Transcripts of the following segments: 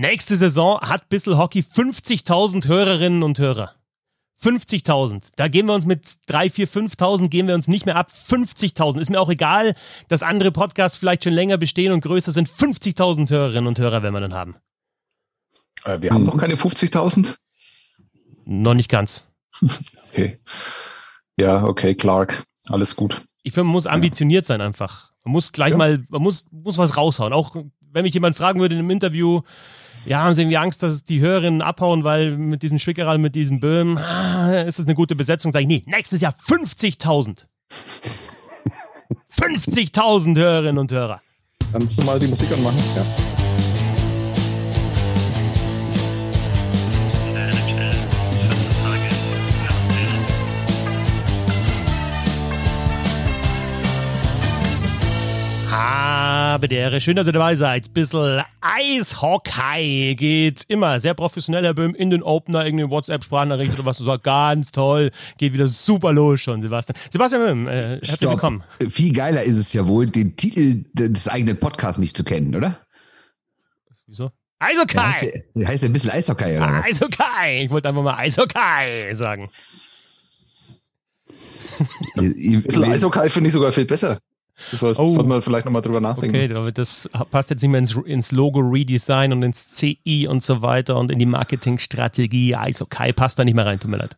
Nächste Saison hat Bissel Hockey 50.000 Hörerinnen und Hörer. 50.000. Da gehen wir uns mit 3, 4, 5.000 gehen wir uns nicht mehr ab. 50.000. Ist mir auch egal, dass andere Podcasts vielleicht schon länger bestehen und größer sind. 50.000 Hörerinnen und Hörer werden wir dann haben. Äh, wir haben noch keine 50.000? Noch nicht ganz. okay. Ja, okay, Clark. Alles gut. Ich finde, man muss ambitioniert sein einfach. Man muss gleich ja. mal, man muss, muss was raushauen. Auch wenn mich jemand fragen würde in einem Interview, ja, haben sie irgendwie Angst, dass die Hörerinnen abhauen, weil mit diesem Schwickeral, mit diesem Böhm, ah, ist das eine gute Besetzung? Sag ich, nee, nächstes Jahr 50.000. 50.000 Hörerinnen und Hörer. Kannst du mal die Musik anmachen? Ja. Ehre. Schön, dass ihr dabei seid. Bissl Eishockey geht immer sehr professionell, Herr Böhm, in den Opener, irgendeine WhatsApp-Sprachnachricht oder was du sagst. Ganz toll. Geht wieder super los schon, Sebastian. Sebastian Böhm, äh, herzlich Stopp. willkommen. Viel geiler ist es ja wohl, den Titel des eigenen Podcasts nicht zu kennen, oder? Wieso? Eishockey! Der heißt ja ein bisschen Eishockey, oder was? Eishockey! Ich wollte einfach mal Eishockey sagen. Ein bisschen Eishockey finde ich sogar viel besser. Das heißt, oh. sollte man vielleicht nochmal drüber nachdenken. Okay, das passt jetzt nicht mehr ins, ins, Logo Redesign und ins CI und so weiter und in die Marketingstrategie. Also Kai passt da nicht mehr rein, tut mir leid.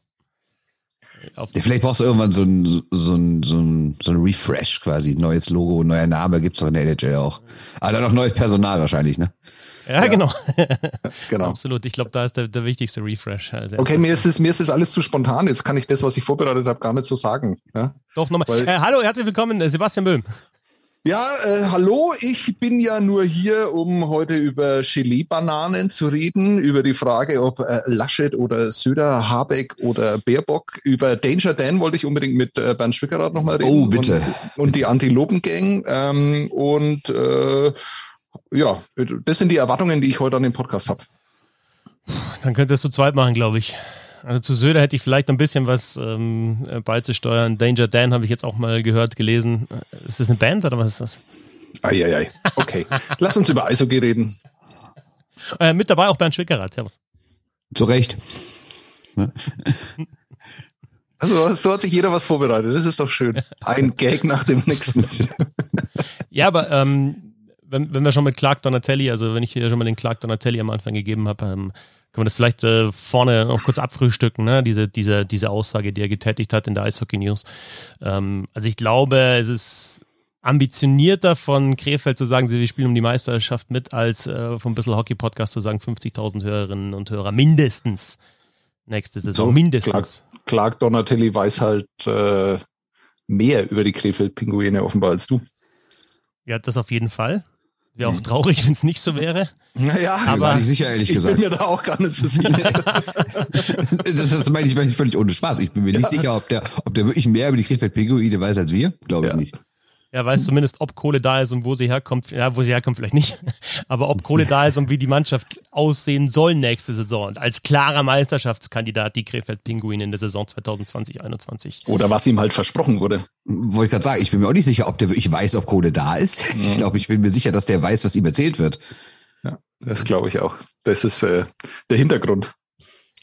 Ja, vielleicht brauchst du irgendwann so ein, so ein, so ein, so ein Refresh quasi. Neues Logo, neuer Name gibt es doch in der NHL auch. Aber dann noch neues Personal wahrscheinlich, ne? Ja, ja. genau. genau. Absolut. Ich glaube, da ist der, der wichtigste Refresh. Also okay, mir ist, es, mir ist es alles zu spontan. Jetzt kann ich das, was ich vorbereitet habe, gar nicht so sagen. Ja? Doch, nochmal. Äh, hallo, herzlich willkommen, äh, Sebastian Böhm. Ja, äh, hallo, ich bin ja nur hier, um heute über Gelee-Bananen zu reden, über die Frage, ob äh, Laschet oder Söder, Habeck oder Baerbock. Über Danger Dan wollte ich unbedingt mit äh, Bernd Schwickerath nochmal reden. Oh, bitte. Und, und die Antilopen-Gang. Ähm, und äh, ja, das sind die Erwartungen, die ich heute an den Podcast habe. Dann könntest du zweit machen, glaube ich. Also zu Söder hätte ich vielleicht ein bisschen was ähm, beizusteuern. Danger Dan habe ich jetzt auch mal gehört, gelesen. Ist das eine Band oder was ist das? Eieiei. Okay. Lass uns über Eishockey reden. Äh, mit dabei auch Bernd Schwickerath. Servus. Zu Recht. Also so hat sich jeder was vorbereitet. Das ist doch schön. Ein Gag nach dem nächsten. ja, aber ähm, wenn, wenn wir schon mit Clark Donatelli, also wenn ich hier schon mal den Clark Donatelli am Anfang gegeben habe, ähm, können wir das vielleicht äh, vorne noch kurz abfrühstücken, ne? diese, diese, diese Aussage, die er getätigt hat in der Eishockey News. Ähm, also ich glaube, es ist ambitionierter von Krefeld zu sagen, sie spielen um die Meisterschaft mit, als äh, vom Bissel Hockey Podcast zu sagen, 50.000 Hörerinnen und Hörer mindestens nächste Saison, so, mindestens. Clark, Clark Donatelli weiß halt äh, mehr über die Krefeld-Pinguine offenbar als du. Ja, das auf jeden Fall. Wäre auch traurig, wenn es nicht so wäre. Naja, aber war nicht sicher, ehrlich ich gesagt. Ich bin mir da auch gar nicht so sicher. das, das meine ich, meine ich völlig ohne Spaß. Ich bin mir nicht sicher, ob der, ob der wirklich mehr über die Krefeld-Pinguine weiß als wir. Glaube ich ja. nicht. Er weiß zumindest, ob Kohle da ist und wo sie herkommt. Ja, wo sie herkommt vielleicht nicht. Aber ob Kohle da ist und wie die Mannschaft aussehen soll nächste Saison. Und als klarer Meisterschaftskandidat die Krefeld-Pinguine in der Saison 2020-21. Oder was ihm halt versprochen wurde. Wollte ich gerade sagen, ich bin mir auch nicht sicher, ob der wirklich weiß, ob Kohle da ist. Ich glaube, ich bin mir sicher, dass der weiß, was ihm erzählt wird. Ja, das glaube ich auch. Das ist äh, der Hintergrund.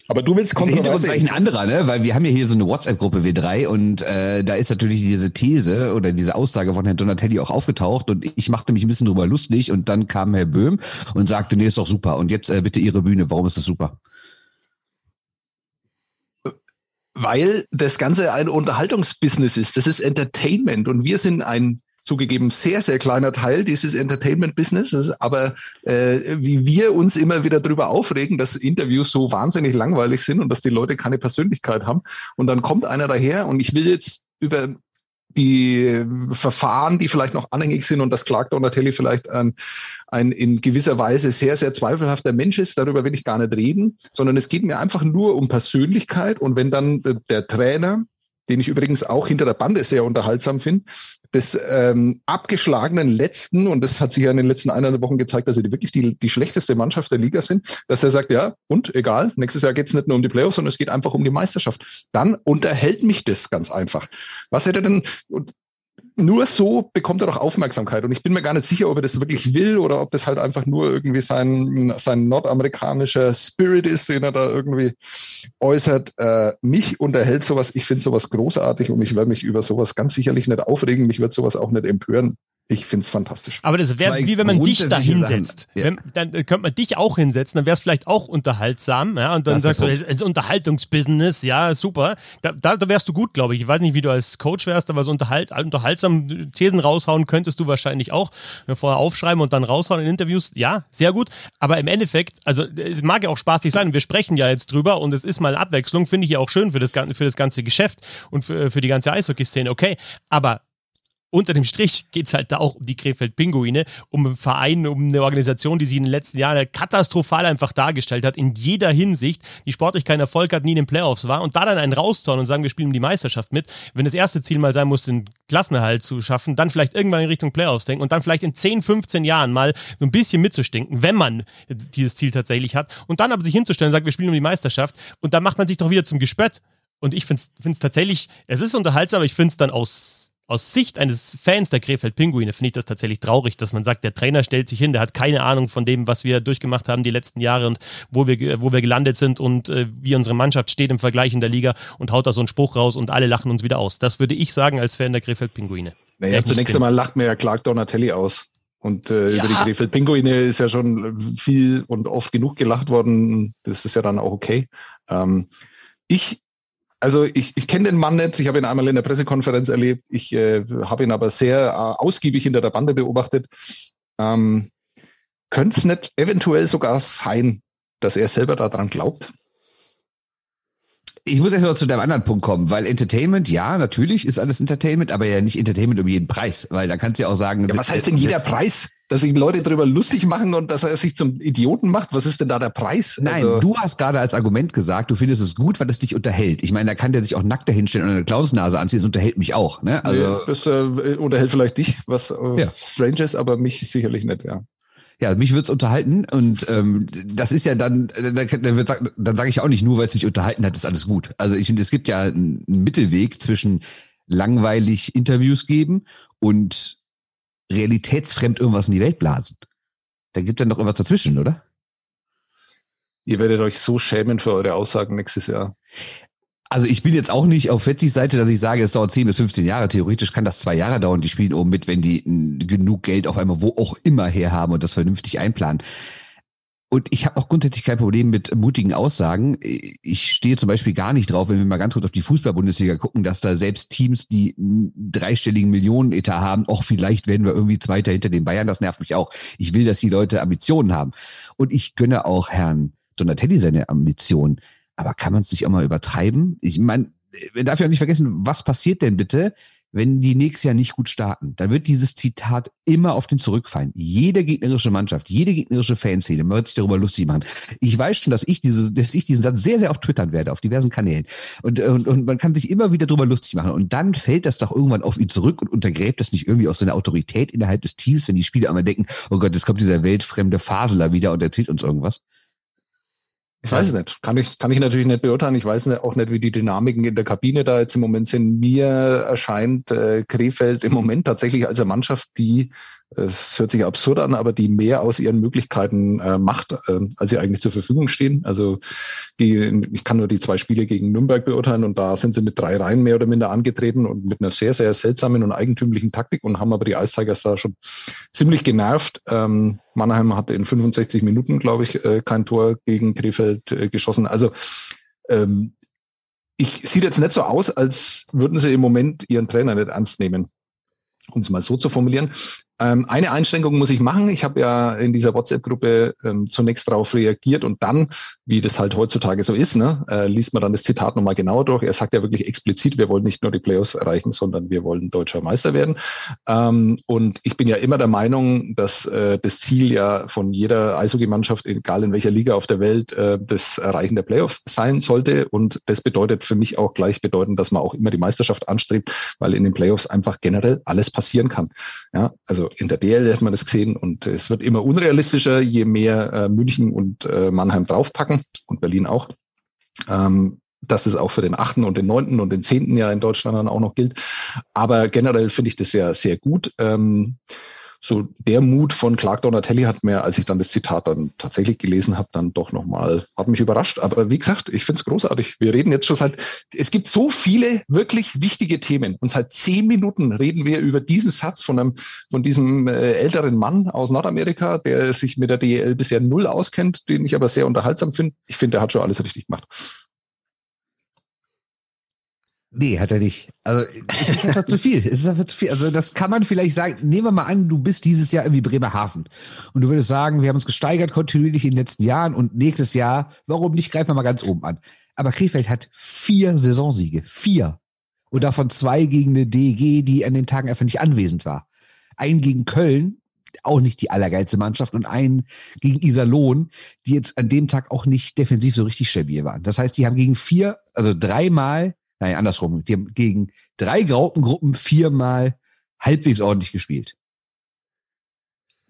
Aber du willst kontroverse... Der Hintergrund ist ein anderer, ne? Weil wir haben ja hier so eine WhatsApp-Gruppe W3 und äh, da ist natürlich diese These oder diese Aussage von Herrn Donatelli auch aufgetaucht und ich machte mich ein bisschen drüber lustig und dann kam Herr Böhm und sagte, nee, ist doch super. Und jetzt äh, bitte Ihre Bühne, warum ist das super? Weil das Ganze ein Unterhaltungsbusiness ist. Das ist Entertainment und wir sind ein zugegeben sehr, sehr kleiner Teil dieses Entertainment-Businesses. Aber äh, wie wir uns immer wieder darüber aufregen, dass Interviews so wahnsinnig langweilig sind und dass die Leute keine Persönlichkeit haben. Und dann kommt einer daher und ich will jetzt über die Verfahren, die vielleicht noch anhängig sind und das klagt Donatelli vielleicht ein, ein in gewisser Weise sehr, sehr zweifelhafter Mensch ist, darüber will ich gar nicht reden, sondern es geht mir einfach nur um Persönlichkeit und wenn dann der Trainer den ich übrigens auch hinter der Bande sehr unterhaltsam finde, des ähm, abgeschlagenen letzten, und das hat sich ja in den letzten eineinhalb Wochen gezeigt, dass sie wirklich die, die schlechteste Mannschaft der Liga sind, dass er sagt, ja, und egal, nächstes Jahr geht es nicht nur um die Playoffs, sondern es geht einfach um die Meisterschaft. Dann unterhält mich das ganz einfach. Was hätte denn, nur so bekommt er doch Aufmerksamkeit. Und ich bin mir gar nicht sicher, ob er das wirklich will oder ob das halt einfach nur irgendwie sein, sein nordamerikanischer Spirit ist, den er da irgendwie äußert. Äh, mich unterhält sowas, ich finde sowas großartig und ich werde mich über sowas ganz sicherlich nicht aufregen. Mich wird sowas auch nicht empören. Ich finde es fantastisch. Aber das wäre wie wenn man dich da hinsetzt. Ja. Wenn, dann könnte man dich auch hinsetzen, dann wäre es vielleicht auch unterhaltsam. Ja? Und dann das sagst du, es ist Unterhaltungsbusiness, ja, super. Da, da, da wärst du gut, glaube ich. Ich weiß nicht, wie du als Coach wärst, aber so unterhalt, unterhaltsam Thesen raushauen könntest du wahrscheinlich auch. Vorher aufschreiben und dann raushauen in Interviews. Ja, sehr gut. Aber im Endeffekt, also es mag ja auch spaßig sein. Wir sprechen ja jetzt drüber und es ist mal Abwechslung, finde ich ja auch schön für das, für das ganze Geschäft und für, für die ganze Eishockey-Szene. Okay, aber unter dem Strich geht es halt da auch um die Krefeld-Pinguine, um einen Verein, um eine Organisation, die sich in den letzten Jahren katastrophal einfach dargestellt hat, in jeder Hinsicht, die sportlich keinen Erfolg hat, nie in den Playoffs war und da dann einen rauszauen und sagen, wir spielen um die Meisterschaft mit, wenn das erste Ziel mal sein muss, den Klassenerhalt zu schaffen, dann vielleicht irgendwann in Richtung Playoffs denken und dann vielleicht in 10, 15 Jahren mal so ein bisschen mitzustinken, wenn man dieses Ziel tatsächlich hat und dann aber sich hinzustellen und sagt, wir spielen um die Meisterschaft und dann macht man sich doch wieder zum Gespött. Und ich finde es tatsächlich, es ist unterhaltsam, aber ich finde es dann aus aus Sicht eines Fans der Krefeld Pinguine finde ich das tatsächlich traurig, dass man sagt, der Trainer stellt sich hin, der hat keine Ahnung von dem, was wir durchgemacht haben die letzten Jahre und wo wir, wo wir gelandet sind und äh, wie unsere Mannschaft steht im Vergleich in der Liga und haut da so einen Spruch raus und alle lachen uns wieder aus. Das würde ich sagen als Fan der Krefeld Pinguine. Naja, zunächst einmal lacht mir ja Clark Donatelli aus. Und äh, ja. über die Krefeld Pinguine ist ja schon viel und oft genug gelacht worden. Das ist ja dann auch okay. Ähm, ich also ich, ich kenne den Mann nicht, ich habe ihn einmal in der Pressekonferenz erlebt, ich äh, habe ihn aber sehr äh, ausgiebig hinter der Bande beobachtet. Ähm, Könnte es nicht eventuell sogar sein, dass er selber daran glaubt? Ich muss erst mal zu deinem anderen Punkt kommen, weil Entertainment, ja, natürlich ist alles Entertainment, aber ja nicht Entertainment um jeden Preis, weil da kannst du ja auch sagen. Ja, was heißt denn jeder Preis? dass sich Leute darüber lustig machen und dass er sich zum Idioten macht? Was ist denn da der Preis? Nein, also, du hast gerade als Argument gesagt, du findest es gut, weil es dich unterhält. Ich meine, da kann der sich auch nackt dahinstellen und eine Clownsnase anziehen, das unterhält mich auch. Ne? Also, das äh, unterhält vielleicht dich, was äh, ja. strange ist, aber mich sicherlich nicht, ja. Ja, mich wird's unterhalten und ähm, das ist ja dann, dann, dann, dann sage ich auch nicht nur, weil es mich unterhalten hat, ist alles gut. Also ich finde, es gibt ja einen Mittelweg zwischen langweilig Interviews geben und realitätsfremd irgendwas in die Welt blasen. Da gibt dann doch irgendwas dazwischen, oder? Ihr werdet euch so schämen für eure Aussagen nächstes Jahr. Also ich bin jetzt auch nicht auf Fettys Seite, dass ich sage, es dauert 10 bis 15 Jahre. Theoretisch kann das zwei Jahre dauern. Die spielen oben mit, wenn die genug Geld auf einmal wo auch immer herhaben und das vernünftig einplanen. Und ich habe auch grundsätzlich kein Problem mit mutigen Aussagen. Ich stehe zum Beispiel gar nicht drauf, wenn wir mal ganz kurz auf die Fußball-Bundesliga gucken, dass da selbst Teams, die einen dreistelligen Millionen-Etat haben, auch vielleicht werden wir irgendwie Zweiter hinter den Bayern. Das nervt mich auch. Ich will, dass die Leute Ambitionen haben. Und ich gönne auch Herrn Donatelli seine Ambitionen. Aber kann man es nicht auch mal übertreiben? Ich meine, man darf ja auch nicht vergessen, was passiert denn bitte, wenn die nächstes Jahr nicht gut starten, dann wird dieses Zitat immer auf den zurückfallen. Jede gegnerische Mannschaft, jede gegnerische Fanszene man wird sich darüber lustig machen. Ich weiß schon, dass ich diese, dass ich diesen Satz sehr, sehr oft twittern werde, auf diversen Kanälen. Und, und, und man kann sich immer wieder darüber lustig machen. Und dann fällt das doch irgendwann auf ihn zurück und untergräbt das nicht irgendwie aus seiner Autorität innerhalb des Teams, wenn die Spieler einmal denken, oh Gott, jetzt kommt dieser weltfremde Faseler wieder und erzählt uns irgendwas. Ich weiß es nicht. Kann ich, kann ich natürlich nicht beurteilen. Ich weiß auch nicht, wie die Dynamiken in der Kabine da jetzt im Moment sind. Mir erscheint äh, Krefeld im Moment tatsächlich als eine Mannschaft, die es hört sich absurd an, aber die mehr aus ihren Möglichkeiten äh, macht, äh, als sie eigentlich zur Verfügung stehen. Also die, ich kann nur die zwei Spiele gegen Nürnberg beurteilen und da sind sie mit drei Reihen mehr oder minder angetreten und mit einer sehr, sehr seltsamen und eigentümlichen Taktik und haben aber die Ice Tigers da schon ziemlich genervt. Ähm, Mannheim hat in 65 Minuten, glaube ich, äh, kein Tor gegen Krefeld äh, geschossen. Also ähm, ich sieht jetzt nicht so aus, als würden sie im Moment ihren Trainer nicht ernst nehmen um es mal so zu formulieren. Ähm, eine Einschränkung muss ich machen. Ich habe ja in dieser WhatsApp-Gruppe ähm, zunächst darauf reagiert und dann, wie das halt heutzutage so ist, ne, äh, liest man dann das Zitat nochmal genauer durch. Er sagt ja wirklich explizit, wir wollen nicht nur die Playoffs erreichen, sondern wir wollen deutscher Meister werden. Ähm, und ich bin ja immer der Meinung, dass äh, das Ziel ja von jeder Eishockey-Mannschaft, egal in welcher Liga auf der Welt, äh, das Erreichen der Playoffs sein sollte. Und das bedeutet für mich auch gleichbedeutend, dass man auch immer die Meisterschaft anstrebt, weil in den Playoffs einfach generell alles passieren kann. Ja, also in der DL hat man das gesehen und es wird immer unrealistischer, je mehr äh, München und äh, Mannheim draufpacken und Berlin auch. Ähm, dass das auch für den achten und den neunten und den zehnten Jahr in Deutschland dann auch noch gilt. Aber generell finde ich das sehr, sehr gut. Ähm, so der Mut von Clark Donatelli hat mir, als ich dann das Zitat dann tatsächlich gelesen habe, dann doch nochmal, hat mich überrascht. Aber wie gesagt, ich finde es großartig. Wir reden jetzt schon seit, es gibt so viele wirklich wichtige Themen und seit zehn Minuten reden wir über diesen Satz von einem, von diesem äh, älteren Mann aus Nordamerika, der sich mit der DEL bisher null auskennt, den ich aber sehr unterhaltsam finde. Ich finde, der hat schon alles richtig gemacht. Nee, hat er nicht. Also es ist einfach zu viel. Es ist einfach zu viel. Also das kann man vielleicht sagen. Nehmen wir mal an, du bist dieses Jahr irgendwie Bremerhaven und du würdest sagen, wir haben uns gesteigert kontinuierlich in den letzten Jahren und nächstes Jahr, warum nicht, greifen wir mal ganz oben an. Aber Krefeld hat vier Saisonsiege. Vier. Und davon zwei gegen eine DEG, die an den Tagen einfach nicht anwesend war. Einen gegen Köln, auch nicht die allergeilste Mannschaft und einen gegen Iserlohn, die jetzt an dem Tag auch nicht defensiv so richtig stabil waren. Das heißt, die haben gegen vier, also dreimal nein, andersrum, die haben gegen drei Graupengruppen viermal halbwegs ordentlich gespielt.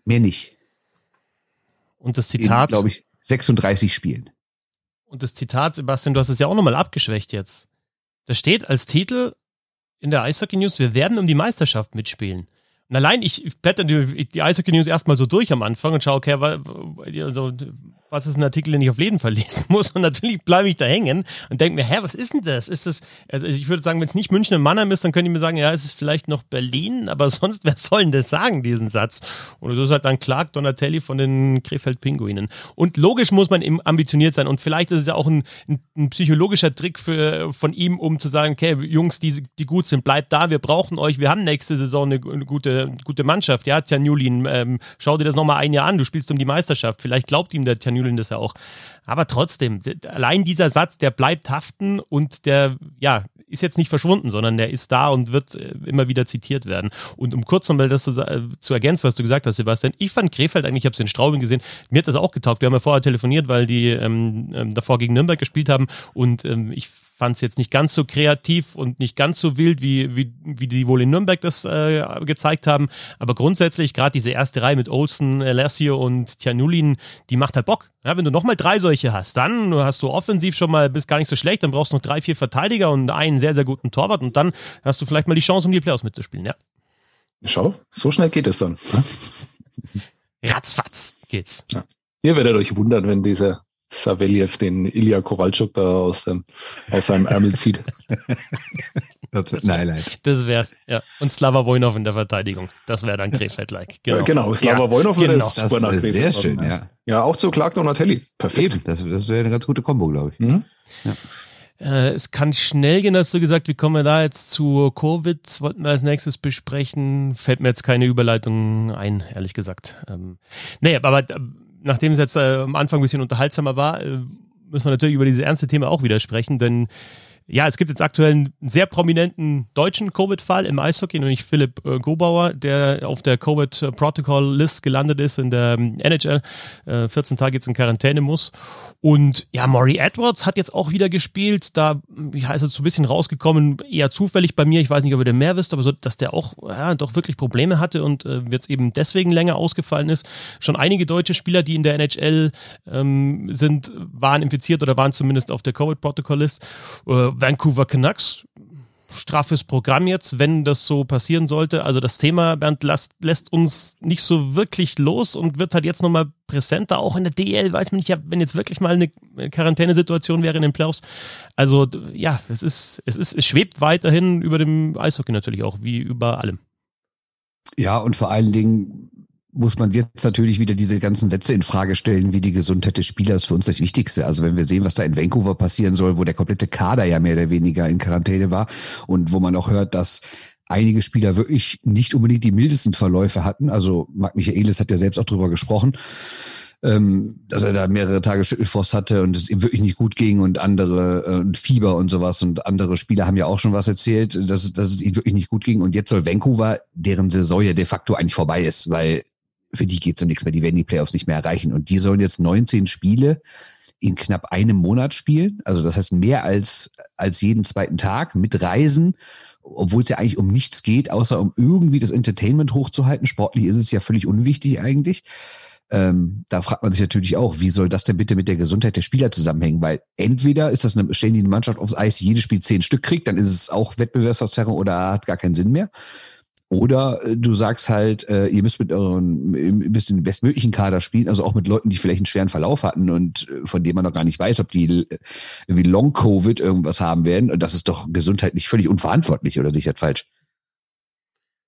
Mehr nicht. Und das Zitat. Glaube ich, 36 Spielen. Und das Zitat, Sebastian, du hast es ja auch nochmal abgeschwächt jetzt. Da steht als Titel in der Eishockey News, wir werden um die Meisterschaft mitspielen. Und allein, ich blätter die, die Eishockey News erstmal so durch am Anfang und schaue, okay, also, was ist ein Artikel, den ich auf jeden Fall lesen muss. Und natürlich bleibe ich da hängen und denke mir, hä, was ist denn das? Ist das, also ich würde sagen, wenn es nicht München und Mannheim ist, dann könnt ihr mir sagen, ja, es ist vielleicht noch Berlin, aber sonst, wer soll denn das sagen, diesen Satz? Und so ist halt dann Clark Donatelli von den Krefeld-Pinguinen. Und logisch muss man eben ambitioniert sein. Und vielleicht ist es ja auch ein, ein, ein, psychologischer Trick für, von ihm, um zu sagen, okay, Jungs, die, die gut sind, bleibt da, wir brauchen euch, wir haben nächste Saison eine, eine gute, gute Mannschaft. Ja, Tjanulin, ähm, schau dir das nochmal ein Jahr an, du spielst um die Meisterschaft. Vielleicht glaubt ihm der Tjanulin das ja auch. Aber trotzdem, allein dieser Satz, der bleibt haften und der, ja, ist jetzt nicht verschwunden, sondern der ist da und wird äh, immer wieder zitiert werden. Und um kurz nochmal das zu, äh, zu ergänzen, was du gesagt hast, Sebastian, ich fand Krefeld eigentlich, ich habe es in Straubing gesehen, mir hat das auch getaugt. Wir haben ja vorher telefoniert, weil die ähm, ähm davor gegen Nürnberg gespielt haben und ähm, ich fand es jetzt nicht ganz so kreativ und nicht ganz so wild, wie, wie, wie die wohl in Nürnberg das äh, gezeigt haben. Aber grundsätzlich, gerade diese erste Reihe mit Olsen, Alessio und Tjanulin, die macht halt Bock. Ja, wenn du nochmal drei solche hast, dann hast du offensiv schon mal, bist gar nicht so schlecht, dann brauchst du noch drei, vier Verteidiger und einen sehr, sehr guten Torwart und dann hast du vielleicht mal die Chance, um die Playoffs mitzuspielen, ja. Schau, so schnell geht es dann. Ratzfatz geht's. Ja. Ihr werdet euch wundern, wenn dieser Saveljev den Ilya Kowalczuk da aus, dem, aus seinem Ärmel zieht. das, nein, nein. Das wär's, ja. Und Slava Wojnov in der Verteidigung. Das wäre dann Krefeld-like. Genau. genau, Slava ja, Wojnov genau. ist super nach Krefeld. Sehr schön, ja. Ja, auch zu Clark Donatelli. Perfekt. Eben, das, das wäre eine ganz gute Kombo, glaube ich. Mhm. Ja. Äh, es kann schnell gehen, hast du gesagt, wie kommen wir da jetzt zu Covid? Wollten wir als nächstes besprechen? Fällt mir jetzt keine Überleitung ein, ehrlich gesagt. Ähm, nee, aber äh, nachdem es jetzt äh, am Anfang ein bisschen unterhaltsamer war, äh, müssen wir natürlich über dieses ernste Thema auch wieder sprechen, denn ja, es gibt jetzt aktuell einen sehr prominenten deutschen Covid-Fall im Eishockey, nämlich Philipp äh, Gobauer, der auf der Covid-Protocol-List gelandet ist in der ähm, NHL, äh, 14 Tage jetzt in Quarantäne muss. Und ja, Maury Edwards hat jetzt auch wieder gespielt. Da ja, ist er so ein bisschen rausgekommen, eher zufällig bei mir. Ich weiß nicht, ob ihr mehr wisst, aber so, dass der auch ja, doch wirklich Probleme hatte und äh, jetzt eben deswegen länger ausgefallen ist. Schon einige deutsche Spieler, die in der NHL ähm, sind, waren infiziert oder waren zumindest auf der Covid-Protocol-List. Äh, Vancouver Canucks, straffes Programm jetzt, wenn das so passieren sollte. Also das Thema, Bernd, lässt, lässt uns nicht so wirklich los und wird halt jetzt nochmal präsenter. Auch in der DL weiß man nicht, wenn jetzt wirklich mal eine Quarantänesituation wäre in den Playoffs. Also ja, es ist, es ist, es schwebt weiterhin über dem Eishockey natürlich auch, wie über allem. Ja, und vor allen Dingen muss man jetzt natürlich wieder diese ganzen Sätze in Frage stellen, wie die Gesundheit des Spielers für uns das Wichtigste. Also wenn wir sehen, was da in Vancouver passieren soll, wo der komplette Kader ja mehr oder weniger in Quarantäne war und wo man auch hört, dass einige Spieler wirklich nicht unbedingt die mildesten Verläufe hatten. Also Marc Michaelis hat ja selbst auch drüber gesprochen, ähm, dass er da mehrere Tage Schüttelfrost hatte und es ihm wirklich nicht gut ging und andere äh, und Fieber und sowas und andere Spieler haben ja auch schon was erzählt, dass, dass es ihm wirklich nicht gut ging und jetzt soll Vancouver, deren Saison ja de facto eigentlich vorbei ist, weil für die geht es um nichts mehr, die werden die Playoffs nicht mehr erreichen. Und die sollen jetzt 19 Spiele in knapp einem Monat spielen. Also das heißt mehr als, als jeden zweiten Tag mit Reisen, obwohl es ja eigentlich um nichts geht, außer um irgendwie das Entertainment hochzuhalten. Sportlich ist es ja völlig unwichtig eigentlich. Ähm, da fragt man sich natürlich auch, wie soll das denn bitte mit der Gesundheit der Spieler zusammenhängen? Weil entweder ist das eine ständige Mannschaft aufs Eis, jedes Spiel zehn Stück kriegt, dann ist es auch Wettbewerbsverzerrung oder hat gar keinen Sinn mehr. Oder äh, du sagst halt, äh, ihr müsst mit euren, ihr müsst den bestmöglichen Kader spielen, also auch mit Leuten, die vielleicht einen schweren Verlauf hatten und äh, von denen man noch gar nicht weiß, ob die wie Long Covid irgendwas haben werden. Und das ist doch gesundheitlich völlig unverantwortlich, oder sicher falsch?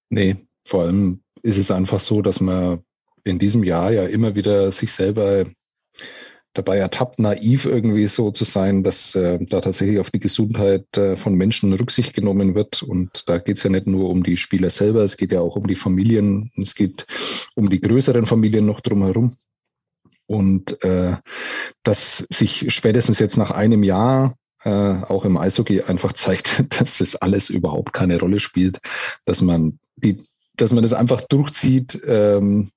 Nee, vor allem ist es einfach so, dass man in diesem Jahr ja immer wieder sich selber dabei ertappt, naiv irgendwie so zu sein, dass äh, da tatsächlich auf die Gesundheit äh, von Menschen Rücksicht genommen wird. Und da geht es ja nicht nur um die Spieler selber, es geht ja auch um die Familien, es geht um die größeren Familien noch drumherum. Und äh, dass sich spätestens jetzt nach einem Jahr äh, auch im Eishockey einfach zeigt, dass das alles überhaupt keine Rolle spielt, dass man die, dass man das einfach durchzieht, ähm,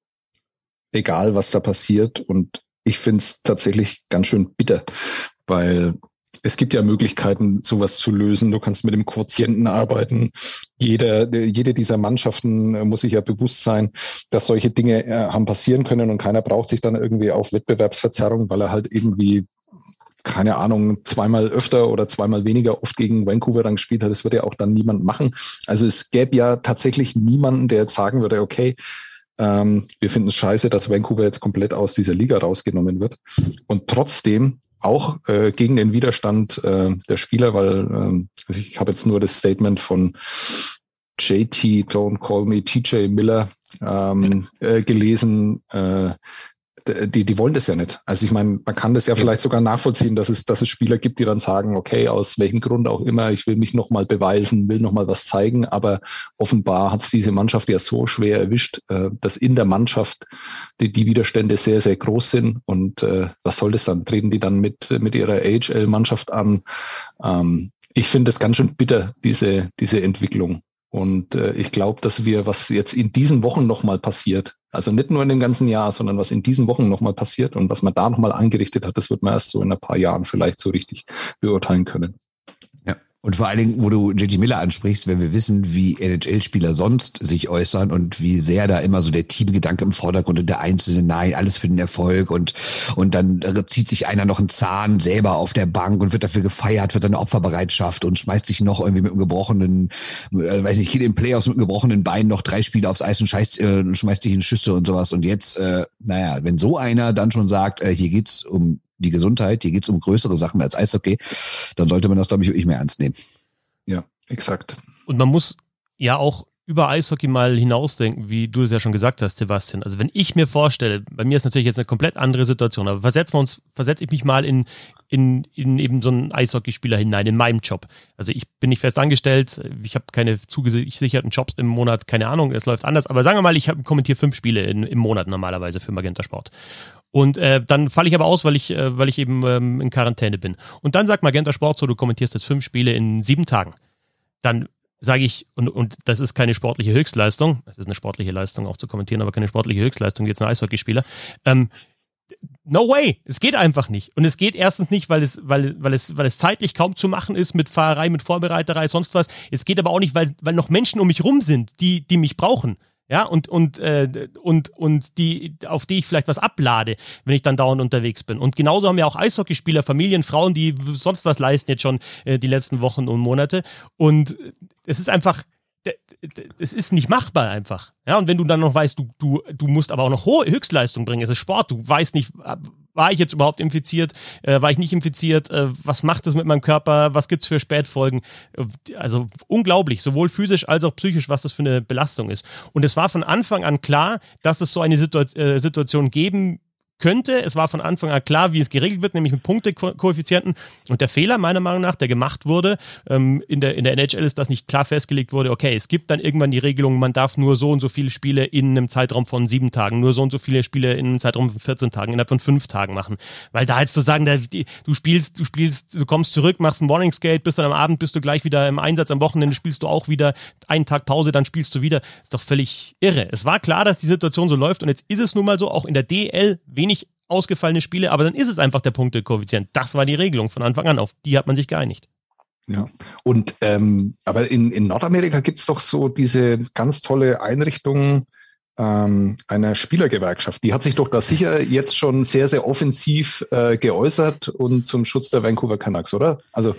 egal was da passiert. Und ich finde es tatsächlich ganz schön bitter, weil es gibt ja Möglichkeiten, sowas zu lösen. Du kannst mit dem Quotienten arbeiten. Jede, jede dieser Mannschaften äh, muss sich ja bewusst sein, dass solche Dinge äh, haben passieren können und keiner braucht sich dann irgendwie auf Wettbewerbsverzerrung, weil er halt irgendwie keine Ahnung, zweimal öfter oder zweimal weniger oft gegen Vancouver dann gespielt hat. Das würde ja auch dann niemand machen. Also es gäbe ja tatsächlich niemanden, der jetzt sagen würde, okay, ähm, wir finden es scheiße, dass Vancouver jetzt komplett aus dieser Liga rausgenommen wird. Und trotzdem auch äh, gegen den Widerstand äh, der Spieler, weil äh, also ich habe jetzt nur das Statement von JT, Don't Call Me, TJ Miller ähm, äh, gelesen, äh, die, die wollen das ja nicht. Also ich meine, man kann das ja, vielleicht sogar nachvollziehen, dass es, dass es Spieler gibt, die dann sagen, okay, aus welchem Grund auch immer, ich will mich nochmal beweisen, will nochmal was zeigen, aber offenbar hat es diese Mannschaft ja so schwer erwischt, äh, dass in der Mannschaft die, die Widerstände sehr, sehr groß sind. Und äh, was soll das dann? Treten die dann mit, mit ihrer AHL-Mannschaft an? Ähm, ich finde es ganz schön bitter, diese, diese Entwicklung. Und äh, ich glaube, dass wir, was jetzt in diesen Wochen nochmal passiert, also nicht nur in dem ganzen Jahr, sondern was in diesen Wochen nochmal passiert und was man da nochmal angerichtet hat, das wird man erst so in ein paar Jahren vielleicht so richtig beurteilen können. Und vor allen Dingen, wo du JT Miller ansprichst, wenn wir wissen, wie NHL-Spieler sonst sich äußern und wie sehr da immer so der Teamgedanke im Vordergrund und der Einzelne, nein, alles für den Erfolg und, und dann zieht sich einer noch einen Zahn selber auf der Bank und wird dafür gefeiert für seine Opferbereitschaft und schmeißt sich noch irgendwie mit einem gebrochenen, äh, weiß nicht, geht in Playoffs mit einem gebrochenen Bein noch drei Spiele aufs Eis und scheißt, äh, schmeißt sich in Schüsse und sowas. Und jetzt, äh, naja, wenn so einer dann schon sagt, äh, hier geht's um die Gesundheit, hier geht es um größere Sachen als Eishockey, dann sollte man das, glaube ich, wirklich mehr ernst nehmen. Ja, exakt. Und man muss ja auch über Eishockey mal hinausdenken, wie du es ja schon gesagt hast, Sebastian. Also wenn ich mir vorstelle, bei mir ist natürlich jetzt eine komplett andere Situation, aber versetzen wir uns, versetze ich mich mal in, in, in eben so einen Eishockeyspieler hinein, in meinem Job. Also ich bin nicht fest angestellt, ich habe keine zugesicherten Jobs im Monat, keine Ahnung, es läuft anders, aber sagen wir mal, ich kommentiere fünf Spiele in, im Monat normalerweise für Magenta Sport. Und äh, dann falle ich aber aus, weil ich, äh, weil ich eben ähm, in Quarantäne bin. Und dann sagt Magenta Sport so, du kommentierst jetzt fünf Spiele in sieben Tagen. Dann sage ich, und, und das ist keine sportliche Höchstleistung, es ist eine sportliche Leistung auch zu kommentieren, aber keine sportliche Höchstleistung, jetzt ein Eishockeyspieler. Ähm, no way, es geht einfach nicht. Und es geht erstens nicht, weil es, weil, weil es, weil es zeitlich kaum zu machen ist mit Fahrerei, mit Vorbereiterei, sonst was. Es geht aber auch nicht, weil, weil noch Menschen um mich rum sind, die, die mich brauchen. Ja, und, und, äh, und, und die, auf die ich vielleicht was ablade, wenn ich dann dauernd unterwegs bin. Und genauso haben wir auch Eishockeyspieler, Familien, Frauen, die sonst was leisten jetzt schon äh, die letzten Wochen und Monate. Und es ist einfach, es ist nicht machbar einfach. Ja, und wenn du dann noch weißt, du, du, du musst aber auch noch hohe Höchstleistung bringen, es ist Sport, du weißt nicht, war ich jetzt überhaupt infiziert, äh, war ich nicht infiziert, äh, was macht das mit meinem Körper, was gibt's für Spätfolgen? Äh, also unglaublich, sowohl physisch als auch psychisch, was das für eine Belastung ist. Und es war von Anfang an klar, dass es so eine Situa äh, Situation geben könnte. Es war von Anfang an klar, wie es geregelt wird, nämlich mit Punktekoeffizienten. Und der Fehler meiner Meinung nach, der gemacht wurde, ähm, in, der, in der NHL ist, dass nicht klar festgelegt wurde, okay, es gibt dann irgendwann die Regelung, man darf nur so und so viele Spiele in einem Zeitraum von sieben Tagen, nur so und so viele Spiele in einem Zeitraum von 14 Tagen, innerhalb von fünf Tagen machen. Weil da jetzt zu sagen, da, die, du spielst, du spielst, du kommst zurück, machst ein Morning Skate, bist dann am Abend, bist du gleich wieder im Einsatz, am Wochenende spielst du auch wieder, einen Tag Pause, dann spielst du wieder. Ist doch völlig irre. Es war klar, dass die Situation so läuft und jetzt ist es nun mal so, auch in der DL wenig ausgefallene Spiele, aber dann ist es einfach der Punktekoeffizient. Das war die Regelung von Anfang an, auf die hat man sich geeinigt. Ja, und ähm, aber in, in Nordamerika gibt es doch so diese ganz tolle Einrichtung, ähm, einer Spielergewerkschaft. Die hat sich doch da sicher jetzt schon sehr, sehr offensiv äh, geäußert und zum Schutz der Vancouver Canucks, oder? Also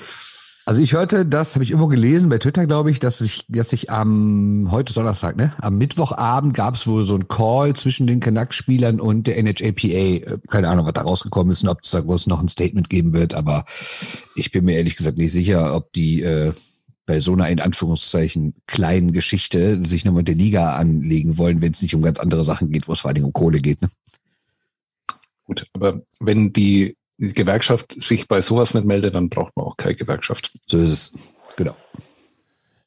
also ich hörte, das habe ich irgendwo gelesen bei Twitter, glaube ich, dass ich, dass ich am heute Donnerstag, ne, am Mittwochabend gab es wohl so ein Call zwischen den Canucks-Spielern und der NHLPA. Äh, keine Ahnung, was da rausgekommen ist und ob es da groß noch ein Statement geben wird, aber ich bin mir ehrlich gesagt nicht sicher, ob die äh, bei so einer in Anführungszeichen kleinen Geschichte sich nochmal der Liga anlegen wollen, wenn es nicht um ganz andere Sachen geht, wo es vor allen Dingen um Kohle geht. Ne? Gut, aber wenn die Gewerkschaft sich bei sowas nicht meldet, dann braucht man auch keine Gewerkschaft. So ist es. Genau.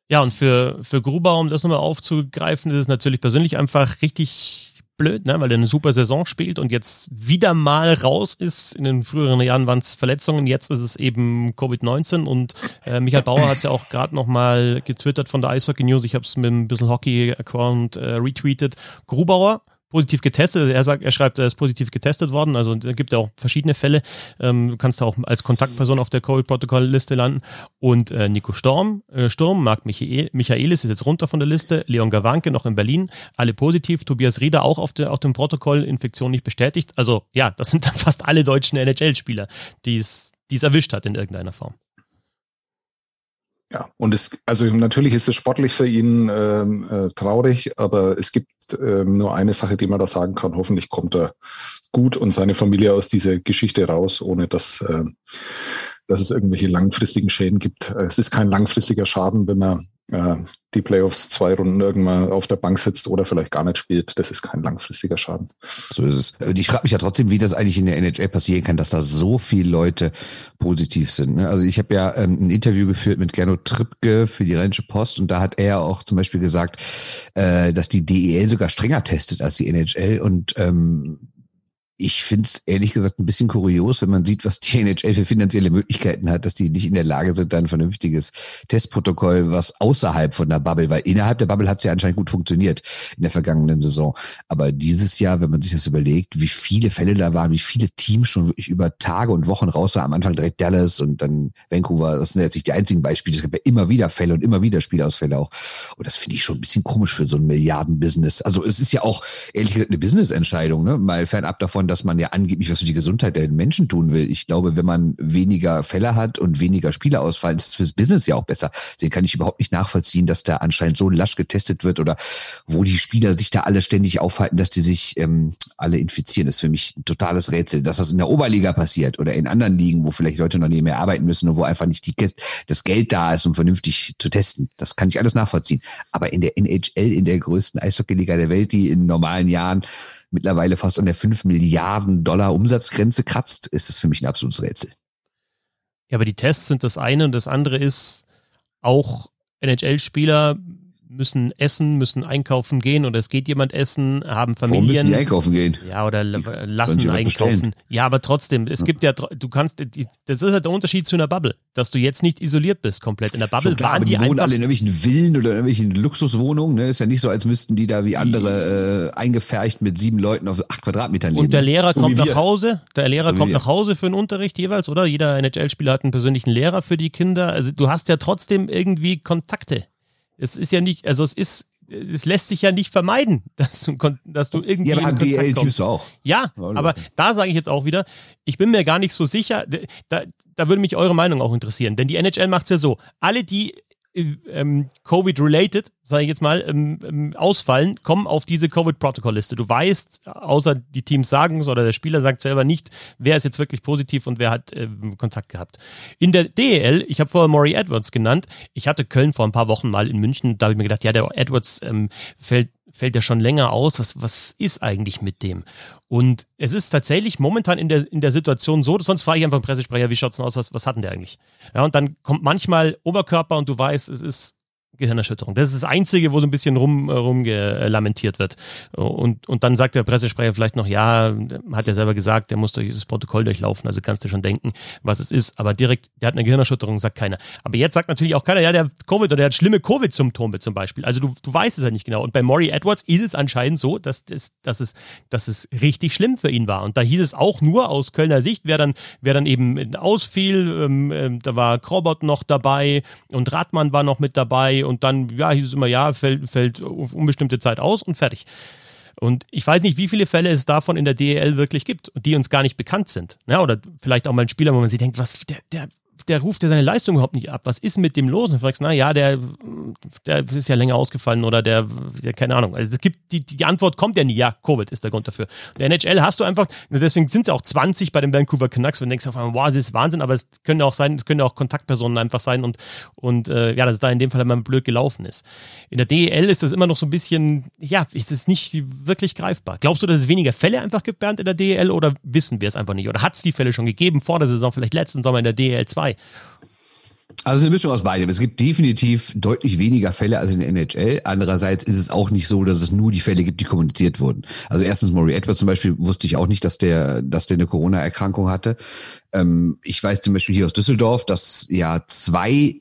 Ja, und für, für Gruber, um das nochmal aufzugreifen, ist es natürlich persönlich einfach richtig blöd, ne? weil er eine super Saison spielt und jetzt wieder mal raus ist. In den früheren Jahren waren es Verletzungen, jetzt ist es eben Covid-19 und äh, Michael Bauer hat es ja auch gerade nochmal getwittert von der Eishockey News. Ich habe es mit ein bisschen Hockey-Account äh, retweetet. Grubauer positiv getestet. Er sagt, er schreibt, er ist positiv getestet worden. Also es gibt ja auch verschiedene Fälle. Ähm, du kannst da auch als Kontaktperson auf der Covid-Protokoll-Liste landen. Und äh, Nico Storm, äh, Sturm, Marc Michael, Michaelis ist jetzt runter von der Liste. Leon Gawanke noch in Berlin, alle positiv. Tobias Rieder auch auf, der, auf dem Protokoll, Infektion nicht bestätigt. Also ja, das sind dann fast alle deutschen NHL-Spieler, die es erwischt hat in irgendeiner Form. Ja, und es, also natürlich ist es sportlich für ihn ähm, äh, traurig, aber es gibt ähm, nur eine Sache, die man da sagen kann. Hoffentlich kommt er gut und seine Familie aus dieser Geschichte raus, ohne dass, äh, dass es irgendwelche langfristigen Schäden gibt. Es ist kein langfristiger Schaden, wenn man äh, die Playoffs zwei Runden irgendwann auf der Bank sitzt oder vielleicht gar nicht spielt. Das ist kein langfristiger Schaden. So ist es. Ich frage mich ja trotzdem, wie das eigentlich in der NHL passieren kann, dass da so viele Leute positiv sind. Ne? Also ich habe ja ähm, ein Interview geführt mit Gernot Trippke für die Rheinische Post und da hat er auch zum Beispiel gesagt, äh, dass die DEL sogar strenger testet als die NHL und ähm, ich finde es ehrlich gesagt ein bisschen kurios, wenn man sieht, was die NHL für finanzielle Möglichkeiten hat, dass die nicht in der Lage sind, ein vernünftiges Testprotokoll, was außerhalb von der Bubble, weil innerhalb der Bubble hat es ja anscheinend gut funktioniert in der vergangenen Saison. Aber dieses Jahr, wenn man sich das überlegt, wie viele Fälle da waren, wie viele Teams schon wirklich über Tage und Wochen raus waren, am Anfang direkt Dallas und dann Vancouver, das sind jetzt nicht die einzigen Beispiele, es gibt ja immer wieder Fälle und immer wieder Spielausfälle auch. Und das finde ich schon ein bisschen komisch für so ein Milliardenbusiness. Also es ist ja auch ehrlich gesagt eine Business-Entscheidung, ne? mal fernab davon, dass man ja angeblich was für die Gesundheit der Menschen tun will. Ich glaube, wenn man weniger Fälle hat und weniger Spieler ausfallen, ist es fürs Business ja auch besser. Deswegen kann ich überhaupt nicht nachvollziehen, dass da anscheinend so lasch getestet wird oder wo die Spieler sich da alle ständig aufhalten, dass die sich ähm, alle infizieren. Das ist für mich ein totales Rätsel. Dass das in der Oberliga passiert oder in anderen Ligen, wo vielleicht Leute noch nie mehr arbeiten müssen und wo einfach nicht die, das Geld da ist, um vernünftig zu testen. Das kann ich alles nachvollziehen. Aber in der NHL, in der größten Eishockeyliga der Welt, die in normalen Jahren mittlerweile fast an der 5 Milliarden Dollar Umsatzgrenze kratzt, ist das für mich ein absolutes Rätsel. Ja, aber die Tests sind das eine und das andere ist auch NHL-Spieler müssen essen, müssen einkaufen gehen oder es geht jemand essen, haben Familien. Warum müssen die einkaufen gehen? Ja, oder lassen einkaufen. Ja, aber trotzdem, es gibt ja, du kannst, das ist halt der Unterschied zu einer Bubble, dass du jetzt nicht isoliert bist komplett. In der Bubble klar, waren die, die wohnen alle in irgendwelchen Villen oder in irgendwelchen Luxuswohnungen. Ne? Ist ja nicht so, als müssten die da wie andere äh, eingefercht mit sieben Leuten auf acht Quadratmetern leben. Und der Lehrer so kommt nach Hause, der Lehrer so kommt nach Hause für einen Unterricht jeweils, oder? Jeder NHL-Spieler hat einen persönlichen Lehrer für die Kinder. Also du hast ja trotzdem irgendwie Kontakte. Es ist ja nicht, also es ist, es lässt sich ja nicht vermeiden, dass du, dass du irgendwie. Ja, aber haben DL-Teams auch. Ja, aber da sage ich jetzt auch wieder, ich bin mir gar nicht so sicher, da, da würde mich eure Meinung auch interessieren. Denn die NHL macht es ja so, alle, die ähm, Covid-related, sage ich jetzt mal, ähm, ähm, ausfallen, kommen auf diese Covid-Protokoll-Liste. Du weißt, außer die Teams sagen es oder der Spieler sagt selber nicht, wer ist jetzt wirklich positiv und wer hat ähm, Kontakt gehabt. In der DEL, ich habe vorher Maury Edwards genannt, ich hatte Köln vor ein paar Wochen mal in München, da habe ich mir gedacht, ja, der Edwards ähm, fällt fällt ja schon länger aus. Was, was ist eigentlich mit dem? Und es ist tatsächlich momentan in der, in der Situation so, sonst frage ich einfach einen Pressesprecher, wie schaut es denn aus, was, was hat denn der eigentlich? Ja, und dann kommt manchmal Oberkörper und du weißt, es ist Gehirnerschütterung. Das ist das Einzige, wo so ein bisschen rum, rumgelamentiert wird. Und, und dann sagt der Pressesprecher vielleicht noch, ja, hat er selber gesagt, der muss durch dieses Protokoll durchlaufen, also kannst du schon denken, was es ist. Aber direkt, der hat eine Gehirnerschütterung, sagt keiner. Aber jetzt sagt natürlich auch keiner, ja, der hat Covid oder der hat schlimme Covid-Symptome zum Beispiel. Also du, du weißt es ja nicht genau. Und bei Maury Edwards ist es anscheinend so, dass, das, dass, es, dass es richtig schlimm für ihn war. Und da hieß es auch nur aus Kölner Sicht, wer dann, wer dann eben ausfiel, ähm, äh, da war Krobot noch dabei und Radmann war noch mit dabei und dann, ja, hieß es immer, ja, fällt, fällt auf unbestimmte Zeit aus und fertig. Und ich weiß nicht, wie viele Fälle es davon in der DEL wirklich gibt, die uns gar nicht bekannt sind. Ja, oder vielleicht auch mal ein Spieler, wo man sich denkt, was, der, der der ruft ja seine Leistung überhaupt nicht ab. Was ist mit dem los? Und du fragst, na ja, der, der ist ja länger ausgefallen oder der, ja, keine Ahnung. Also es gibt, die, die Antwort kommt ja nie, ja, Covid ist der Grund dafür. Der NHL hast du einfach, deswegen sind es auch 20 bei den Vancouver Canucks, wenn du denkst auf einmal, wow, das ist Wahnsinn, aber es können auch sein, es können auch Kontaktpersonen einfach sein und, und äh, ja, dass es da in dem Fall immer blöd gelaufen ist. In der DEL ist das immer noch so ein bisschen, ja, ist es nicht wirklich greifbar. Glaubst du, dass es weniger Fälle einfach gibt, Bernd, in der DEL oder wissen wir es einfach nicht? Oder hat es die Fälle schon gegeben vor der Saison, vielleicht letzten Sommer in der DEL 2? Also eine Mischung aus beidem. Es gibt definitiv deutlich weniger Fälle als in der NHL. Andererseits ist es auch nicht so, dass es nur die Fälle gibt, die kommuniziert wurden. Also erstens Maury Edwards zum Beispiel wusste ich auch nicht, dass der, dass der eine Corona-Erkrankung hatte. Ähm, ich weiß zum Beispiel hier aus Düsseldorf, dass ja zwei äh,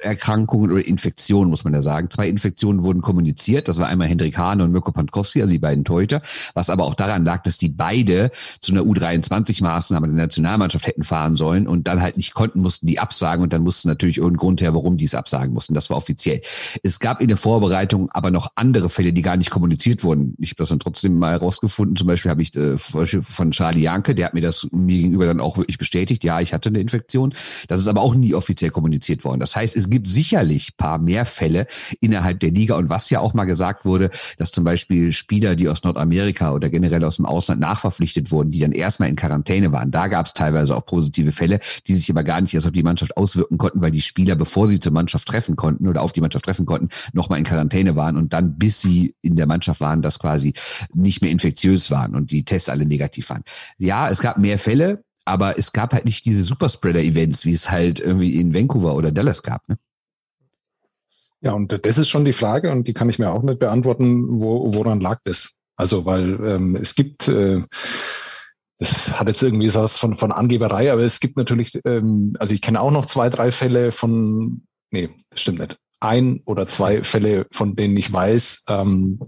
Erkrankungen oder Infektionen, muss man ja sagen. Zwei Infektionen wurden kommuniziert. Das war einmal Hendrik Hahn und Mirko Pankowski, also die beiden Torhüter. Was aber auch daran lag, dass die beide zu einer U23-Maßnahme der Nationalmannschaft hätten fahren sollen und dann halt nicht konnten, mussten die absagen und dann mussten natürlich irgendein Grund her, warum die es absagen mussten. Das war offiziell. Es gab in der Vorbereitung aber noch andere Fälle, die gar nicht kommuniziert wurden. Ich habe das dann trotzdem mal herausgefunden. Zum Beispiel habe ich äh, von Charlie Janke, der hat mir das mir gegenüber dann auch wirklich bestätigt, ja, ich hatte eine Infektion. Das ist aber auch nie offiziell kommuniziert worden. Das heißt, es gibt sicherlich paar mehr Fälle innerhalb der Liga und was ja auch mal gesagt wurde, dass zum Beispiel Spieler, die aus Nordamerika oder generell aus dem Ausland nachverpflichtet wurden, die dann erstmal in Quarantäne waren, da gab es teilweise auch positive Fälle, die sich aber gar nicht erst auf die Mannschaft auswirken konnten, weil die Spieler, bevor sie zur Mannschaft treffen konnten oder auf die Mannschaft treffen konnten, nochmal in Quarantäne waren und dann, bis sie in der Mannschaft waren, das quasi nicht mehr infektiös waren und die Tests alle negativ waren. Ja, es gab mehr Fälle, aber es gab halt nicht diese Superspreader-Events, wie es halt irgendwie in Vancouver oder Dallas gab. Ne? Ja, und das ist schon die Frage und die kann ich mir auch nicht beantworten, wo, woran lag das? Also, weil ähm, es gibt, äh, das hat jetzt irgendwie was von, von Angeberei, aber es gibt natürlich, ähm, also ich kenne auch noch zwei, drei Fälle von, nee, das stimmt nicht. Ein oder zwei Fälle, von denen ich weiß, ähm,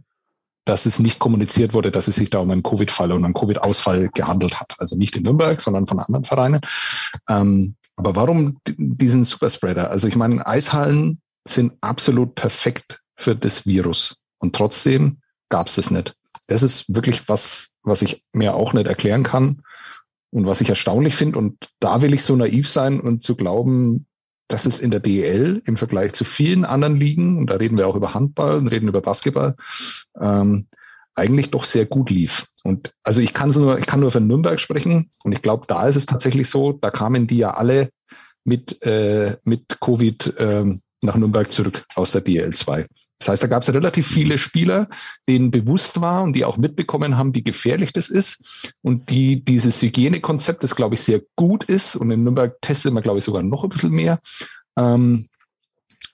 dass es nicht kommuniziert wurde, dass es sich da um einen Covid-Fall und einen Covid-Ausfall gehandelt hat. Also nicht in Nürnberg, sondern von anderen Vereinen. Ähm, aber warum diesen Superspreader? Also ich meine, Eishallen sind absolut perfekt für das Virus. Und trotzdem gab es es nicht. Das ist wirklich was, was ich mir auch nicht erklären kann und was ich erstaunlich finde. Und da will ich so naiv sein und zu glauben, dass es in der DEL im Vergleich zu vielen anderen Ligen, und da reden wir auch über Handball und reden über Basketball, ähm, eigentlich doch sehr gut lief. Und also ich kann nur, ich kann nur für Nürnberg sprechen und ich glaube, da ist es tatsächlich so, da kamen die ja alle mit, äh, mit Covid äh, nach Nürnberg zurück aus der DL 2. Das heißt, da gab es relativ viele Spieler, denen bewusst war und die auch mitbekommen haben, wie gefährlich das ist und die dieses Hygienekonzept, das glaube ich sehr gut ist und in Nürnberg testet man glaube ich sogar noch ein bisschen mehr, ähm,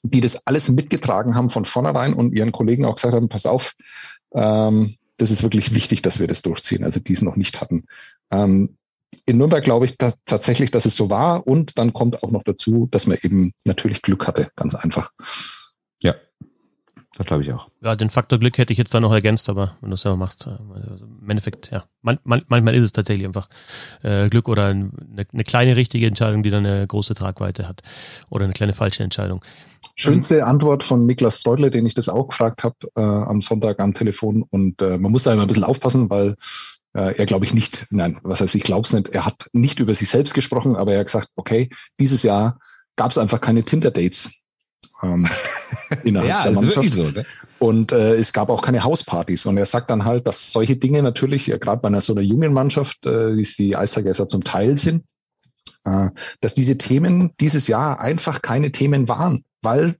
die das alles mitgetragen haben von vornherein und ihren Kollegen auch gesagt haben, pass auf, ähm, das ist wirklich wichtig, dass wir das durchziehen, also die es noch nicht hatten. Ähm, in Nürnberg glaube ich da tatsächlich, dass es so war und dann kommt auch noch dazu, dass man eben natürlich Glück hatte, ganz einfach. Ja, das glaube ich auch. Ja, den Faktor Glück hätte ich jetzt da noch ergänzt, aber wenn du es selber machst, äh, also im Endeffekt, ja. Man, man, manchmal ist es tatsächlich einfach äh, Glück oder eine, eine, kleine richtige Entscheidung, die dann eine große Tragweite hat. Oder eine kleine falsche Entscheidung. Schönste Antwort von Niklas Freudle, den ich das auch gefragt habe äh, am Sonntag am Telefon. Und äh, man muss da immer ein bisschen aufpassen, weil äh, er glaube ich nicht, nein, was heißt, ich glaube es nicht, er hat nicht über sich selbst gesprochen, aber er hat gesagt, okay, dieses Jahr gab es einfach keine Tinder-Dates ähm, innerhalb ja, der Mannschaft. Ist wirklich so, ne? Und äh, es gab auch keine Hauspartys. Und er sagt dann halt, dass solche Dinge natürlich, ja, gerade bei einer so einer jungen Mannschaft, äh, wie es die Eisbergässer zum Teil sind, äh, dass diese Themen dieses Jahr einfach keine Themen waren, weil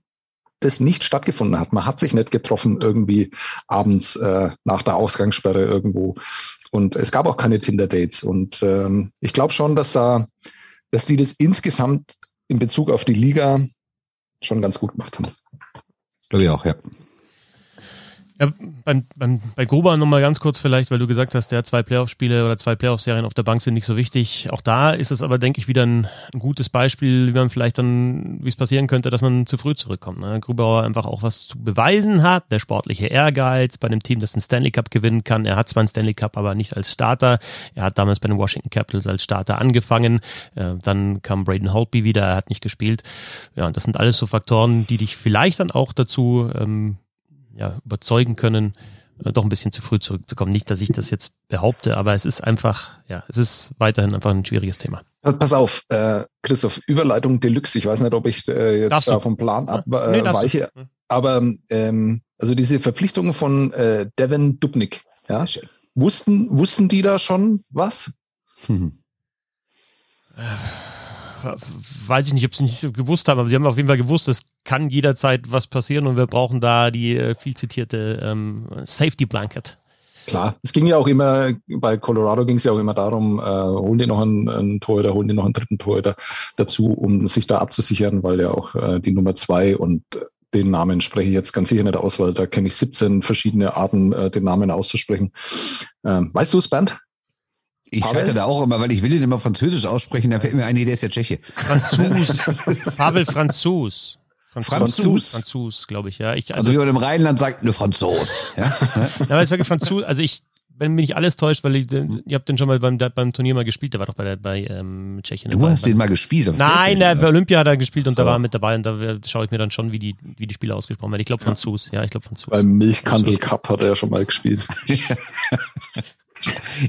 das nicht stattgefunden hat. Man hat sich nicht getroffen irgendwie abends äh, nach der Ausgangssperre irgendwo. Und es gab auch keine Tinder-Dates. Und ähm, ich glaube schon, dass da, dass die das insgesamt in Bezug auf die Liga schon ganz gut gemacht haben. Glaube ich auch, ja. Ja, beim, beim, bei Gruber nochmal ganz kurz vielleicht, weil du gesagt hast, der zwei Playoff-Spiele oder zwei Playoff-Serien auf der Bank sind nicht so wichtig. Auch da ist es aber, denke ich, wieder ein, ein gutes Beispiel, wie man vielleicht dann, wie es passieren könnte, dass man zu früh zurückkommt. Ne? Grubauer einfach auch was zu beweisen hat, der sportliche Ehrgeiz bei einem Team, das einen Stanley Cup gewinnen kann. Er hat zwar einen Stanley Cup, aber nicht als Starter. Er hat damals bei den Washington Capitals als Starter angefangen. Äh, dann kam Braden Holtby wieder, er hat nicht gespielt. Ja, und das sind alles so Faktoren, die dich vielleicht dann auch dazu ähm, ja, überzeugen können, äh, doch ein bisschen zu früh zurückzukommen. Nicht, dass ich das jetzt behaupte, aber es ist einfach, ja, es ist weiterhin einfach ein schwieriges Thema. Pass auf, äh, Christoph, Überleitung Deluxe. Ich weiß nicht, ob ich äh, jetzt Darfst da du? vom Plan abweiche, äh, nee, aber ähm, also diese Verpflichtungen von äh, Devin Dubnik, ja, wussten, wussten die da schon was? Hm. weiß ich nicht, ob sie nicht gewusst haben, aber sie haben auf jeden Fall gewusst, es kann jederzeit was passieren und wir brauchen da die äh, viel zitierte ähm, Safety Blanket. Klar, es ging ja auch immer, bei Colorado ging es ja auch immer darum, äh, holen die noch einen, einen Torhüter, holen die noch einen dritten Torhüter dazu, um sich da abzusichern, weil ja auch äh, die Nummer zwei und den Namen spreche ich jetzt ganz sicher nicht aus, weil da kenne ich 17 verschiedene Arten, äh, den Namen auszusprechen. Ähm, weißt du es, Bernd? Ich schalte da auch immer, weil ich will ihn immer französisch aussprechen, da fällt mir ein, der ist ja Tscheche. Franzos. Pavel Franzos. Franzos. Franzos, glaube ich, ja. Ich, also, also wie man im Rheinland sagt, ne Franzos. Ja, aber es ist wirklich Franzos. Also ich, wenn mich nicht alles täuscht, weil ich, ihr habt den schon mal beim, beim Turnier mal gespielt, der war doch bei, der, bei ähm, Tschechien. Du hast den mal gespielt? Nein, der bei Olympia hat er gespielt und so. da war er mit dabei und da schaue ich mir dann schon, wie die, wie die Spiele ausgesprochen werden. Ich glaube Franzos, ja, ich glaube Franzos. Beim Milchkandel Cup hat er ja schon mal gespielt.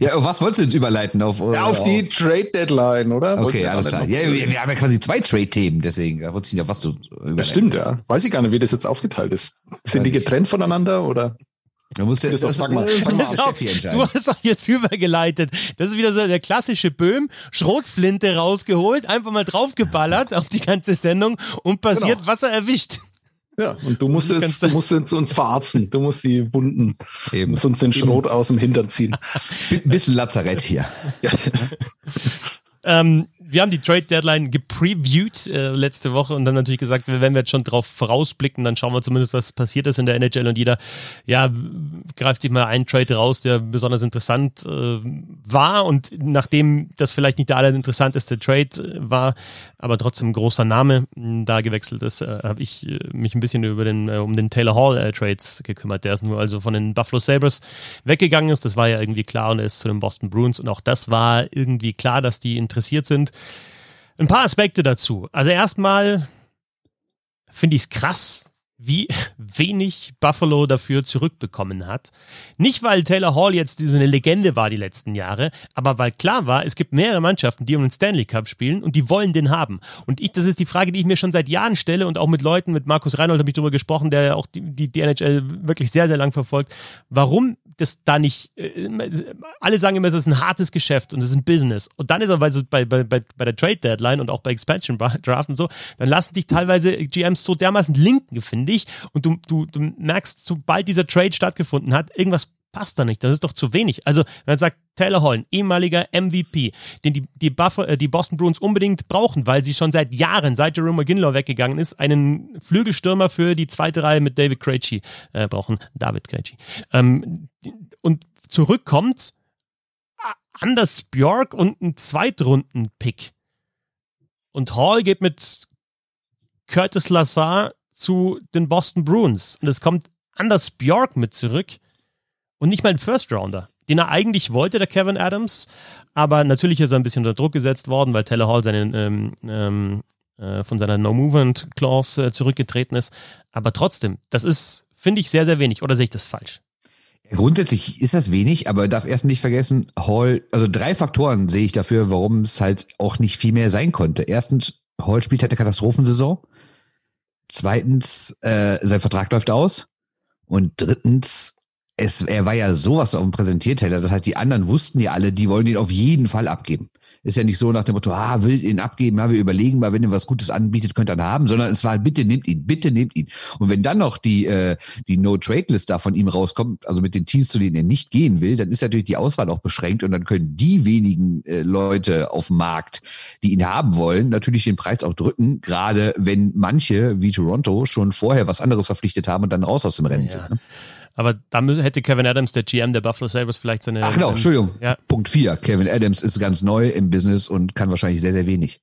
Ja, auf was wolltest du jetzt überleiten? Auf, ja, auf die Trade Deadline, oder? Okay, alles klar. Ja, wir, wir, haben ja quasi zwei Trade-Themen, deswegen da wollte ich ja was du Das stimmt, ja. Weiß ich gar nicht, wie das jetzt aufgeteilt ist. Sind die getrennt voneinander oder? Du musst das, das, sag mal, sag mal auf, du hast doch jetzt übergeleitet. Das ist wieder so der klassische Böhm, Schrotflinte rausgeholt, einfach mal draufgeballert auf die ganze Sendung und passiert, genau. was er erwischt. Ja, und du musst, es, du musst es uns verarzten. Du musst die Wunden, Eben. musst uns den Schrot Eben. aus dem Hintern ziehen. Bisschen Lazarett hier. Ja. ähm, wir haben die Trade Deadline gepreviewt äh, letzte Woche und dann natürlich gesagt, wenn wir jetzt schon drauf vorausblicken, dann schauen wir zumindest, was passiert ist in der NHL und jeder, ja, greift sich mal einen Trade raus, der besonders interessant äh, war und nachdem das vielleicht nicht der allerinteressanteste Trade äh, war, aber trotzdem großer Name da gewechselt ist, äh, habe ich äh, mich ein bisschen über den, äh, um den Taylor Hall äh, Trades gekümmert. Der ist nur also von den Buffalo Sabres weggegangen ist. Das war ja irgendwie klar und er ist zu den Boston Bruins und auch das war irgendwie klar, dass die interessiert sind. Ein paar Aspekte dazu. Also erstmal finde ich es krass, wie wenig Buffalo dafür zurückbekommen hat. Nicht, weil Taylor Hall jetzt diese eine Legende war die letzten Jahre, aber weil klar war, es gibt mehrere Mannschaften, die um den Stanley Cup spielen und die wollen den haben. Und ich, das ist die Frage, die ich mir schon seit Jahren stelle und auch mit Leuten, mit Markus Reinhold habe ich darüber gesprochen, der auch die, die, die NHL wirklich sehr, sehr lang verfolgt. Warum das da nicht, äh, alle sagen immer, es ist ein hartes Geschäft und es ist ein Business. Und dann ist aber bei, bei, bei, bei der Trade Deadline und auch bei Expansion Draft und so, dann lassen sich teilweise GMs so dermaßen linken, finde ich. Und du, du, du merkst, sobald dieser Trade stattgefunden hat, irgendwas passt da nicht. Das ist doch zu wenig. Also, wenn man sagt, Taylor Hall, ehemaliger MVP, den die, die, Buffer, äh, die Boston Bruins unbedingt brauchen, weil sie schon seit Jahren, seit Jerome McGinlaw weggegangen ist, einen Flügelstürmer für die zweite Reihe mit David Krejci äh, brauchen. David Krejci. Ähm, und zurückkommt Anders Bjork und ein Zweitrunden-Pick. Und Hall geht mit Curtis Lazar zu den Boston Bruins. Und es kommt Anders Bjork mit zurück und nicht mal ein First Rounder, den er eigentlich wollte, der Kevin Adams. Aber natürlich ist er ein bisschen unter Druck gesetzt worden, weil Taylor Hall seinen, ähm, ähm, äh, von seiner No-Movement Clause äh, zurückgetreten ist. Aber trotzdem, das ist, finde ich, sehr, sehr wenig. Oder sehe ich das falsch? Grundsätzlich ist das wenig, aber darf erst nicht vergessen, Hall, also drei Faktoren sehe ich dafür, warum es halt auch nicht viel mehr sein konnte. Erstens, Hall spielt halt eine Katastrophensaison. Zweitens, äh, sein Vertrag läuft aus. Und drittens, es, er war ja sowas auf dem Präsentierteller. Das heißt, die anderen wussten ja alle, die wollen ihn auf jeden Fall abgeben. Ist ja nicht so nach dem Motto, ah, will ihn abgeben, ja, wir überlegen mal, wenn ihr was Gutes anbietet, könnt ihr ihn haben, sondern es war, bitte nehmt ihn, bitte nehmt ihn. Und wenn dann noch die, äh, die No-Trade-List da von ihm rauskommt, also mit den Teams, zu denen er nicht gehen will, dann ist natürlich die Auswahl auch beschränkt und dann können die wenigen äh, Leute auf dem Markt, die ihn haben wollen, natürlich den Preis auch drücken, gerade wenn manche, wie Toronto, schon vorher was anderes verpflichtet haben und dann raus aus dem Rennen ja. sind. Ne? Aber da hätte Kevin Adams, der GM der Buffalo Sabres, vielleicht seine. Ach genau, Entschuldigung. Ja. Punkt 4. Kevin Adams ist ganz neu im Business und kann wahrscheinlich sehr, sehr wenig.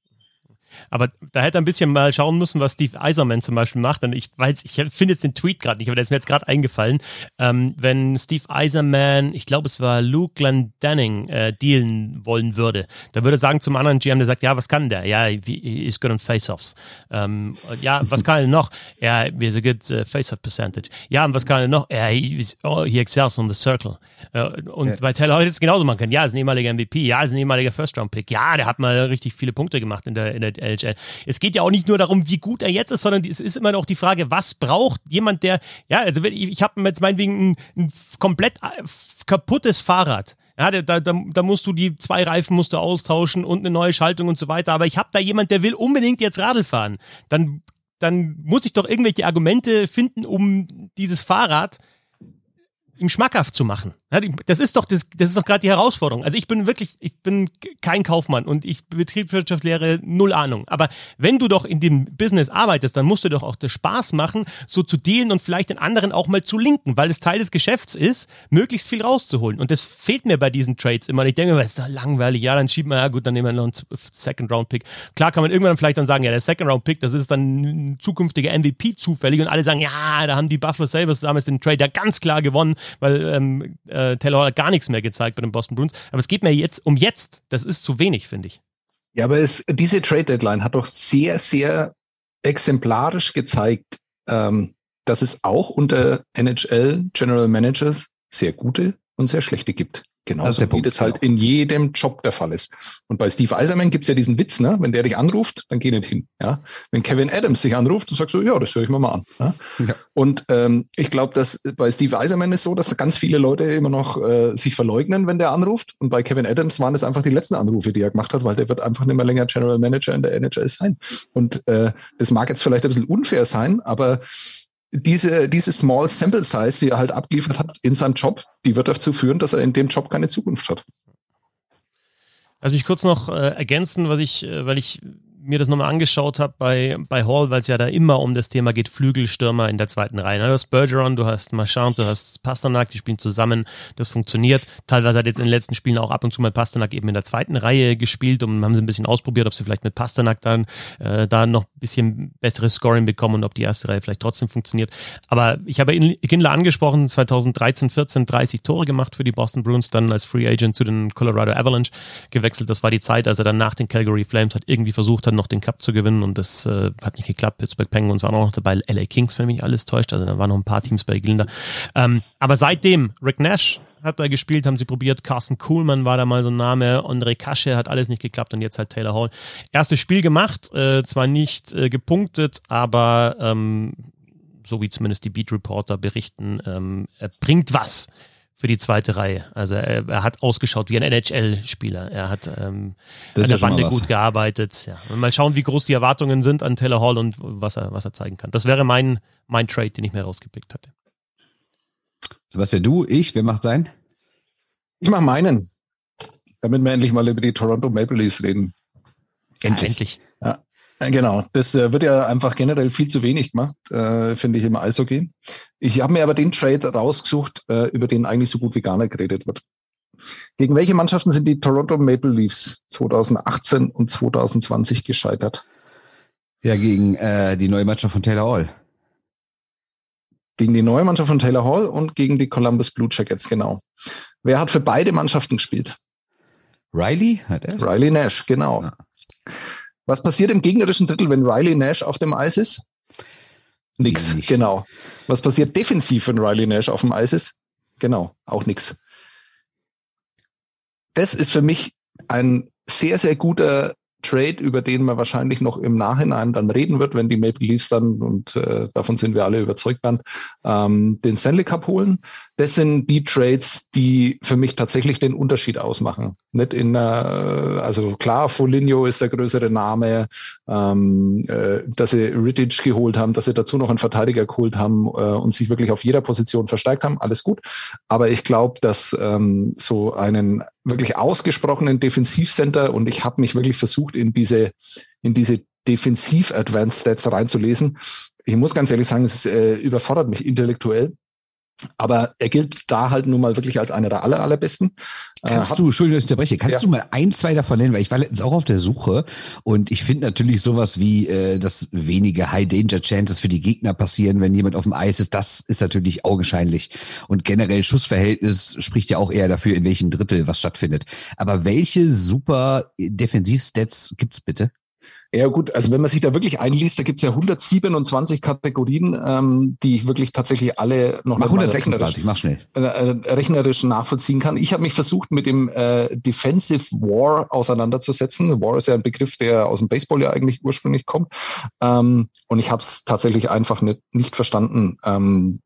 Aber da hätte er ein bisschen mal schauen müssen, was Steve Eiserman zum Beispiel macht. Und ich weiß, ich finde jetzt den Tweet gerade nicht, aber der ist mir jetzt gerade eingefallen. Ähm, wenn Steve Eiserman, ich glaube, es war Luke Glendenning, äh, dealen wollen würde, dann würde er sagen zum anderen GM, der sagt, ja, was kann der? Ja, ist good on Face-Offs. Ähm, ja, was kann er noch? Ja, is a good uh, Face-Off Percentage. Ja, und was kann er noch? Ja, he, oh, he excels on the circle. Äh, und ja. bei Taylor ist es genauso machen können. Ja, ist ein ehemaliger MVP. Ja, ist ein ehemaliger First-Round-Pick. Ja, der hat mal richtig viele Punkte gemacht in der, in der NHL. Es geht ja auch nicht nur darum, wie gut er jetzt ist, sondern es ist immer noch die Frage, was braucht jemand, der, ja, also ich, ich habe jetzt meinetwegen ein, ein komplett äh, kaputtes Fahrrad. Ja, da, da, da musst du die zwei Reifen musst du austauschen und eine neue Schaltung und so weiter. Aber ich habe da jemand, der will unbedingt jetzt Radl fahren. Dann, dann muss ich doch irgendwelche Argumente finden, um dieses Fahrrad ihm schmackhaft zu machen. Das ist doch, das, das ist doch gerade die Herausforderung. Also ich bin wirklich, ich bin kein Kaufmann und ich Betriebswirtschaftslehre null Ahnung. Aber wenn du doch in dem Business arbeitest, dann musst du doch auch das Spaß machen, so zu dealen und vielleicht den anderen auch mal zu linken, weil es Teil des Geschäfts ist, möglichst viel rauszuholen. Und das fehlt mir bei diesen Trades immer. Ich denke mir, das ist doch langweilig. Ja, dann schieben wir, ja gut, dann nehmen wir noch einen Second-Round-Pick. Klar kann man irgendwann vielleicht dann sagen, ja, der Second-Round-Pick, das ist dann ein zukünftiger MVP zufällig und alle sagen, ja, da haben die Buffalo Sabres damals den Trade ja ganz klar gewonnen, weil ähm, äh, Taylor Hall hat gar nichts mehr gezeigt bei den Boston Bruins. Aber es geht mir jetzt um jetzt. Das ist zu wenig, finde ich. Ja, aber es, diese Trade Deadline hat doch sehr, sehr exemplarisch gezeigt, ähm, dass es auch unter NHL General Managers sehr gute und sehr schlechte gibt. Genauso wie Punkt, das halt genau. in jedem Job der Fall ist. Und bei Steve Eiserman gibt's ja diesen Witz, ne? wenn der dich anruft, dann geh nicht hin. Ja? Wenn Kevin Adams dich anruft, dann sagst du, ja, das höre ich mir mal an. Ja? Ja. Und ähm, ich glaube, dass bei Steve Eiserman ist so, dass ganz viele Leute immer noch äh, sich verleugnen, wenn der anruft. Und bei Kevin Adams waren es einfach die letzten Anrufe, die er gemacht hat, weil der wird einfach nicht mehr länger General Manager in der NHL sein. Und äh, das mag jetzt vielleicht ein bisschen unfair sein, aber diese, diese Small Sample Size, die er halt abgeliefert hat in seinem Job, die wird dazu führen, dass er in dem Job keine Zukunft hat. Also mich kurz noch äh, ergänzen, was ich, äh, weil ich mir das nochmal angeschaut habe bei, bei Hall, weil es ja da immer um das Thema geht, Flügelstürmer in der zweiten Reihe. Du hast Bergeron, du hast Marchand, du hast Pasternak, die spielen zusammen, das funktioniert. Teilweise hat jetzt in den letzten Spielen auch ab und zu mal Pasternak eben in der zweiten Reihe gespielt und haben sie ein bisschen ausprobiert, ob sie vielleicht mit Pasternak dann äh, da noch ein bisschen besseres Scoring bekommen und ob die erste Reihe vielleicht trotzdem funktioniert. Aber ich habe Kindler angesprochen, 2013, 14 30 Tore gemacht für die Boston Bruins, dann als Free Agent zu den Colorado Avalanche gewechselt. Das war die Zeit, als er dann nach den Calgary Flames hat irgendwie versucht hat, noch den Cup zu gewinnen und das äh, hat nicht geklappt. Pittsburgh Penguins waren auch noch dabei, LA Kings, wenn mich alles täuscht. Also da waren noch ein paar Teams bei Gilda. Ähm, aber seitdem, Rick Nash hat da gespielt, haben sie probiert. Carsten Kuhlmann war da mal so ein Name. André Kasche hat alles nicht geklappt und jetzt halt Taylor Hall. Erstes Spiel gemacht, äh, zwar nicht äh, gepunktet, aber ähm, so wie zumindest die Beat Reporter berichten, ähm, er bringt was für die zweite Reihe. Also er, er hat ausgeschaut wie ein NHL-Spieler. Er hat ähm, an der Bande gut gearbeitet. Ja. mal schauen, wie groß die Erwartungen sind an Taylor Hall und was er, was er zeigen kann. Das wäre mein, mein Trade, den ich mir rausgepickt hatte. Sebastian, du, ich, wer macht sein? Ich mache meinen. Damit wir endlich mal über die Toronto Maple Leafs reden. Endlich. Ja, endlich. Ja. Genau, das äh, wird ja einfach generell viel zu wenig gemacht, äh, finde ich im Eishockey. Ich habe mir aber den Trade rausgesucht, äh, über den eigentlich so gut wie gar nicht geredet wird. Gegen welche Mannschaften sind die Toronto Maple Leafs 2018 und 2020 gescheitert? Ja, gegen äh, die neue Mannschaft von Taylor Hall. Gegen die neue Mannschaft von Taylor Hall und gegen die Columbus Blue Jackets, genau. Wer hat für beide Mannschaften gespielt? Riley? Hat er? Riley Nash, genau. Ja. Was passiert im gegnerischen Drittel, wenn Riley Nash auf dem Eis ist? Nix, Nicht. genau. Was passiert defensiv, wenn Riley Nash auf dem Eis ist? Genau, auch nix. Das ist für mich ein sehr, sehr guter Trade, über den man wahrscheinlich noch im Nachhinein dann reden wird, wenn die Maple Leafs dann, und äh, davon sind wir alle überzeugt dann, ähm, den Stanley Cup holen. Das sind die Trades, die für mich tatsächlich den Unterschied ausmachen. Nicht in, äh, also klar, Foligno ist der größere Name, ähm, äh, dass sie Rittich geholt haben, dass sie dazu noch einen Verteidiger geholt haben äh, und sich wirklich auf jeder Position verstärkt haben, alles gut. Aber ich glaube, dass ähm, so einen wirklich ausgesprochenen Defensivcenter und ich habe mich wirklich versucht, in diese, in diese Defensiv-Advanced Stats reinzulesen. Ich muss ganz ehrlich sagen, es äh, überfordert mich intellektuell. Aber er gilt da halt nun mal wirklich als einer der aller, allerbesten. Äh, kannst äh, du, Entschuldigung, dass ich unterbreche, kannst ja. du mal ein, zwei davon nennen, weil ich war letztens auch auf der Suche und ich finde natürlich sowas wie, äh, dass wenige High-Danger-Chances für die Gegner passieren, wenn jemand auf dem Eis ist, das ist natürlich augenscheinlich. Und generell Schussverhältnis spricht ja auch eher dafür, in welchem Drittel was stattfindet. Aber welche super Defensivstats gibt's bitte? Ja gut, also wenn man sich da wirklich einliest, da gibt es ja 127 Kategorien, ähm, die ich wirklich tatsächlich alle noch mach 126, mach schnell. Äh, äh, rechnerisch nachvollziehen kann. Ich habe mich versucht, mit dem äh, Defensive War auseinanderzusetzen. War ist ja ein Begriff, der aus dem Baseball ja eigentlich ursprünglich kommt. Ähm, und ich habe es tatsächlich einfach nicht, nicht verstanden. Ähm,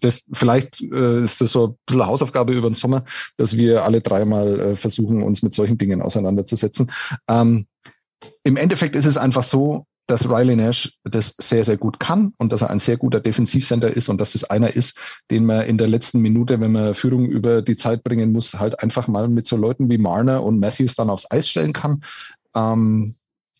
das, vielleicht äh, ist das so ein bisschen Hausaufgabe über den Sommer, dass wir alle dreimal äh, versuchen, uns mit solchen Dingen auseinanderzusetzen. Ähm, im Endeffekt ist es einfach so, dass Riley Nash das sehr, sehr gut kann und dass er ein sehr guter Defensivcenter ist und dass das einer ist, den man in der letzten Minute, wenn man Führung über die Zeit bringen muss, halt einfach mal mit so Leuten wie Marner und Matthews dann aufs Eis stellen kann. Ähm,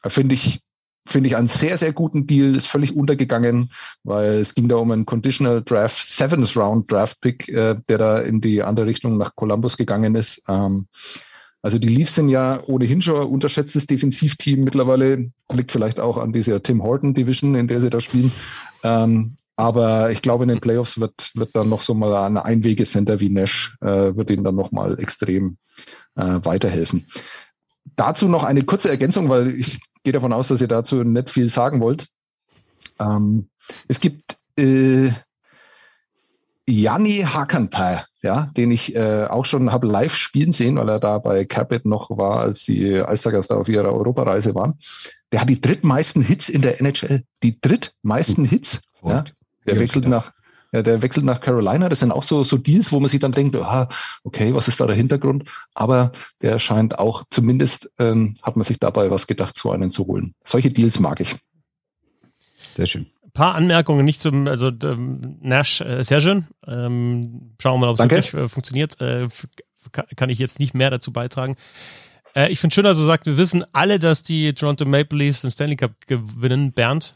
Finde ich, finde ich einen sehr, sehr guten Deal, ist völlig untergegangen, weil es ging da um einen Conditional Draft, Seventh Round Draft Pick, äh, der da in die andere Richtung nach Columbus gegangen ist. Ähm, also die Leafs sind ja ohnehin schon ein unterschätztes Defensivteam. Mittlerweile liegt vielleicht auch an dieser Tim Horton Division, in der sie da spielen. Ähm, aber ich glaube, in den Playoffs wird, wird dann noch so mal ein Einwegecenter wie Nash, äh, wird ihnen dann noch mal extrem äh, weiterhelfen. Dazu noch eine kurze Ergänzung, weil ich gehe davon aus, dass ihr dazu nicht viel sagen wollt. Ähm, es gibt äh, Janni Hakanpää, ja, den ich äh, auch schon habe live spielen sehen, weil er da bei Capit noch war, als die Eistergast auf ihrer Europareise waren. Der hat die drittmeisten Hits in der NHL. Die drittmeisten hm. Hits. Ja, der ja, wechselt nach, ja, der wechselt nach Carolina. Das sind auch so, so Deals, wo man sich dann denkt, ah, okay, was ist da der Hintergrund? Aber der scheint auch, zumindest ähm, hat man sich dabei was gedacht, so einen zu holen. Solche Deals mag ich. Sehr schön paar Anmerkungen nicht zum, also ähm, Nash, äh, sehr schön. Ähm, schauen wir mal, ob es wirklich äh, funktioniert. Äh, kann ich jetzt nicht mehr dazu beitragen. Äh, ich finde schön, dass du sagst, wir wissen alle, dass die Toronto Maple Leafs den Stanley Cup gewinnen, Bernd.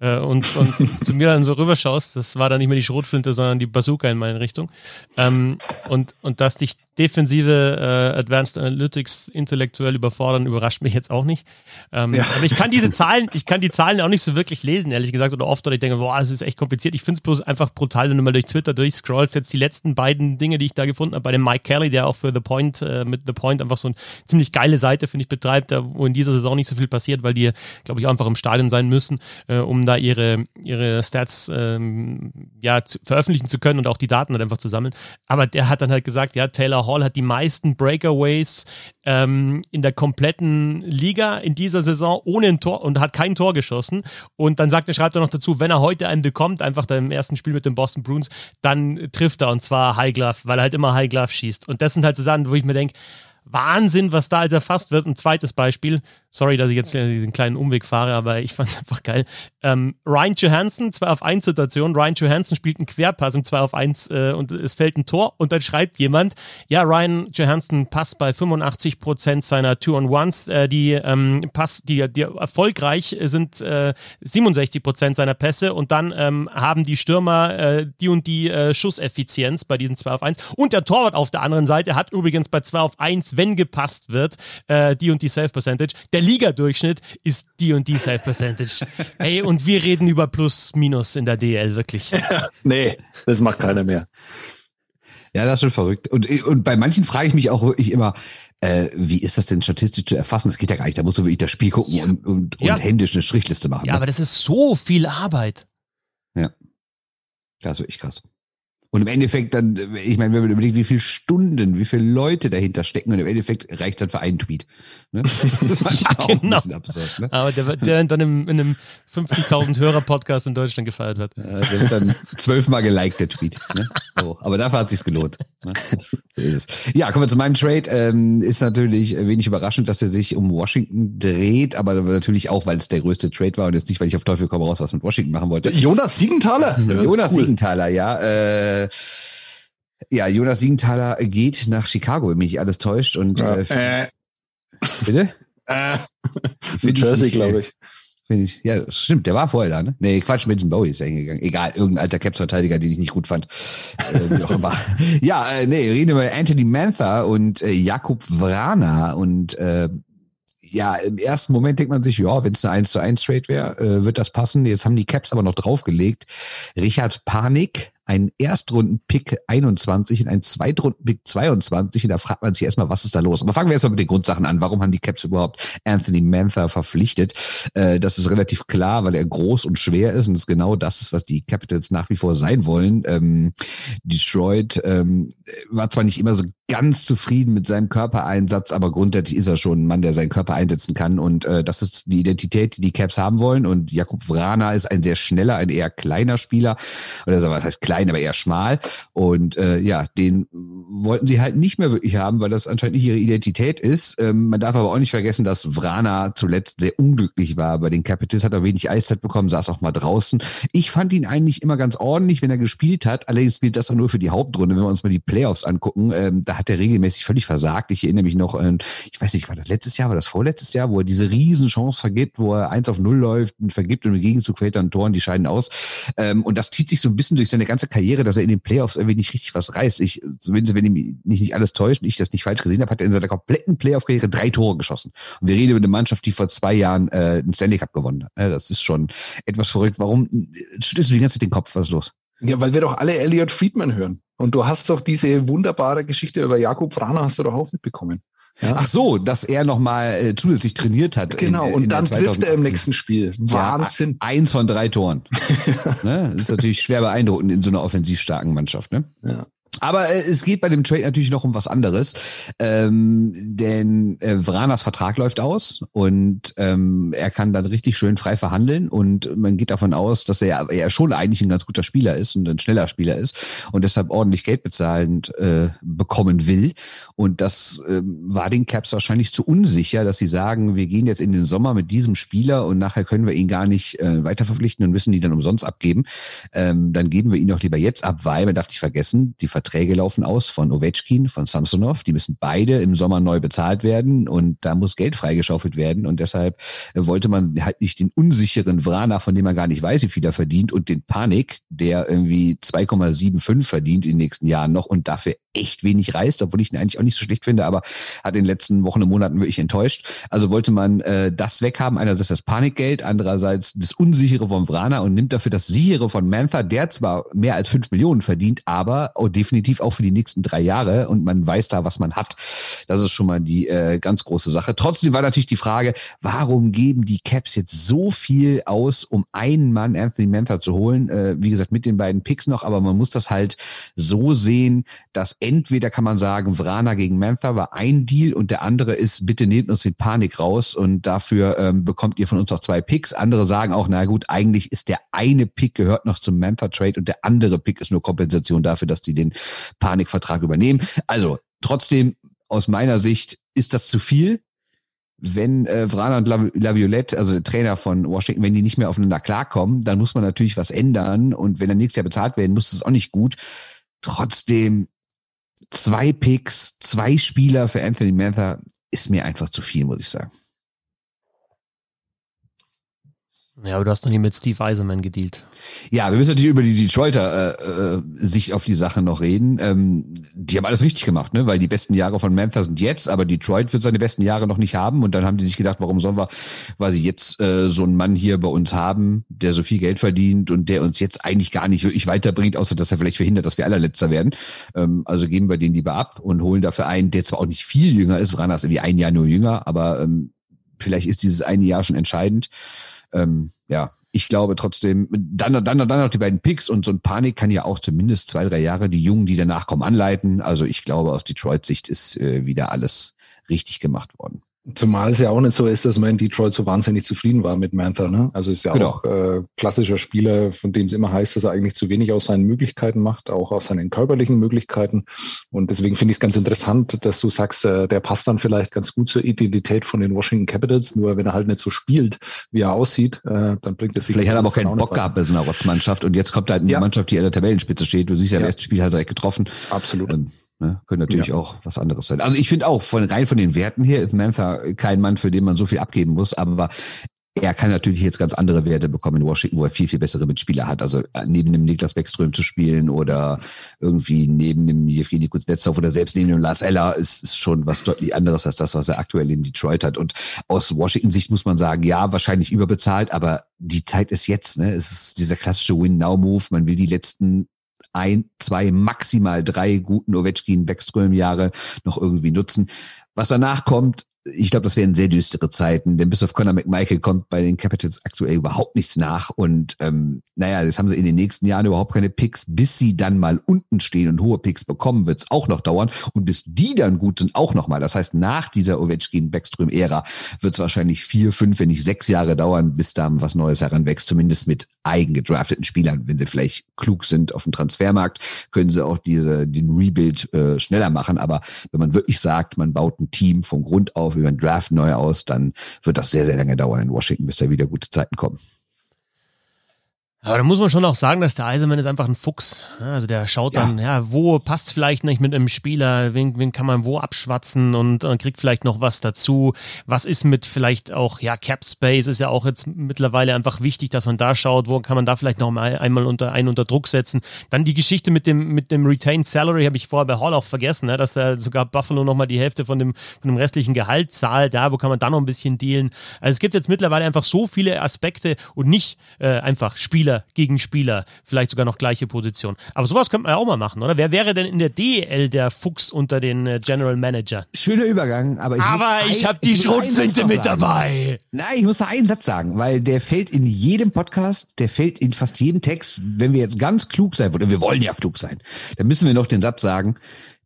Äh, und, und zu mir dann so rüberschaust, das war dann nicht mehr die Schrotflinte, sondern die Bazooka in meine Richtung. Ähm, und, und dass dich defensive äh, Advanced Analytics intellektuell überfordern, überrascht mich jetzt auch nicht. Ähm, ja. Aber ich kann diese Zahlen, ich kann die Zahlen auch nicht so wirklich lesen, ehrlich gesagt, oder oft, oder ich denke, boah, das ist echt kompliziert. Ich finde es bloß einfach brutal, wenn du mal durch Twitter durchscrollst, jetzt die letzten beiden Dinge, die ich da gefunden habe, bei dem Mike Kelly, der auch für The Point, äh, mit The Point einfach so eine ziemlich geile Seite, finde ich, betreibt, wo in dieser Saison nicht so viel passiert, weil die, glaube ich, auch einfach im Stadion sein müssen, äh, um da ihre, ihre Stats ähm, ja, zu, veröffentlichen zu können und auch die Daten halt einfach zu sammeln. Aber der hat dann halt gesagt, ja, Taylor Hall hat die meisten Breakaways ähm, in der kompletten Liga in dieser Saison ohne ein Tor und hat kein Tor geschossen. Und dann sagt er, schreibt er noch dazu, wenn er heute einen bekommt, einfach da im ersten Spiel mit den Boston Bruins, dann trifft er und zwar High Glove, weil er halt immer High Glove schießt. Und das sind halt so Sachen, wo ich mir denke, Wahnsinn, was da halt erfasst wird. Ein zweites Beispiel, sorry, dass ich jetzt diesen kleinen Umweg fahre, aber ich fand es einfach geil. Ähm, Ryan Johansson, 2 auf 1 Situation. Ryan Johansson spielt einen Querpass im 2 auf 1 äh, und es fällt ein Tor und dann schreibt jemand, ja, Ryan Johansson passt bei 85 Prozent seiner Two-on-Ones, äh, die, ähm, Pass, die, die erfolgreich sind äh, 67 Prozent seiner Pässe und dann ähm, haben die Stürmer äh, die und die äh, Schusseffizienz bei diesen 2 auf 1 und der Torwart auf der anderen Seite hat übrigens bei 2 auf 1, wenn gepasst wird, äh, die und die Self-Percentage. Liga-Durchschnitt ist die und die Self-Percentage. Ey, und wir reden über Plus, Minus in der DL, wirklich. nee, das macht keiner mehr. Ja, das ist schon verrückt. Und, und bei manchen frage ich mich auch wirklich immer, äh, wie ist das denn statistisch zu erfassen? Das geht ja gar nicht. Da musst du wirklich das Spiel gucken ja. und, und, ja. und händisch eine Strichliste machen. Ja, ne? aber das ist so viel Arbeit. Ja. Ja, so ich krass. Und im Endeffekt dann, ich meine, wenn man überlegt, wie viele Stunden, wie viele Leute dahinter stecken und im Endeffekt reicht dann für einen Tweet. Ne? Das ja, genau. absurd, ne? Aber der, der dann im, in einem 50.000 Hörer-Podcast in Deutschland gefeiert wird. Ja, der wird dann zwölfmal geliked, der Tweet. Ne? So, aber dafür hat sich's gelohnt. Ne? Ja, kommen wir zu meinem Trade. Ähm, ist natürlich wenig überraschend, dass er sich um Washington dreht, aber natürlich auch, weil es der größte Trade war und jetzt nicht, weil ich auf Teufel komm raus was mit Washington machen wollte. Jonas Siegenthaler? Jonas cool. Siegenthaler, ja. Äh, äh, ja, Jonas Siegenthaler geht nach Chicago, wenn mich alles täuscht. Und, ja. äh, bitte? Äh, New Jersey, glaube ich. Ich. Ja, stimmt, der war vorher da, ne? Nee, Quatsch, mit Bowie ist er hingegangen. Egal, irgendein alter Caps-Verteidiger, den ich nicht gut fand. äh, wie auch immer. Ja, äh, nee, reden wir über Anthony Mantha und äh, Jakub Vrana und äh, ja, im ersten Moment denkt man sich, ja, wenn es eine 1 zu 1 Trade wäre, äh, wird das passen. Jetzt haben die Caps aber noch draufgelegt. Richard Panik ein Erstrunden-Pick 21 und ein Zweitrunden-Pick 22. Und da fragt man sich erstmal, was ist da los? Aber fangen wir erstmal mit den Grundsachen an. Warum haben die Caps überhaupt Anthony Mantha verpflichtet? Äh, das ist relativ klar, weil er groß und schwer ist und es genau das ist, was die Capitals nach wie vor sein wollen. Ähm, Detroit ähm, war zwar nicht immer so ganz zufrieden mit seinem Körpereinsatz, aber grundsätzlich ist er schon ein Mann, der seinen Körper einsetzen kann und äh, das ist die Identität, die die Caps haben wollen und Jakub Vrana ist ein sehr schneller, ein eher kleiner Spieler oder was heißt klein, aber eher schmal und äh, ja, den wollten sie halt nicht mehr wirklich haben, weil das anscheinend nicht ihre Identität ist. Ähm, man darf aber auch nicht vergessen, dass Vrana zuletzt sehr unglücklich war bei den Capitals, hat er wenig Eiszeit bekommen, saß auch mal draußen. Ich fand ihn eigentlich immer ganz ordentlich, wenn er gespielt hat, allerdings gilt das auch nur für die Hauptrunde, wenn wir uns mal die Playoffs angucken, ähm, da hat er regelmäßig völlig versagt. Ich erinnere mich noch, an, ich weiß nicht, war das letztes Jahr, war das vorletztes Jahr, wo er diese Riesenchance vergibt, wo er eins auf null läuft und vergibt und im Gegenzug fällt dann Toren, die scheiden aus. Ähm, und das zieht sich so ein bisschen durch seine ganze Karriere, dass er in den Playoffs irgendwie nicht richtig was reißt. Ich, zumindest wenn mich nicht, alles täuscht und ich das nicht falsch gesehen habe, hat er in seiner kompletten Playoff-Karriere drei Tore geschossen. Und wir reden über eine Mannschaft, die vor zwei Jahren äh, einen Stanley Cup gewonnen hat. Das ist schon etwas verrückt. Warum schüttelst du die ganze Zeit den Kopf? Was ist los? Ja, weil wir doch alle Elliot Friedman hören. Und du hast doch diese wunderbare Geschichte über Jakob Vrana hast du doch auch mitbekommen. Ja? Ach so, dass er nochmal äh, zusätzlich trainiert hat. Genau, in, in und dann trifft er im nächsten Spiel. Wahnsinn. Ja, eins von drei Toren. ne? Das ist natürlich schwer beeindruckend in so einer offensiv starken Mannschaft. Ne? Ja. Aber äh, es geht bei dem Trade natürlich noch um was anderes, ähm, denn äh, Vranas Vertrag läuft aus und ähm, er kann dann richtig schön frei verhandeln und man geht davon aus, dass er ja schon eigentlich ein ganz guter Spieler ist und ein schneller Spieler ist und deshalb ordentlich Geld bezahlend äh, bekommen will und das äh, war den Caps wahrscheinlich zu unsicher, dass sie sagen, wir gehen jetzt in den Sommer mit diesem Spieler und nachher können wir ihn gar nicht äh, weiter verpflichten und müssen die dann umsonst abgeben. Ähm, dann geben wir ihn doch lieber jetzt ab, weil man darf nicht vergessen, die Verträge laufen aus von Ovechkin, von Samsonov. Die müssen beide im Sommer neu bezahlt werden und da muss Geld freigeschaufelt werden. Und deshalb wollte man halt nicht den unsicheren Vrana, von dem man gar nicht weiß, wie viel er verdient, und den Panik, der irgendwie 2,75 verdient in den nächsten Jahren noch und dafür echt wenig reißt, obwohl ich ihn eigentlich auch nicht so schlecht finde, aber hat in den letzten Wochen und Monaten wirklich enttäuscht. Also wollte man äh, das weghaben, einerseits das Panikgeld, andererseits das unsichere von Vrana und nimmt dafür das sichere von Mantha, der zwar mehr als fünf Millionen verdient, aber oh, definitiv auch für die nächsten drei Jahre und man weiß da, was man hat. Das ist schon mal die äh, ganz große Sache. Trotzdem war natürlich die Frage, warum geben die Caps jetzt so viel aus, um einen Mann Anthony Mantha zu holen? Äh, wie gesagt, mit den beiden Picks noch, aber man muss das halt so sehen, dass entweder kann man sagen, Vrana gegen Mantha war ein Deal und der andere ist, bitte nehmt uns den Panik raus und dafür ähm, bekommt ihr von uns auch zwei Picks. Andere sagen auch, na gut, eigentlich ist der eine Pick gehört noch zum Mantha Trade und der andere Pick ist nur Kompensation dafür, dass die den Panikvertrag übernehmen. Also trotzdem aus meiner Sicht ist das zu viel. Wenn äh, Vrana und Laviolette, also der Trainer von Washington, wenn die nicht mehr aufeinander klarkommen, dann muss man natürlich was ändern. Und wenn er nächstes Jahr bezahlt werden muss, ist auch nicht gut. Trotzdem zwei Picks, zwei Spieler für Anthony Mantha ist mir einfach zu viel, muss ich sagen. Ja, aber du hast doch nie mit Steve Eiserman gedealt. Ja, wir müssen natürlich über die Detroiter äh, äh, Sicht auf die Sache noch reden. Ähm, die haben alles richtig gemacht, ne? weil die besten Jahre von Memphis sind jetzt, aber Detroit wird seine besten Jahre noch nicht haben. Und dann haben die sich gedacht, warum sollen wir, sie jetzt äh, so einen Mann hier bei uns haben, der so viel Geld verdient und der uns jetzt eigentlich gar nicht wirklich weiterbringt, außer dass er vielleicht verhindert, dass wir allerletzter werden. Ähm, also geben wir den lieber ab und holen dafür einen, der zwar auch nicht viel jünger ist, Rana ist irgendwie ein Jahr nur jünger, aber ähm, vielleicht ist dieses eine Jahr schon entscheidend ähm, ja, ich glaube trotzdem, dann, dann, dann noch die beiden Picks und so ein Panik kann ja auch zumindest zwei, drei Jahre die Jungen, die danach kommen, anleiten. Also ich glaube, aus Detroit Sicht ist äh, wieder alles richtig gemacht worden. Zumal es ja auch nicht so ist, dass man in Detroit so wahnsinnig zufrieden war mit Mantha. Ne? Also ist ja genau. auch äh, klassischer Spieler, von dem es immer heißt, dass er eigentlich zu wenig aus seinen Möglichkeiten macht, auch aus seinen körperlichen Möglichkeiten. Und deswegen finde ich es ganz interessant, dass du sagst, äh, der passt dann vielleicht ganz gut zur Identität von den Washington Capitals. Nur wenn er halt nicht so spielt, wie er aussieht, äh, dann bringt es sich. Vielleicht hat er aber auch keinen Bock gehabt bei so einer Rotzmannschaft und jetzt kommt halt eine ja. Mannschaft, die an der Tabellenspitze steht. Du siehst ja, ja. im ersten Spiel hat er direkt getroffen. Absolut. Ähm, Ne? Könnte natürlich ja. auch was anderes sein. Also ich finde auch, von rein von den Werten her ist Mantha kein Mann, für den man so viel abgeben muss, aber er kann natürlich jetzt ganz andere Werte bekommen in Washington, wo er viel, viel bessere Mitspieler hat. Also äh, neben dem Niklas Beckström zu spielen oder irgendwie neben dem Jevgeny Kuznetsov oder selbst neben dem Lars Eller ist, ist schon was deutlich anderes als das, was er aktuell in Detroit hat. Und aus Washington-Sicht muss man sagen, ja, wahrscheinlich überbezahlt, aber die Zeit ist jetzt. Ne? Es ist dieser klassische Win-Now-Move. Man will die letzten ein, zwei, maximal drei guten Ovechkin-Backström-Jahre noch irgendwie nutzen. Was danach kommt, ich glaube, das wären sehr düstere Zeiten, denn bis auf Conor McMichael kommt bei den Capitals aktuell überhaupt nichts nach. Und ähm, naja, jetzt haben sie in den nächsten Jahren überhaupt keine Picks. Bis sie dann mal unten stehen und hohe Picks bekommen, wird es auch noch dauern. Und bis die dann gut sind, auch noch mal. Das heißt, nach dieser Ovechkin-Backström-Ära wird es wahrscheinlich vier, fünf, wenn nicht sechs Jahre dauern, bis da was Neues heranwächst. Zumindest mit eigengedrafteten Spielern. Wenn sie vielleicht klug sind auf dem Transfermarkt, können sie auch diese, den Rebuild äh, schneller machen. Aber wenn man wirklich sagt, man baut ein Team vom Grund auf, über den Draft neu aus, dann wird das sehr, sehr lange dauern in Washington, bis da wieder gute Zeiten kommen. Aber da muss man schon auch sagen, dass der Eisenmann ist einfach ein Fuchs. Also der schaut dann, ja, ja wo passt vielleicht nicht mit einem Spieler, wen, wen kann man wo abschwatzen und, und kriegt vielleicht noch was dazu. Was ist mit vielleicht auch, ja, Cap Space ist ja auch jetzt mittlerweile einfach wichtig, dass man da schaut, wo kann man da vielleicht noch mal einmal unter, einen unter Druck setzen. Dann die Geschichte mit dem, mit dem Retained Salary habe ich vorher bei Hall auch vergessen, ne, dass er sogar Buffalo nochmal die Hälfte von dem, von dem restlichen Gehalt zahlt. Da, wo kann man da noch ein bisschen dealen? Also es gibt jetzt mittlerweile einfach so viele Aspekte und nicht äh, einfach Spieler Spieler gegen Spieler, vielleicht sogar noch gleiche Position. Aber sowas könnte man ja auch mal machen, oder? Wer wäre denn in der DL der Fuchs unter den äh, General Manager? Schöner Übergang, aber ich, aber ich habe die Schrotflinte mit dabei. Nein, ich muss da einen Satz sagen, weil der fällt in jedem Podcast, der fällt in fast jedem Text. Wenn wir jetzt ganz klug sein wollen, wir wollen ja klug sein, dann müssen wir noch den Satz sagen,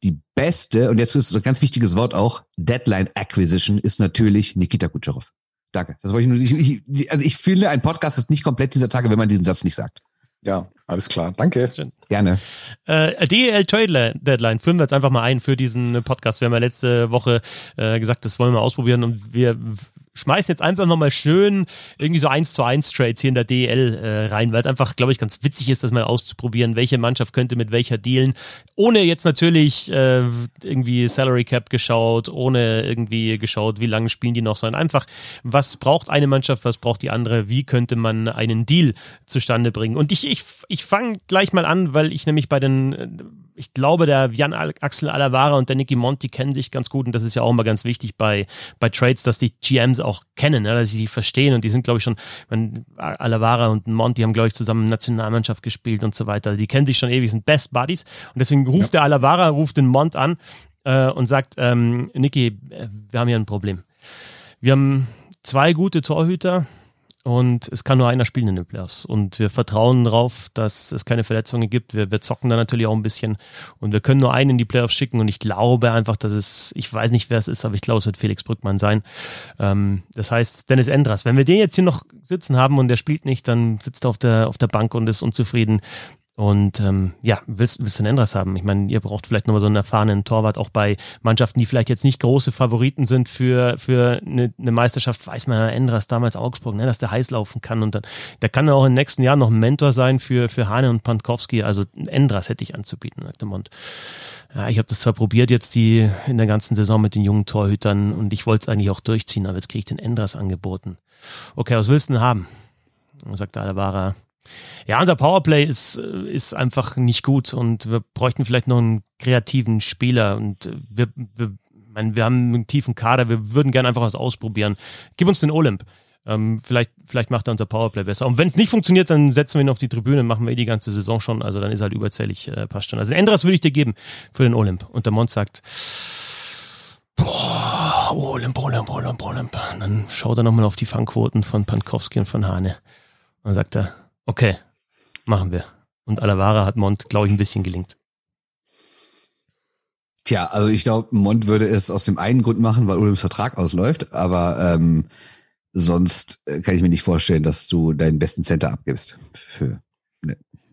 die beste, und jetzt ist ein ganz wichtiges Wort auch, Deadline Acquisition ist natürlich Nikita Kucherov. Danke. Das wollte ich nur. Ich, ich, also ich finde, ein Podcast ist nicht komplett dieser Tage, wenn man diesen Satz nicht sagt. Ja, alles klar. Danke. Gerne. Äh, DEL Trade Deadline führen wir jetzt einfach mal ein für diesen Podcast. Wir haben ja letzte Woche äh, gesagt, das wollen wir ausprobieren und wir schmeißen jetzt einfach nochmal schön irgendwie so 1 zu 1 Trades hier in der DL äh, rein, weil es einfach, glaube ich, ganz witzig ist, das mal auszuprobieren, welche Mannschaft könnte mit welcher dealen. Ohne jetzt natürlich äh, irgendwie Salary Cap geschaut, ohne irgendwie geschaut, wie lange spielen die noch, sondern einfach, was braucht eine Mannschaft, was braucht die andere, wie könnte man einen Deal zustande bringen. Und ich, ich, ich fange gleich mal an, weil ich nämlich bei den ich glaube, der Jan Axel Alavara und der Nicky Monti kennen sich ganz gut und das ist ja auch immer ganz wichtig bei, bei Trades, dass die GMs auch kennen, ja, dass sie sie verstehen und die sind, glaube ich, schon, man, Alavara und Monti haben, glaube ich, zusammen Nationalmannschaft gespielt und so weiter. Die kennen sich schon ewig, sind Best Buddies und deswegen ruft ja. der Alavara, ruft den Mont an äh, und sagt, ähm, Nicky, äh, wir haben hier ein Problem. Wir haben zwei gute Torhüter, und es kann nur einer spielen in den Playoffs. Und wir vertrauen darauf, dass es keine Verletzungen gibt. Wir, wir zocken da natürlich auch ein bisschen. Und wir können nur einen in die Playoffs schicken. Und ich glaube einfach, dass es, ich weiß nicht, wer es ist, aber ich glaube, es wird Felix Brückmann sein. Ähm, das heißt, Dennis Endras. Wenn wir den jetzt hier noch sitzen haben und der spielt nicht, dann sitzt er auf der, auf der Bank und ist unzufrieden. Und ähm, ja, willst, willst du einen Enders haben? Ich meine, ihr braucht vielleicht nochmal so einen erfahrenen Torwart, auch bei Mannschaften, die vielleicht jetzt nicht große Favoriten sind für, für eine, eine Meisterschaft, weiß man ja, Endras damals Augsburg, ne, dass der heiß laufen kann. Und dann, der kann auch in den nächsten Jahren noch ein Mentor sein für, für Hane und Pankowski. Also Endras hätte ich anzubieten, sagte Mond. Ja, ich habe das zwar probiert jetzt die in der ganzen Saison mit den jungen Torhütern und ich wollte es eigentlich auch durchziehen, aber jetzt kriege ich den Endras angeboten. Okay, was willst du denn haben? Sagte Alabara, ja, unser Powerplay ist, äh, ist einfach nicht gut und wir bräuchten vielleicht noch einen kreativen Spieler und äh, wir, wir, meine, wir haben einen tiefen Kader, wir würden gerne einfach was ausprobieren. Gib uns den Olymp. Ähm, vielleicht, vielleicht macht er unser Powerplay besser. Und wenn es nicht funktioniert, dann setzen wir ihn auf die Tribüne, machen wir eh die ganze Saison schon. Also dann ist halt überzählig, äh, passt schon. Also den Endras würde ich dir geben für den Olymp. Und der Mond sagt, boah, Olymp, Olymp, Olymp, Olymp. Und dann schaut er nochmal auf die Fangquoten von Pankowski und von Hane. Und dann sagt er, okay, Machen wir. Und Alavara hat Mont, glaube ich, ein bisschen gelingt. Tja, also ich glaube, Mont würde es aus dem einen Grund machen, weil Ulrichs Vertrag ausläuft, aber ähm, sonst äh, kann ich mir nicht vorstellen, dass du deinen besten Center abgibst für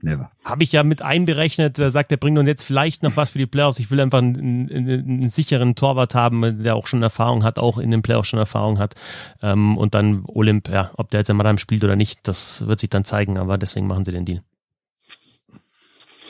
never. Habe ich ja mit einberechnet, er sagt, er bringt uns jetzt vielleicht noch was für die Playoffs. Ich will einfach einen, einen, einen sicheren Torwart haben, der auch schon Erfahrung hat, auch in den Playoffs schon Erfahrung hat. Ähm, und dann Olymp, ja, ob der jetzt in Madame spielt oder nicht, das wird sich dann zeigen, aber deswegen machen sie den Deal.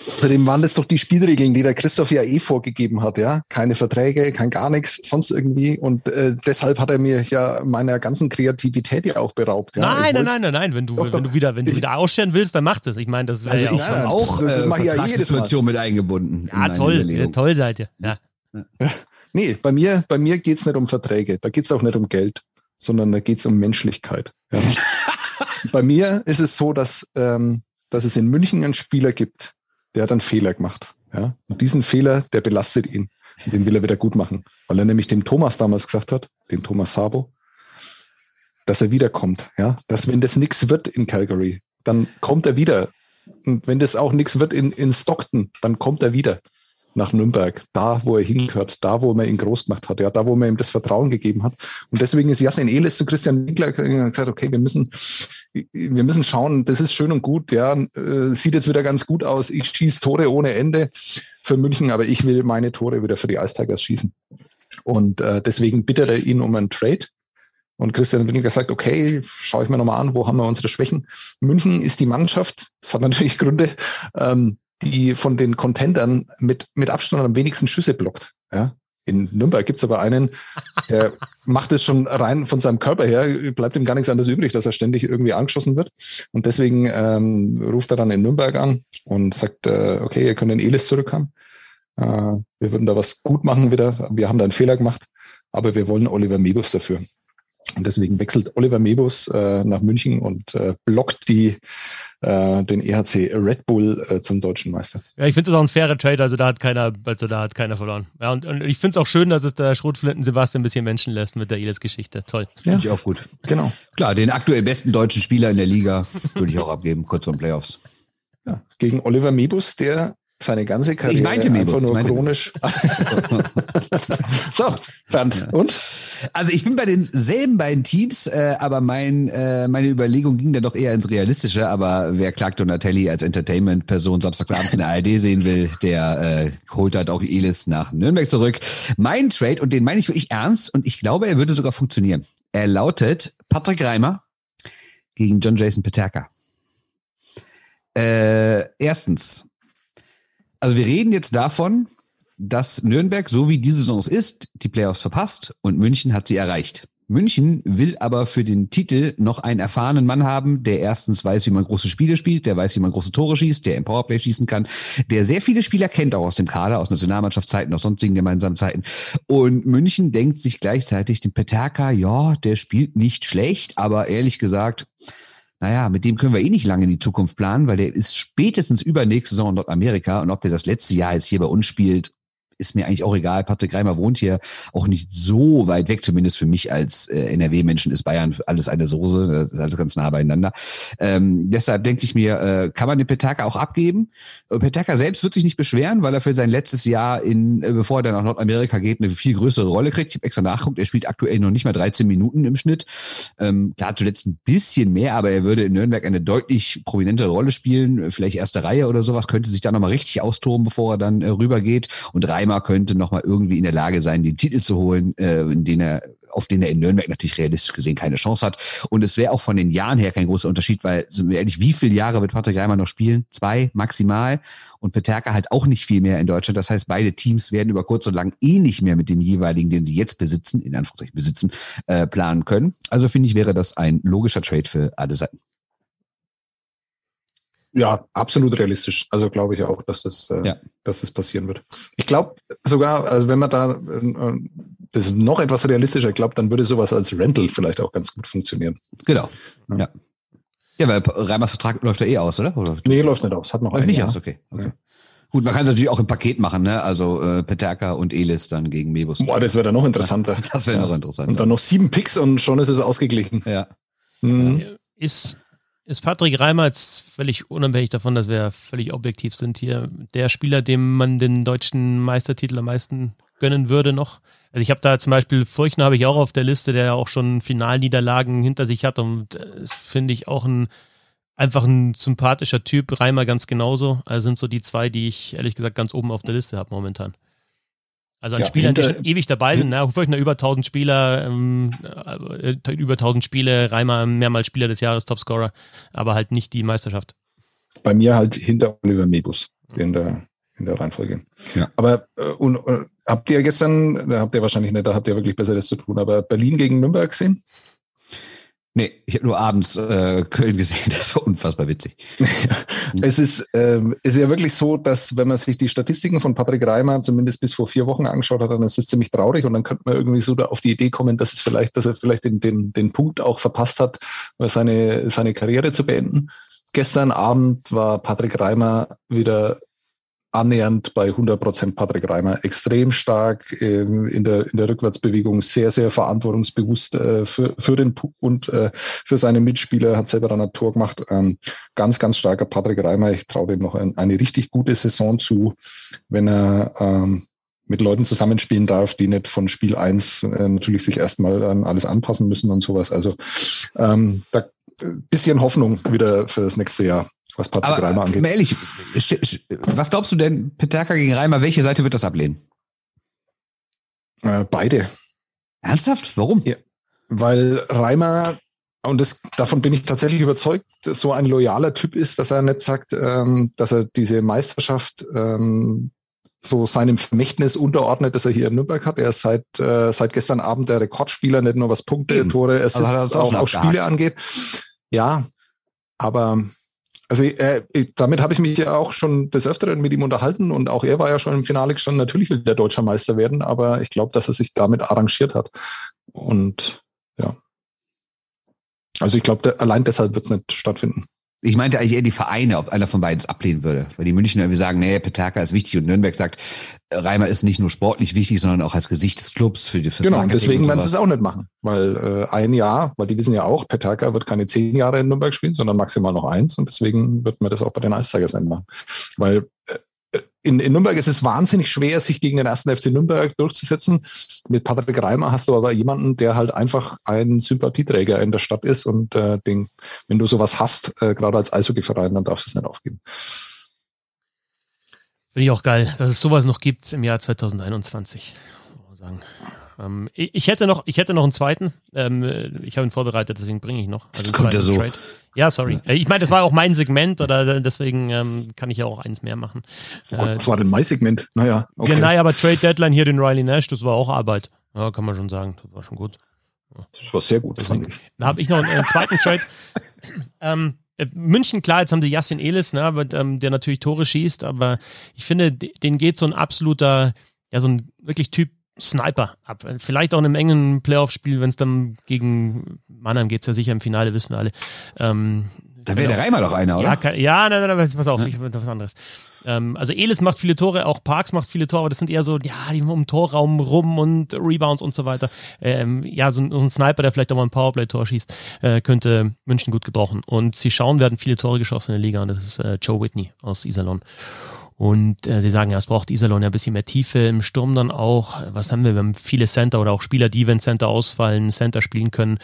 Außerdem waren das doch die Spielregeln, die der Christoph ja eh vorgegeben hat, ja. Keine Verträge, kein gar nichts, sonst irgendwie. Und äh, deshalb hat er mir ja meiner ganzen Kreativität ja auch beraubt. Ja. Nein, nein, nein, nein, nein. Wenn du, Doch, wenn du wieder, wenn du wieder ausstellen willst, dann mach das. Ich meine, das wäre Also ja ich auch. ja, auch äh, mache ich ja. Vertragssituation mit eingebunden. in Ja, toll, ja, toll seid ihr. Ja. Nee, bei mir, bei mir geht's nicht um Verträge, da geht's auch nicht um Geld, sondern da geht's um Menschlichkeit. Ja. bei mir ist es so, dass, ähm, dass es in München einen Spieler gibt, der hat einen Fehler gemacht. Ja. Und diesen Fehler, der belastet ihn. Und den will er wieder gut machen. Weil er nämlich dem Thomas damals gesagt hat, den Thomas Sabo, dass er wiederkommt. Ja. Dass wenn das nichts wird in Calgary, dann kommt er wieder. Und wenn das auch nichts wird in, in Stockton, dann kommt er wieder nach Nürnberg, da, wo er hingehört, da, wo man ihn groß gemacht hat, ja, da, wo man ihm das Vertrauen gegeben hat. Und deswegen ist Jasin Elis zu Christian Winkler gesagt, okay, wir müssen, wir müssen schauen, das ist schön und gut, ja, äh, sieht jetzt wieder ganz gut aus. Ich schieße Tore ohne Ende für München, aber ich will meine Tore wieder für die Ice schießen. Und äh, deswegen bittet er ihn um einen Trade. Und Christian Winkler sagt, okay, schaue ich mir nochmal an, wo haben wir unsere Schwächen. München ist die Mannschaft, das hat natürlich Gründe, ähm, die von den Contendern mit, mit Abstand am wenigsten Schüsse blockt. Ja? In Nürnberg gibt's aber einen, der macht es schon rein von seinem Körper her, bleibt ihm gar nichts anderes übrig, dass er ständig irgendwie angeschossen wird. Und deswegen ähm, ruft er dann in Nürnberg an und sagt, äh, okay, ihr könnt den Elis zurückhaben. Äh, wir würden da was gut machen wieder. Wir haben da einen Fehler gemacht, aber wir wollen Oliver Mebus dafür. Und deswegen wechselt Oliver Mebus äh, nach München und äh, blockt die, äh, den EHC Red Bull äh, zum deutschen Meister. Ja, ich finde das auch ein fairer Trade, also da hat keiner, also da hat keiner verloren. Ja, und, und ich finde es auch schön, dass es der Schrotflinten Sebastian ein bisschen Menschen lässt mit der Elis-Geschichte. Toll. Ja, Finde ich auch gut. genau. Klar, den aktuell besten deutschen Spieler in der Liga würde ich auch abgeben, kurz vor den Playoffs. Ja, gegen Oliver Mebus, der seine ganze Karriere meinte Mebus, einfach nur ich meinte chronisch. so, dann und? Also ich bin bei denselben beiden Teams, äh, aber mein, äh, meine Überlegung ging dann doch eher ins Realistische. Aber wer Clark Donatelli als Entertainment-Person samstagsabends in der ARD sehen will, der äh, holt halt auch Elis nach Nürnberg zurück. Mein Trade, und den meine ich wirklich ernst, und ich glaube, er würde sogar funktionieren. Er lautet Patrick Reimer gegen John Jason Peterka. Äh, erstens, also wir reden jetzt davon, dass Nürnberg, so wie diese Saison es ist, die Playoffs verpasst und München hat sie erreicht. München will aber für den Titel noch einen erfahrenen Mann haben, der erstens weiß, wie man große Spiele spielt, der weiß, wie man große Tore schießt, der im Powerplay schießen kann, der sehr viele Spieler kennt, auch aus dem Kader, aus Nationalmannschaftszeiten, aus sonstigen gemeinsamen Zeiten. Und München denkt sich gleichzeitig, den Peterka, ja, der spielt nicht schlecht, aber ehrlich gesagt, naja, mit dem können wir eh nicht lange in die Zukunft planen, weil der ist spätestens übernächste Saison in Nordamerika. Und ob der das letzte Jahr jetzt hier bei uns spielt, ist mir eigentlich auch egal. Patrick Reimer wohnt hier auch nicht so weit weg, zumindest für mich als äh, NRW-Menschen ist Bayern alles eine Soße, das ist alles ganz nah beieinander. Ähm, deshalb denke ich mir, äh, kann man den Petaka auch abgeben. Äh, Petaka selbst wird sich nicht beschweren, weil er für sein letztes Jahr, in, äh, bevor er dann nach Nordamerika geht, eine viel größere Rolle kriegt. Ich habe extra nachguckt, er spielt aktuell noch nicht mal 13 Minuten im Schnitt. Ähm, klar, zuletzt ein bisschen mehr, aber er würde in Nürnberg eine deutlich prominentere Rolle spielen, vielleicht erste Reihe oder sowas, könnte sich da nochmal richtig austoben, bevor er dann äh, rübergeht. Und Reimer könnte nochmal irgendwie in der Lage sein, den Titel zu holen, äh, in den er, auf den er in Nürnberg natürlich realistisch gesehen keine Chance hat. Und es wäre auch von den Jahren her kein großer Unterschied, weil, sind wir ehrlich, wie viele Jahre wird Patrick Reimer noch spielen? Zwei maximal. Und Peterka halt auch nicht viel mehr in Deutschland. Das heißt, beide Teams werden über kurz oder lang eh nicht mehr mit dem jeweiligen, den sie jetzt besitzen, in Anführungszeichen besitzen, äh, planen können. Also finde ich, wäre das ein logischer Trade für alle Seiten. Ja, absolut realistisch. Also glaube ich auch, dass das, äh, Ja. dass das passieren wird. Ich glaube sogar, also wenn man da, äh, das ist noch etwas realistischer, ich glaube, dann würde sowas als Rental vielleicht auch ganz gut funktionieren. Genau. Ja. Ja. Ja, weil Reimers Vertrag läuft ja eh aus, oder? oder? Nee, läuft nicht aus. Hat noch Läuft ein nicht Jahr. aus, okay. okay. Ja. Gut, man kann es natürlich auch im Paket machen, ne? Also äh, Peterka und Elis dann gegen Mebus. Boah, das wäre dann noch interessanter. Das wäre Ja. noch interessant. Und dann noch sieben Picks und schon ist es ausgeglichen. ja. Mhm. Ist, ist Patrick Reimer jetzt völlig unabhängig davon, dass wir völlig objektiv sind hier, der Spieler, dem man den deutschen Meistertitel am meisten gönnen würde noch? Also ich habe da zum Beispiel Furchner habe ich auch auf der Liste, der ja auch schon Finalniederlagen hinter sich hat und äh, das finde ich auch ein einfach ein sympathischer Typ, Reimer ganz genauso. Also sind so die zwei, die ich ehrlich gesagt ganz oben auf der Liste habe momentan. Also an Ja, Spielern, die schon ewig dabei sind. Ne? Furchner über 1000 Spieler, ähm, äh, über 1000 Spiele, Reimer mehrmals Spieler des Jahres, Topscorer, aber halt nicht die Meisterschaft. Bei mir halt hinter Oliver Mebus. in der, in der Reihenfolge. Ja. Aber äh, und, und, habt ihr gestern, da habt ihr wahrscheinlich nicht, da habt ihr wirklich Besseres zu tun, aber Berlin gegen Nürnberg gesehen? Nee, ich habe nur abends äh, Köln gesehen, das war unfassbar witzig. es ist, ähm, ist ja wirklich so, dass wenn man sich die Statistiken von Patrick Reimer zumindest bis vor vier Wochen angeschaut hat, dann ist es ziemlich traurig und dann könnte man irgendwie so da auf die Idee kommen, dass es vielleicht, dass er vielleicht den, den, den Punkt auch verpasst hat, seine, seine Karriere zu beenden. Gestern Abend war Patrick Reimer wieder annähernd bei 100% Patrick Reimer. Extrem stark ähm, in, der, in der Rückwärtsbewegung, sehr, sehr verantwortungsbewusst äh, für, für den und äh, für seine Mitspieler, hat selber dann ein Tor gemacht. Ähm, ganz, ganz starker Patrick Reimer. Ich traue dem noch ein, eine richtig gute Saison zu, wenn er ähm, mit Leuten zusammenspielen darf, die nicht von Spiel eins äh, natürlich sich erstmal an alles anpassen müssen und sowas. Also ähm, da äh, bisschen Hoffnung wieder für das nächste Jahr was Patrick Aber, Reimer angeht. Mal ehrlich, was glaubst du denn, Peterka gegen Reimer, welche Seite wird das ablehnen? Äh, beide. Ernsthaft? Warum? Ja, weil Reimer, und das, davon bin ich tatsächlich überzeugt, so ein loyaler Typ ist, dass er nicht sagt, ähm, dass er diese Meisterschaft ähm, so seinem Vermächtnis unterordnet, das er hier in Nürnberg hat. Er ist seit, äh, seit gestern Abend der Rekordspieler, nicht nur was Punkte, Eben. Tore, es also ist auch, auch Spiele angeht. Ja, aber also äh, damit habe ich mich ja auch schon des Öfteren mit ihm unterhalten und auch er war ja schon im Finale gestanden. Natürlich will der deutscher Meister werden, aber ich glaube, dass er sich damit arrangiert hat. Und ja. Also ich glaube, allein deshalb wird es nicht stattfinden. Ich meinte eigentlich eher die Vereine, ob einer von beiden es ablehnen würde. Weil die Münchner irgendwie sagen, nee, Petaka ist wichtig und Nürnberg sagt, Reimer ist nicht nur sportlich wichtig, sondern auch als Gesicht des Clubs für die fürs Genau, Marketing deswegen werden sie es auch nicht machen. Weil äh, ein Jahr, weil die wissen ja auch, Petaka wird keine zehn Jahre in Nürnberg spielen, sondern maximal noch eins und deswegen wird man das auch bei den Ice Tigers nicht machen. Weil äh, in, in Nürnberg ist es wahnsinnig schwer, sich gegen den ersten FC Nürnberg durchzusetzen. Mit Patrick Reimer hast du aber jemanden, der halt einfach ein Sympathieträger in der Stadt ist und äh, den, wenn du sowas hast, äh, gerade als Eishockeyverein, dann darfst du es nicht aufgeben. Finde ich auch geil, dass es sowas noch gibt im Jahr 2021. Sagen. Ähm, ich, hätte noch, ich hätte noch einen zweiten. Ähm, ich habe ihn vorbereitet, deswegen bringe ich noch. Also das kommt ja so. Trade. Ja, sorry. Äh, ich meine, das war auch mein Segment, oder deswegen ähm, kann ich ja auch eins mehr machen. Oh, das war denn mein Segment? Naja. Okay. Genau, aber Trade Deadline hier den Riley Nash, das war auch Arbeit. Ja, kann man schon sagen. Das war schon gut. Das war sehr gut, deswegen, fand ich. Da habe ich noch einen, einen zweiten Trade. ähm, äh, München, klar, jetzt haben sie Yassin Elis, ne, aber, ähm, der natürlich Tore schießt, aber ich finde, den geht so ein absoluter, ja, so ein wirklich Typ Sniper ab. Vielleicht auch in einem engen Playoff-Spiel, wenn es dann gegen Mannheim geht, es ja sicher im Finale, wissen wir alle. Ähm, da wäre der Reimer doch einer, oder? Ja, kann, ja nein, nein, nein, pass auf, ja. ich was anderes. Ähm, also Elis macht viele Tore, auch Parks macht viele Tore, aber das sind eher so, ja, die um Torraum rum und Rebounds und so weiter. Ähm, ja, so, so, ein Sniper, der vielleicht auch mal ein Powerplay-Tor schießt, äh, könnte München gut gebrauchen. Und sie schauen, werden viele Tore geschossen in der Liga und das ist äh, Joe Whitney aus Iserlohn. Und äh, sie sagen, ja, es braucht Iserlohn ja ein bisschen mehr Tiefe im Sturm dann auch. Was haben wir? Wir haben viele Center oder auch Spieler, die, wenn Center ausfallen, Center spielen können.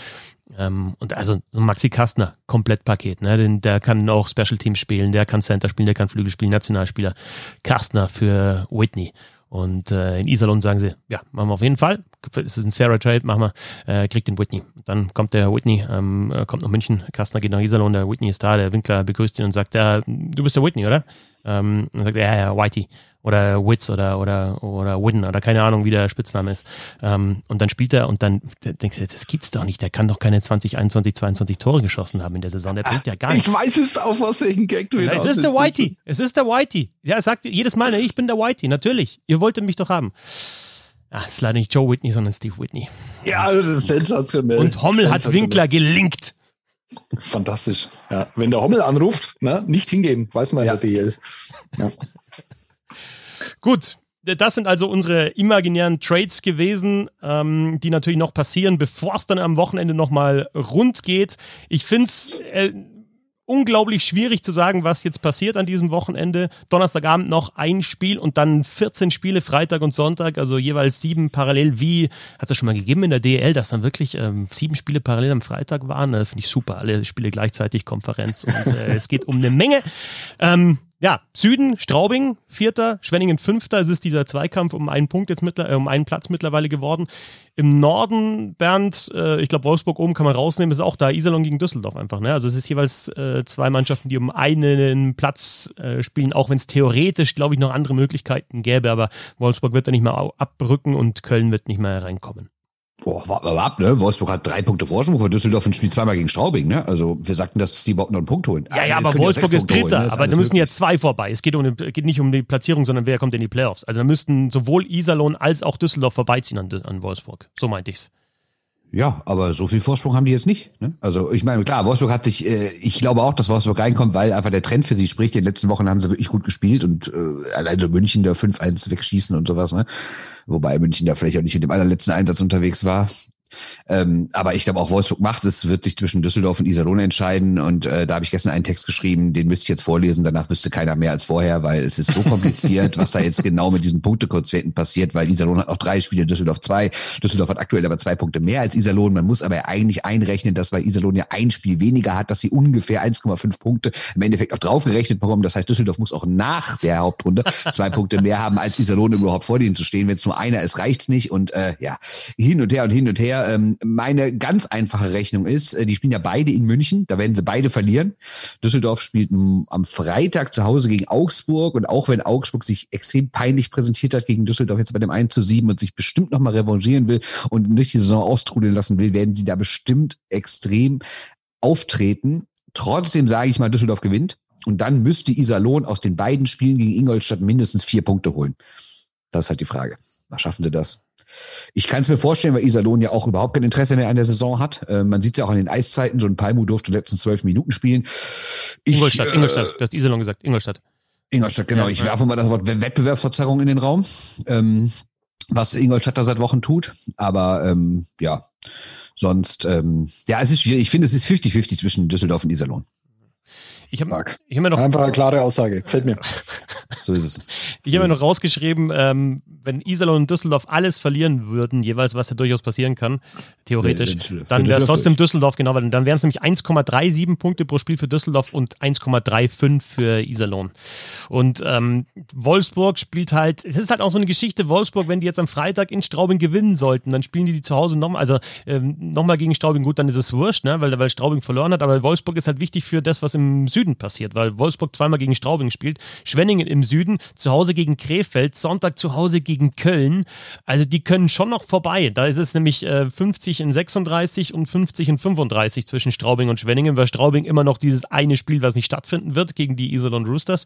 Ähm, und also so Maxi Kastner, Komplettpaket. Ne? Den, der kann auch Special Teams spielen, der kann Center spielen, der kann Flügel spielen, Nationalspieler. Kastner für Whitney. Und äh, in Iserlohn sagen sie, ja, machen wir auf jeden Fall. Es ist ein fairer Trade, machen wir, äh, kriegt den Whitney. Dann kommt der Whitney, ähm, äh, kommt nach München, Kastner geht nach Iserlohn, der Whitney ist da, der Winkler begrüßt ihn und sagt, ja, du bist der Whitney, oder? Ähm, und sagt, ja, ja, Whitey oder Witz oder oder oder Widden oder keine Ahnung, wie der Spitzname ist. Ähm, und dann spielt er und dann denkst du, das gibt's doch nicht. Der kann doch keine 20, 21, 22 Tore geschossen haben in der Saison. Der bringt ja gar nichts. Ich weiß es auf was welchen Gag du Es ist der Whitey. Es ist der Whitey. Ja, er sagt jedes Mal, ne, ich bin der Whitey. Natürlich. Ihr wolltet mich doch haben. Ah, es ist leider nicht Joe Whitney, sondern Steve Whitney. Ja, also das ist sensationell. Und Hommel hat Winkler gelinkt. Fantastisch. Ja, wenn der Hommel anruft, ne, nicht hingehen, weiß man ja. der DL. Ja. Gut, das sind also unsere imaginären Trades gewesen, ähm, die natürlich noch passieren, bevor es dann am Wochenende nochmal rund geht. Ich finde es äh, unglaublich schwierig zu sagen, was jetzt passiert an diesem Wochenende. Donnerstagabend noch ein Spiel und dann 14 Spiele Freitag und Sonntag, also jeweils sieben parallel. Wie hat es schon mal gegeben in der DL, dass dann wirklich ähm, sieben Spiele parallel am Freitag waren? Das finde ich super. Alle Spiele gleichzeitig, Konferenz und äh, es geht um eine Menge. Ähm, ja, Süden, Straubing, Vierter, Schwenningen, Fünfter. Es ist dieser Zweikampf um einen Punkt jetzt mittler, äh, um einen Platz mittlerweile geworden. Im Norden, Bernd, äh, ich glaube, Wolfsburg oben kann man rausnehmen, ist auch da Iserlohn gegen Düsseldorf einfach. Ne? Also es ist jeweils äh, zwei Mannschaften, die um einen Platz äh, spielen, auch wenn es theoretisch, glaube ich, noch andere Möglichkeiten gäbe. Aber Wolfsburg wird da nicht mehr abrücken und Köln wird nicht mehr reinkommen. Boah, warte mal ab, ne? Wolfsburg hat drei Punkte Vorsprung vor Düsseldorf und spielt zweimal gegen Straubing, ne? Also wir sagten, dass die überhaupt noch einen Punkt holen. Ja, ja, aber Wolfsburg ist Dritter, holen, ne? aber da müssen jetzt zwei vorbei. Es geht, um, geht nicht um die Platzierung, sondern wer kommt in die Playoffs. Also da müssten sowohl Iserlohn als auch Düsseldorf vorbeiziehen an, an Wolfsburg. So meinte ich's. Ja, aber so viel Vorsprung haben die jetzt nicht. Ne? Also ich meine, klar, Wolfsburg hat sich, äh, ich glaube auch, dass Wolfsburg reinkommt, weil einfach der Trend für sie spricht. In den letzten Wochen haben sie wirklich gut gespielt und äh, allein so München da 5-1 wegschießen und sowas. Ne? Wobei München da vielleicht auch nicht mit dem allerletzten Einsatz unterwegs war. Ähm, aber ich glaube auch Wolfsburg macht es, wird sich zwischen Düsseldorf und Iserlohn entscheiden. Und äh, da habe ich gestern einen Text geschrieben, den müsste ich jetzt vorlesen. Danach wüsste keiner mehr als vorher, weil es ist so kompliziert, was da jetzt genau mit diesen Punktequotienten passiert, weil Iserlohn hat noch drei Spiele, Düsseldorf zwei. Düsseldorf hat aktuell aber zwei Punkte mehr als Iserlohn. Man muss aber eigentlich einrechnen, dass weil Iserlohn ja ein Spiel weniger hat, dass sie ungefähr 1,5 Punkte im Endeffekt auch draufgerechnet bekommen. Das heißt, Düsseldorf muss auch nach der Hauptrunde zwei Punkte mehr haben, als Iserlohn überhaupt vor denen zu stehen. Wenn es nur einer ist, reicht's nicht. Und äh, ja, hin und her und hin und her. Ähm, meine ganz einfache Rechnung ist, äh, die spielen ja beide in München, da werden sie beide verlieren. Düsseldorf spielt am Freitag zu Hause gegen Augsburg und auch wenn Augsburg sich extrem peinlich präsentiert hat gegen Düsseldorf jetzt bei dem 1 zu 7 und sich bestimmt nochmal revanchieren will und durch die Saison austrudeln lassen will, werden sie da bestimmt extrem auftreten. Trotzdem sage ich mal, Düsseldorf gewinnt. Und dann müsste Iserlohn aus den beiden Spielen gegen Ingolstadt mindestens vier Punkte holen. Das ist halt die Frage. Was schaffen sie das? Ich kann es mir vorstellen, weil Iserlohn ja auch überhaupt kein Interesse mehr an der Saison hat. Äh, man sieht ja auch an den Eiszeiten, so ein Palmu durfte letzten zwölf Minuten spielen. Ich, Ingolstadt, äh, Ingolstadt, du hast Iserlohn gesagt, Ingolstadt. Ingolstadt, genau. Ja, ich werfe mal das Wort Wettbewerbsverzerrung in den Raum, ähm, was Ingolstadt da seit Wochen tut. Aber ähm, ja, sonst, ähm, ja, es ist schwierig. Ich finde, es ist 50-50 zwischen Düsseldorf und Iserlohn. Ich habe hab mir noch. Einfach eine klare Aussage. Gefällt mir. so ist es. Ich habe mir noch rausgeschrieben, ähm, wenn Iserlohn und Düsseldorf alles verlieren würden, jeweils, was ja durchaus passieren kann, theoretisch, ja, dann wäre es trotzdem durch. Düsseldorf, genau, weil dann wären es nämlich 1,37 Punkte pro Spiel für Düsseldorf und 1,35 für Iserlohn. Und ähm, Wolfsburg spielt halt, es ist halt auch so eine Geschichte, Wolfsburg, wenn die jetzt am Freitag in Straubing gewinnen sollten, dann spielen die die zu Hause nochmal, also ähm, nochmal gegen Straubing, gut, dann ist es wurscht, ne, weil, weil Straubing verloren hat, aber Wolfsburg ist halt wichtig für das, was im Süden passiert, weil Wolfsburg zweimal gegen Straubing spielt, Schwenningen im Süden, zu Hause gegen Krefeld, Sonntag zu Hause gegen Köln. Also die können schon noch vorbei. Da ist es nämlich äh, 50 in 36 und 50 in 35 zwischen Straubing und Schwenningen, weil Straubing immer noch dieses eine Spiel, was nicht stattfinden wird, gegen die Iserlohn Roosters.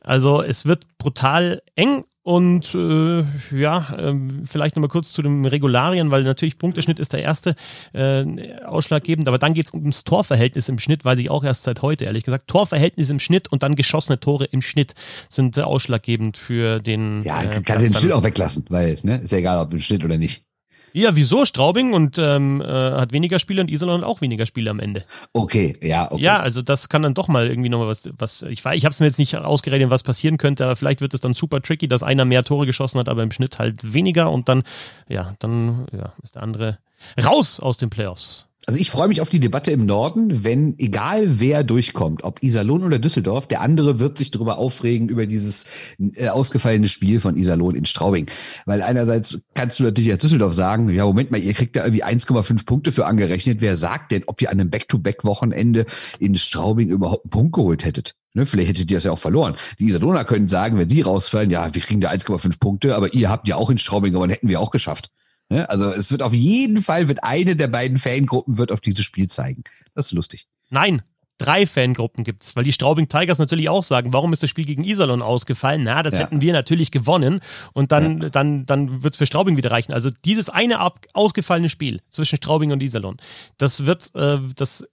Also es wird brutal eng und äh, ja, äh, vielleicht nochmal kurz zu den Regularien, weil natürlich Punkteschnitt ist der erste äh, ausschlaggebend, aber dann geht es ums Torverhältnis im Schnitt, weiß ich auch erst seit heute, ehrlich gesagt. Torverhältnis im Schnitt und dann geschossene Tore im Schnitt sind äh, ausschlaggebend für den. Ja, äh, kannst du den Schnitt auch weglassen, weil, ne, ist ja egal, ob im Schnitt oder nicht. Ja, wieso? Straubing und ähm, äh, hat weniger Spiele und Iserlohn hat auch weniger Spiele am Ende. Okay, ja, okay. Ja, also das kann dann doch mal irgendwie nochmal was, was ich weiß, ich habe es mir jetzt nicht ausgerechnet, was passieren könnte, aber vielleicht wird es dann super tricky, dass einer mehr Tore geschossen hat, aber im Schnitt halt weniger und dann, ja, dann ja, ist der andere raus aus den Playoffs. Also ich freue mich auf die Debatte im Norden, wenn egal wer durchkommt, ob Iserlohn oder Düsseldorf, der andere wird sich darüber aufregen über dieses äh, ausgefallene Spiel von Iserlohn in Straubing. Weil einerseits kannst du natürlich als Düsseldorf sagen, ja Moment mal, ihr kriegt da irgendwie 1,5 Punkte für angerechnet. Wer sagt denn, ob ihr an einem Back-to-Back-Wochenende in Straubing überhaupt einen Punkt geholt hättet? Ne, vielleicht hättet ihr das ja auch verloren. Die Iserlohner können sagen, wenn sie rausfallen, ja, wir kriegen da 1,5 Punkte, aber ihr habt ja auch in Straubing gewonnen, hätten wir auch geschafft. Ne? Also es wird auf jeden Fall, wird eine der beiden Fangruppen wird auf dieses Spiel zeigen. Das ist lustig. Nein, drei Fangruppen gibt es, weil die Straubing Tigers natürlich auch sagen, warum ist das Spiel gegen Iserlohn ausgefallen? Na, das ja. hätten wir natürlich gewonnen und dann, ja. dann, dann wird es für Straubing wieder reichen. Also dieses eine ab ausgefallene Spiel zwischen Straubing und Iserlohn, das wird, äh, das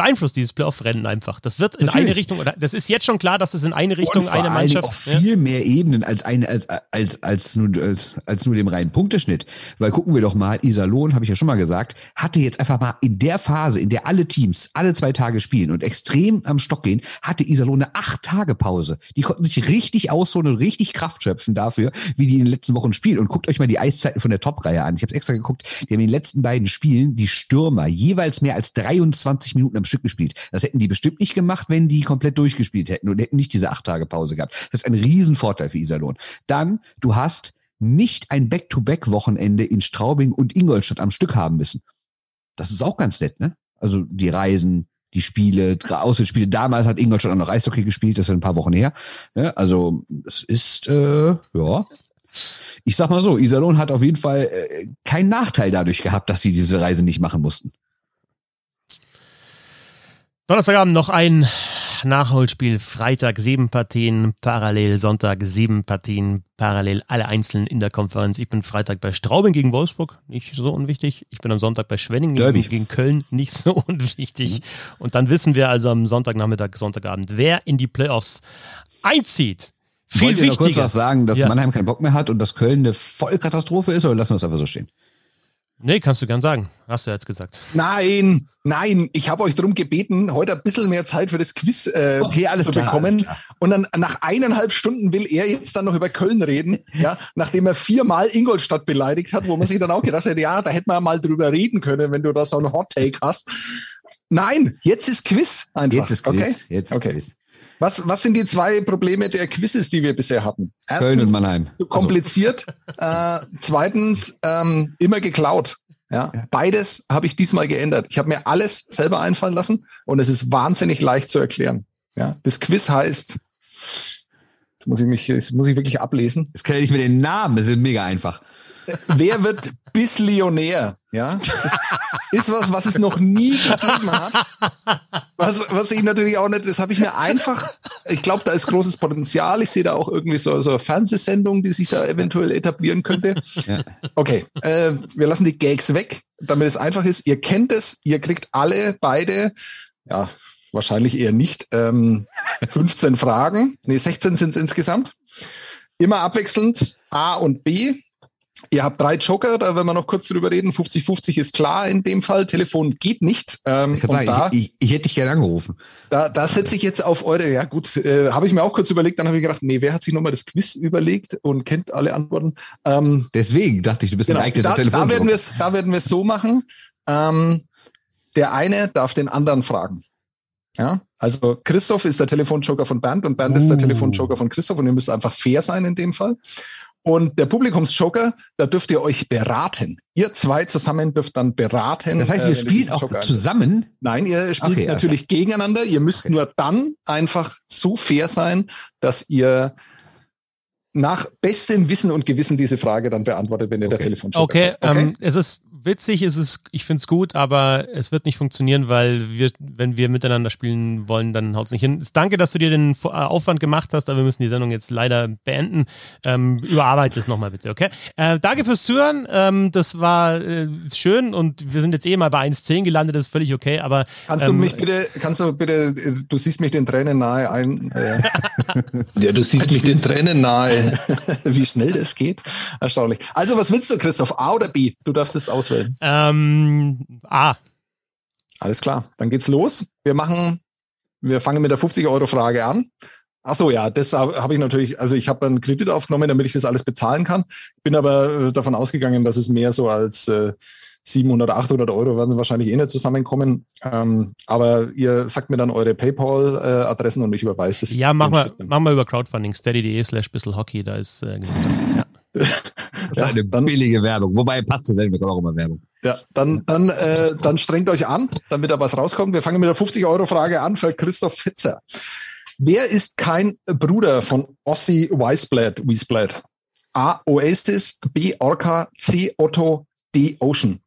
beeinflusst dieses Playoff-Rennen einfach. Das wird in Natürlich. eine Richtung, oder das ist jetzt schon klar, dass es in eine Richtung eine Mannschaft. Auch viel ja. mehr Ebenen als, eine, als, als, als, nur, als, als nur dem reinen Punkteschnitt. Weil gucken wir doch mal, Iserlohn, habe ich ja schon mal gesagt, hatte jetzt einfach mal in der Phase, in der alle Teams alle zwei Tage spielen und extrem am Stock gehen, hatte Iserlohn eine acht Tage Pause. Die konnten sich richtig ausholen und richtig Kraft schöpfen dafür, wie die in den letzten Wochen spielen. Und guckt euch mal die Eiszeiten von der Top-Reihe an. Ich habe extra geguckt, die haben in den letzten beiden Spielen die Stürmer jeweils mehr als 23 Minuten am Stück gespielt. Das hätten die bestimmt nicht gemacht, wenn die komplett durchgespielt hätten und hätten nicht diese acht Tage Pause gehabt. Das ist ein Riesenvorteil für Iserlohn. Dann, du hast nicht ein Back-to-Back-Wochenende in Straubing und Ingolstadt am Stück haben müssen. Das ist auch ganz nett, ne? Also die Reisen, die Spiele, Auswärtsspiele. Damals hat Ingolstadt auch noch Eishockey gespielt, das ist ein paar Wochen her. Ne? Also es ist, äh, ja, ich sag mal so, Iserlohn hat auf jeden Fall äh, keinen Nachteil dadurch gehabt, dass sie diese Reise nicht machen mussten. Donnerstagabend noch ein Nachholspiel. Freitag sieben Partien, parallel Sonntag sieben Partien, parallel alle einzeln in der Konferenz. Ich bin Freitag bei Straubing gegen Wolfsburg, nicht so unwichtig. Ich bin am Sonntag bei Schwenning gegen, gegen, Köln, nicht so unwichtig. Mhm. Und dann wissen wir also am Sonntagnachmittag, Sonntagabend, wer in die Playoffs einzieht. Viel Wollt wichtiger. kurz was sagen, dass ja. Mannheim keinen Bock mehr hat und dass Köln eine Vollkatastrophe ist oder lassen wir es einfach so stehen? Nee, kannst du gern sagen. Hast du jetzt gesagt. Nein, nein, ich habe euch darum gebeten, heute ein bisschen mehr Zeit für das Quiz äh, okay, alles zu klar, bekommen. Alles und dann nach eineinhalb Stunden will er jetzt dann noch über Köln reden, ja, nachdem er viermal Ingolstadt beleidigt hat, wo man sich dann auch gedacht hätte, ja, da hätte man mal drüber reden können, wenn du da so einen Hot Take hast. Nein, jetzt ist Quiz einfach. Jetzt ist Quiz. Okay? Jetzt ist okay. Quiz. Was, was sind die zwei Probleme der Quizzes, die wir bisher hatten? Erstens, Köln und Mannheim. Zu kompliziert. äh, zweitens, ähm, immer geklaut. Ja. beides habe ich diesmal geändert. Ich habe mir alles selber einfallen lassen und es ist wahnsinnig leicht zu erklären. Ja, das Quiz heißt, jetzt muss ich mich, jetzt muss ich wirklich ablesen. Das kenne ich mit den Namen, das ist mega einfach. Wer wird Bisslionär? Ja, das ist was, was es noch nie gegeben hat. Was, was ich natürlich auch nicht, das habe ich mir einfach, ich glaube, da ist großes Potenzial. Ich sehe da auch irgendwie so, so eine Fernsehsendung, die sich da eventuell etablieren könnte. Ja. Okay, äh, wir lassen die Gags weg, damit es einfach ist. Ihr kennt es, ihr kriegt alle beide, ja, wahrscheinlich eher nicht, ähm, 15 Fragen. Nee, 16 sind es insgesamt. Immer abwechselnd A und B. Ihr habt drei Joker, da werden wir noch kurz drüber reden. 50-50 ist klar in dem Fall. Telefon geht nicht. Ähm, ich, sagen, da, ich, ich, ich, hätte dich gerne angerufen. Da, da setze ich jetzt auf eure, ja gut, äh, habe ich mir auch kurz überlegt, dann habe ich gedacht, nee, wer hat sich nochmal das Quiz überlegt und kennt alle Antworten? Ähm, Deswegen dachte ich, du bist genau, ein geeigneter Telefon. Da werden wir es da werden wir es so machen. Ähm, der eine darf den anderen fragen. Ja, also Christoph ist der Telefonjoker von Bernd und Bernd uh. ist der uh. Telefonjoker von Christoph und ihr müsst einfach fair sein in dem Fall. Und der Publikumsjoker, da dürft ihr euch beraten. Ihr zwei zusammen dürft dann beraten. Das heißt, ihr äh, spielt auch Joker zusammen? Nein, ihr spielt okay, natürlich okay. gegeneinander. Ihr müsst okay. nur dann einfach so fair sein, dass ihr nach bestem Wissen und Gewissen diese Frage dann beantwortet, wenn ihr der Telefonjoker okay, seid. Okay, ähm, es ist witzig, es ist, ich finde es gut, aber es wird nicht funktionieren, weil wir, wenn wir miteinander spielen wollen, dann haut es nicht hin. Danke, dass du dir den äh, Aufwand gemacht hast, aber wir müssen die Sendung jetzt leider beenden. Ähm, überarbeite es nochmal bitte, okay? Äh, danke fürs Zuhören. Ähm, das war äh, schön und wir sind jetzt eh mal bei 1,10 gelandet, das ist völlig okay, aber. Kannst ähm, du mich bitte, kannst du bitte, du siehst mich den Tränen nahe ein. Äh, ja, du siehst mich den Tränen nahe. Wie schnell das geht. Erstaunlich. Also, was willst du, Christoph? A oder B? Du darfst es aus auswählen? Ähm, A. Alles klar, dann geht's los. Wir machen, wir fangen mit der 50-Euro-Frage an. Ach so, ja, das habe ich natürlich, also ich habe einen Kredit aufgenommen, damit ich das alles bezahlen kann. Bin aber äh, davon ausgegangen, dass es mehr so als äh, 700, 800 Euro werden wahrscheinlich eh nicht zusammenkommen. Ähm, aber ihr sagt mir dann eure PayPal-Adressen und ich überweise es. Ja, machen wir, machen wir über Crowdfunding, steady.de slash bisschen Hockey, da ist äh, ja. Das ist eine dann, billige Werbung. Wobei passt es denn, wir auch immer Werbung. Ja, dann, dann, äh, dann strengt euch an, damit da was rauskommt. Wir fangen mit der 50-Euro-Frage an für Christoph Fitzer. Wer ist kein Bruder von Ossi Weisblad? Weisblad? A. Oasis, B. Orca, C. Otto, D. Ocean.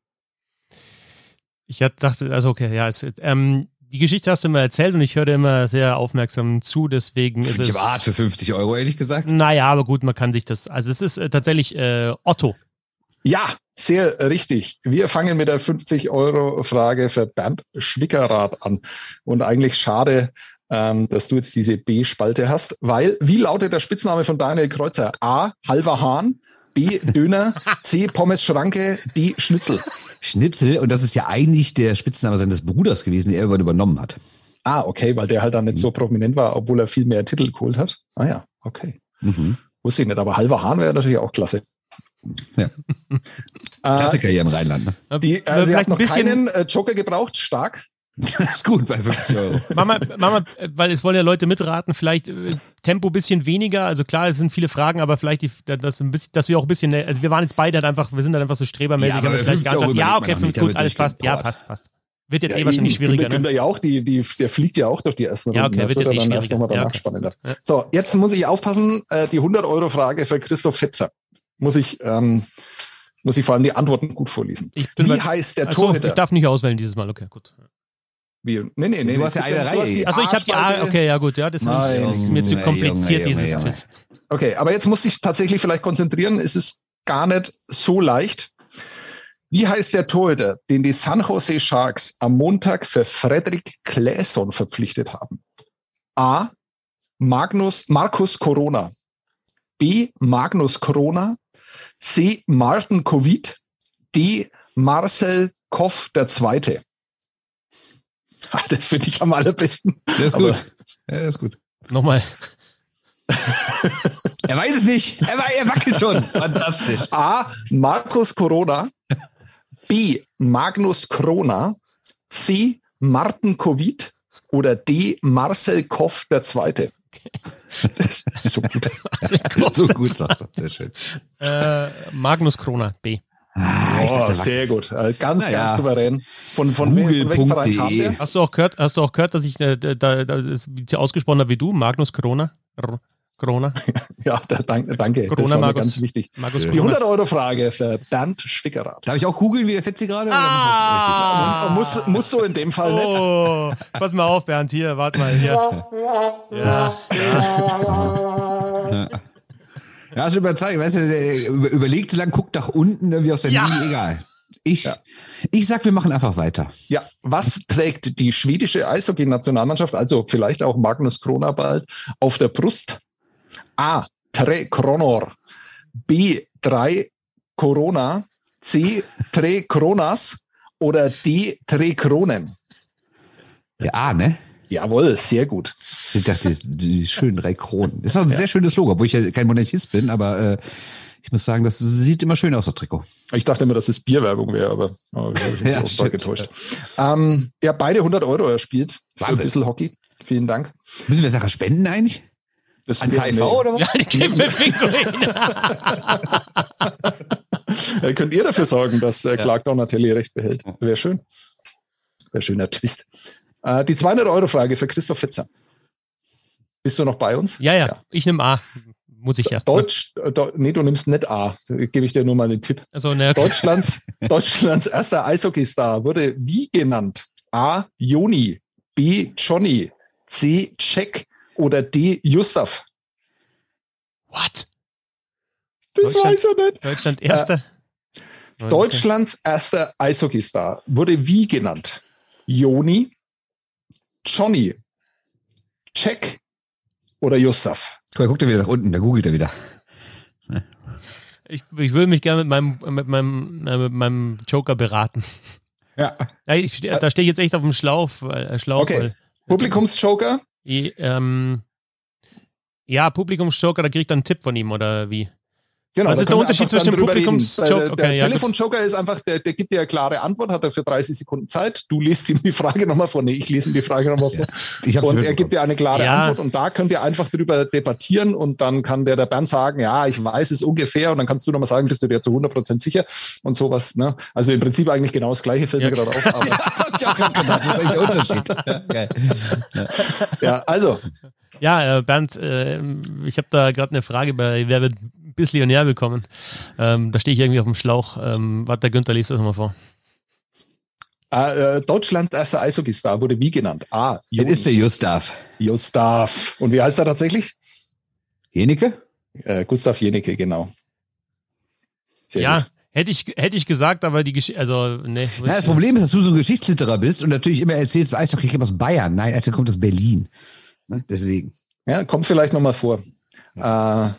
Ich dachte, also okay, ja, es, ähm, die Geschichte hast du immer erzählt und ich höre immer sehr aufmerksam zu, deswegen ist es. Ich war für 50 Euro, ehrlich gesagt. Naja, aber gut, man kann sich das. Also es ist äh, tatsächlich äh, Otto. Ja, sehr richtig. Wir fangen mit der 50 Euro Frage für Bernd Schwickerath an. Und eigentlich schade, ähm, dass du jetzt diese B-Spalte hast, weil wie lautet der Spitzname von Daniel Kreuzer? A. Halber Hahn, B. Döner, C. Pommes Schranke, D. Schnitzel. Schnitzel, und das ist ja eigentlich der Spitzname seines Bruders gewesen, den er irgendwann übernommen hat. Ah, okay, weil der halt dann nicht so mhm. prominent war, obwohl er viel mehr Titel geholt hat. Ah ja, okay. Mhm. Wusste ich nicht, aber halber Hahn wäre natürlich auch klasse. Ja. Klassiker hier im Rheinland. Ne? Die, also ihr habt noch keinen äh, Joker gebraucht, stark. Das ist gut bei 50 Euro. Mama, Mama, weil es wollen ja Leute mitraten, vielleicht äh, Tempo ein bisschen weniger. Also klar, es sind viele Fragen, aber vielleicht, die, dass, dass wir auch ein bisschen, also wir waren jetzt beide halt einfach, wir sind halt einfach so strebermäßig. Ja, aber haben 50 Euro ja, okay, fünf, gut, alles passt. Ja, passt, passt. Wird jetzt Ja, eh wahrscheinlich schwieriger, Günther, ne? Günther ja auch, die, die, der fliegt ja auch durch die ersten Ja, Runden. okay, das wird wird jetzt dann eh erst nochmal danach Ja, spannender. Ja. So, jetzt muss ich aufpassen, äh, die 100-Euro-Frage für Christoph Fetzer. Muss ich, ähm, muss ich vor allem die Antworten gut vorlesen. Ich bin Wie bei, heißt der achso, ich Torhüter? darf nicht auswählen dieses Mal, okay, gut. Wie? Nee, nee, nee. Du hast ja eine Reihe. Achso, ich habe die A, okay, ja gut, ja, das, Nein, ist mir zu kompliziert, Junge, dieses. Quiz. Okay, aber jetzt muss ich tatsächlich vielleicht konzentrieren. Es ist gar nicht so leicht. Wie heißt der Torhüter, den die San Jose Sharks am Montag für Frederik Claesson verpflichtet haben? A. Magnus, Markus Corona. B. Magnus Corona. C. Martin Covid. D. Marcel Koff der Zweite. Ah, Das finde ich am allerbesten. Das ist Aber- gut. Ja, das ist gut. Nochmal. Er weiß es nicht. Er, er wackelt schon. Fantastisch. A. Markus Corona. B. Magnus Krona. C. Martin Covid. Oder D. Marcel Koff der Zweite. Das ist so gut. so gut, sagt er. Sehr schön. Äh, Magnus Krona, B. Ah, Oh, dachte, sehr gut. Äh, Ganz, ganz souverän. Von, von, Google.de. der? Hast du auch gehört, hast du auch gehört, dass ich äh, da, da, da, das ausgesprochen habe wie du, Magnus Krona? R Krona? Ja, da, danke. danke. Das Corona, Markus. ganz wichtig. Markus Die Die Krona. 100-Euro-Frage für Bernd Schwickerath. Darf ich auch googeln, wie der Fetzi gerade? Ah! Muss, muss so in dem Fall nicht. Oh, pass mal auf, Bernd, hier, warte mal, hier. Ja, Ja. Ja, hast du überzeugt. Weißt du, überlegt so lang, guckt nach unten, irgendwie aus der Ja. Linie, egal. Ich, Ja. ich sag, wir machen einfach weiter. Ja, was trägt die schwedische Eishockey-Nationalmannschaft, also vielleicht auch Magnus Krona bald, auf der Brust? A. Tre Kronor. B. Drei Corona. C. Tre Kronas. Oder D. Tre Kronen. Ja, ah, ne? Jawohl, sehr gut. Das sind doch die, die schönen drei Kronen. Ist auch ein sehr schönes Logo, obwohl ich ja kein Monarchist bin, aber äh, ich muss sagen, das sieht immer schön aus, das Trikot. Ich dachte immer, dass es Bierwerbung wäre, aber oh, ich habe mich Ja, ja, stimmt. getäuscht. Ähm, ja, beide 100 Euro erspielt für ein Wahnsinn. bisschen Hockey. Vielen Dank. Müssen wir Sache spenden eigentlich? Das An HIV nee. oder was? ja die geben wir Pinguin. Äh, könnt ihr dafür sorgen, dass äh, Clark Donatelli recht behält? Wäre schön. Wäre schöner Twist. Äh, die 200-Euro-Frage für Christoph Fetzer. Bist du noch bei uns? Ja, ja, ich nehme A. Muss ich ja. Deutsch, äh, nee, du nimmst nicht A. Gebe ich dir nur mal den Tipp. Also, ne, Deutschlands, Deutschlands erster Eishockeystar wurde wie genannt? A. Joni, B. Johnny, C. Check oder D. Yusuf? what? Das weiß er nicht. Deutschland erster? Okay. Deutschlands erster Eishockeystar wurde wie genannt? Joni, Johnny, Check oder Yusuf? Guck mal, guckt er wieder nach unten, da googelt er wieder. Ich, ich würde mich gerne mit meinem, mit meinem, äh, mit meinem Joker beraten. Ja. Ja, ich, da stehe ich jetzt echt auf dem Schlauch. Äh, Schlauch Okay. weil, Publikumsjoker? I- ähm, ja, Publikumsjoker, da kriege ich dann einen Tipp von ihm oder wie? Genau, Was ist der Unterschied zwischen dem. Publikumsjoker- Äh, Der, okay, der ja, Telefonjoker ist einfach, der, der gibt dir eine klare Antwort, hat er für 30 Sekunden Zeit. Du liest ihm die Frage nochmal vor. Nee, ich lese ihm die Frage nochmal vor. Ich hab's Und er gibt dir eine klare Ja. Antwort und da könnt ihr einfach drüber debattieren und dann kann der, der Bernd sagen, ja, ich weiß es ungefähr und dann kannst du nochmal sagen, bist du dir zu 100% sicher und sowas. Ne? Also im Prinzip eigentlich genau das Gleiche, fällt Ja. mir gerade auf. Aber, gerade gedacht. Unterschied. Ja, ja, also, Ja, äh, Bernd, äh, ich habe da gerade eine Frage bei Wer wird Bisslionär bekommen. Ähm, da stehe ich irgendwie auf dem Schlauch. Ähm, warte, der Günther liest das nochmal vor. äh, Deutschland erster Eishockeystar wurde wie genannt? A. Das Joni. ist der Gustav. Gustav. Und wie heißt er tatsächlich? Jenike? Äh, Gustav Jenecke, genau. Sehr ja, gut. hätte ich, hätte ich gesagt, aber die Geschichte, also, ne. Ja, das Problem ist, dass du so ein Geschichtsliterer bist und natürlich immer erzählst, Eishockey kommt aus Bayern. Nein, also kommt aus Berlin. Ne? Deswegen. Ja, kommt vielleicht nochmal vor. Äh,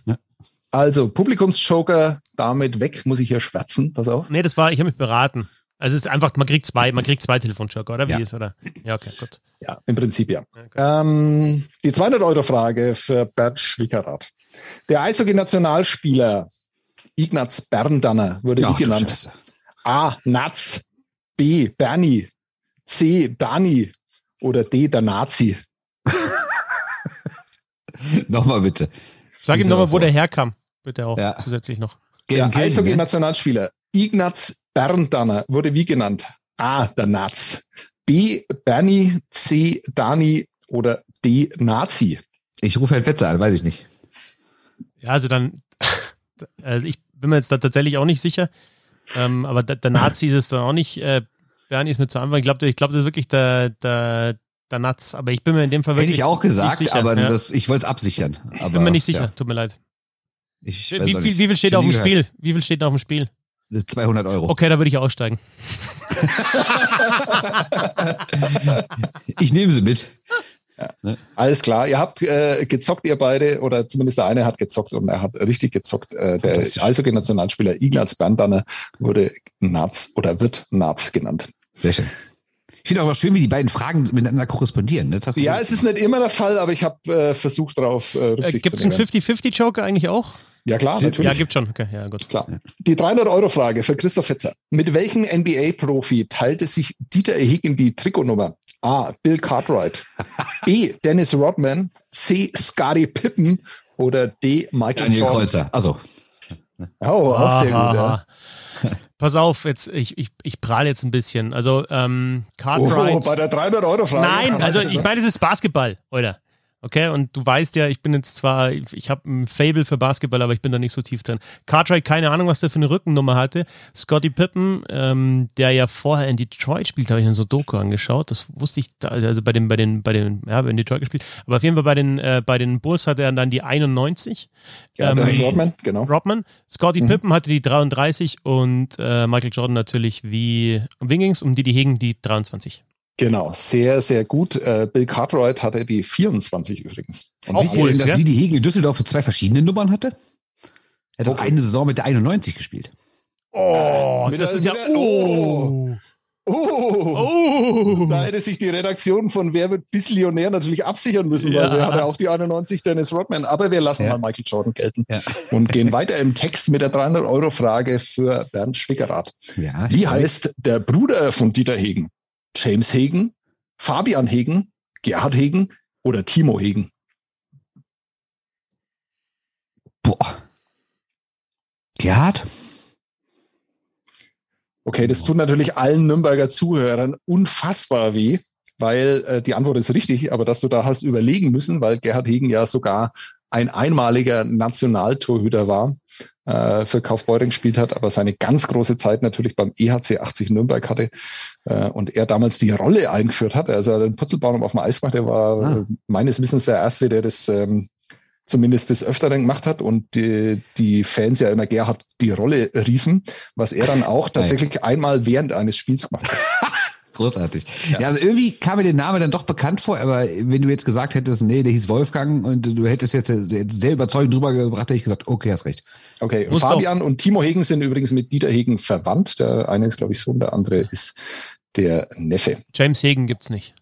also, Publikumsjoker damit weg, muss ich hier schwärzen. Pass auf. Nee, das war, ich habe mich beraten. Also es ist einfach, man kriegt zwei, man kriegt zwei Telefonjoker, oder wie Ja. ist, oder? Ja, okay, gut. Ja, im Prinzip ja. Okay. Ähm, die 200-Euro-Frage für Bert Schwickerath. Der Eishockey-Nationalspieler Ignaz Berndanner wurde Ach, wie genannt? A. Natz. B. Bernie. C. Dani oder D. der Nazi? nochmal bitte. Sag ihm nochmal, mal wo der herkam. Bitte auch Ja. zusätzlich noch. Der Gelsenkirchen, ne? Eishockey-Nationalspieler Ignaz Berndanner wurde wie genannt? A. Der Naz. B. Bernie. C. Dani oder D. Nazi? Ich rufe Herrn Fetzer an, weiß ich nicht. Ja, also dann, also ich bin mir jetzt da tatsächlich auch nicht sicher. Ähm, aber der, der Nazi ist es dann auch nicht. Äh, Bernie ist mir zu Anfang. Ich glaube, ich glaub, das ist wirklich der, der, der Naz. Aber ich bin mir in dem Fall Hätte wirklich ich auch gesagt, nicht sicher. aber ja. das, ich wollte es absichern. Aber, ich bin mir nicht sicher. Ja, Tut mir leid. Ich Wie, auch viel, nicht. wie viel steht auf dem Spiel? Wie viel steht auf dem Spiel? gehört. 200 Euro. Okay, da würde ich aussteigen. Ich nehme sie mit. Alles klar. Ihr habt äh, gezockt, ihr beide, oder zumindest der eine hat gezockt und er hat richtig gezockt. Äh, der. Eishockey-Nationalspieler Ignaz Berndanner wurde Naz oder wird Naz genannt. Sehr schön. Ich finde aber schön, wie die beiden Fragen miteinander korrespondieren. ne? Ja, es ist nicht immer der Fall, aber ich habe äh, versucht, darauf äh, Äh, Rücksicht Gibt es einen nehmen. 50-50-Joker eigentlich auch? Ja, klar, Stimmt. natürlich. Ja, gibt schon. Okay, ja, gut. Klar. Die 300-Euro-Frage für Christoph Fetzer. Mit welchem NBA-Profi teilte sich Dieter Higgin die Trikotnummer? A. Bill Cartwright. B. Dennis Rodman. C. Scottie Pippen. Oder D. Michael Daniel Jordan. Kreuzer. Also, Oh, auch sehr gut. Ja. Pass auf, jetzt, ich, ich, ich prahle jetzt ein bisschen. Also, ähm, Cartwright. Oh, bei der 300-Euro-Frage. Nein, also ich meine, es ist Basketball, oder? Okay, und du weißt ja, ich bin jetzt zwar, ich habe ein Fable für Basketball, aber ich bin da nicht so tief drin. Cartwright, keine Ahnung, was der für eine Rückennummer hatte. Scotty Pippen, ähm, der ja vorher in Detroit spielt, habe ich in so Doku angeschaut. Das wusste ich, da, also bei den, bei den, bei den, ja, in Detroit gespielt. Aber auf jeden Fall bei den, äh, bei den Bulls hatte er dann die 91. Ja, Ähm, Rodman, genau. Rodman. Scotty Mhm. Pippen hatte die 33 und äh, Michael Jordan natürlich wie, um wen ging's? Um die, die Hegen, die 23. Genau, sehr, sehr gut. Äh, Bill Cartwright hatte die 24 übrigens. Und Auch cool, dass die, die Hegen in Düsseldorf für zwei verschiedene Nummern hatte? Er hat auch Okay. eine Saison mit der 91 gespielt. Oh, Mit das der- ist ja. der- Oh. Oh, Oh. Da hätte sich die Redaktion von Wer wird Bisslionär natürlich absichern müssen, Ja. weil der hatte auch die 91 Dennis Rodman. Aber wir lassen Ja. mal Michael Jordan gelten Ja. und gehen weiter im Text mit der 300-Euro-Frage für Bernd Schwickerath. Ja, Wie heißt der Bruder von Dieter Hegen? James Hegen, Fabian Hegen, Gerhard Hegen oder Timo Hegen? Boah. Gerhard? Okay, das tut natürlich allen Nürnberger Zuhörern unfassbar weh, weil äh, die Antwort ist richtig, aber dass du da hast überlegen müssen, weil Gerhard Hegen ja sogar ein einmaliger Nationaltorhüter war, äh, für Kaufbeuren gespielt hat, aber seine ganz große Zeit natürlich beim EHC 80 Nürnberg hatte äh, und er damals die Rolle eingeführt hat. Also er den Putzelbaum auf dem Eis gemacht, der war Ah. äh, meines Wissens der Erste, der das ähm, zumindest des Öfteren gemacht hat und die, die Fans ja immer Gerhard die Rolle riefen, was er dann auch tatsächlich einmal während eines Spiels gemacht hat. Großartig. Ja. Ja. also irgendwie kam mir der Name dann doch bekannt vor, aber wenn du jetzt gesagt hättest, nee, der hieß Wolfgang und du hättest jetzt sehr überzeugend drüber gebracht, hätte ich gesagt, okay, hast recht. Okay, Muss Fabian und Timo Hegen sind übrigens mit Dieter Hegen verwandt. Der eine ist, glaube ich, Sohn, der andere ist der Neffe. James Hegen gibt's nicht.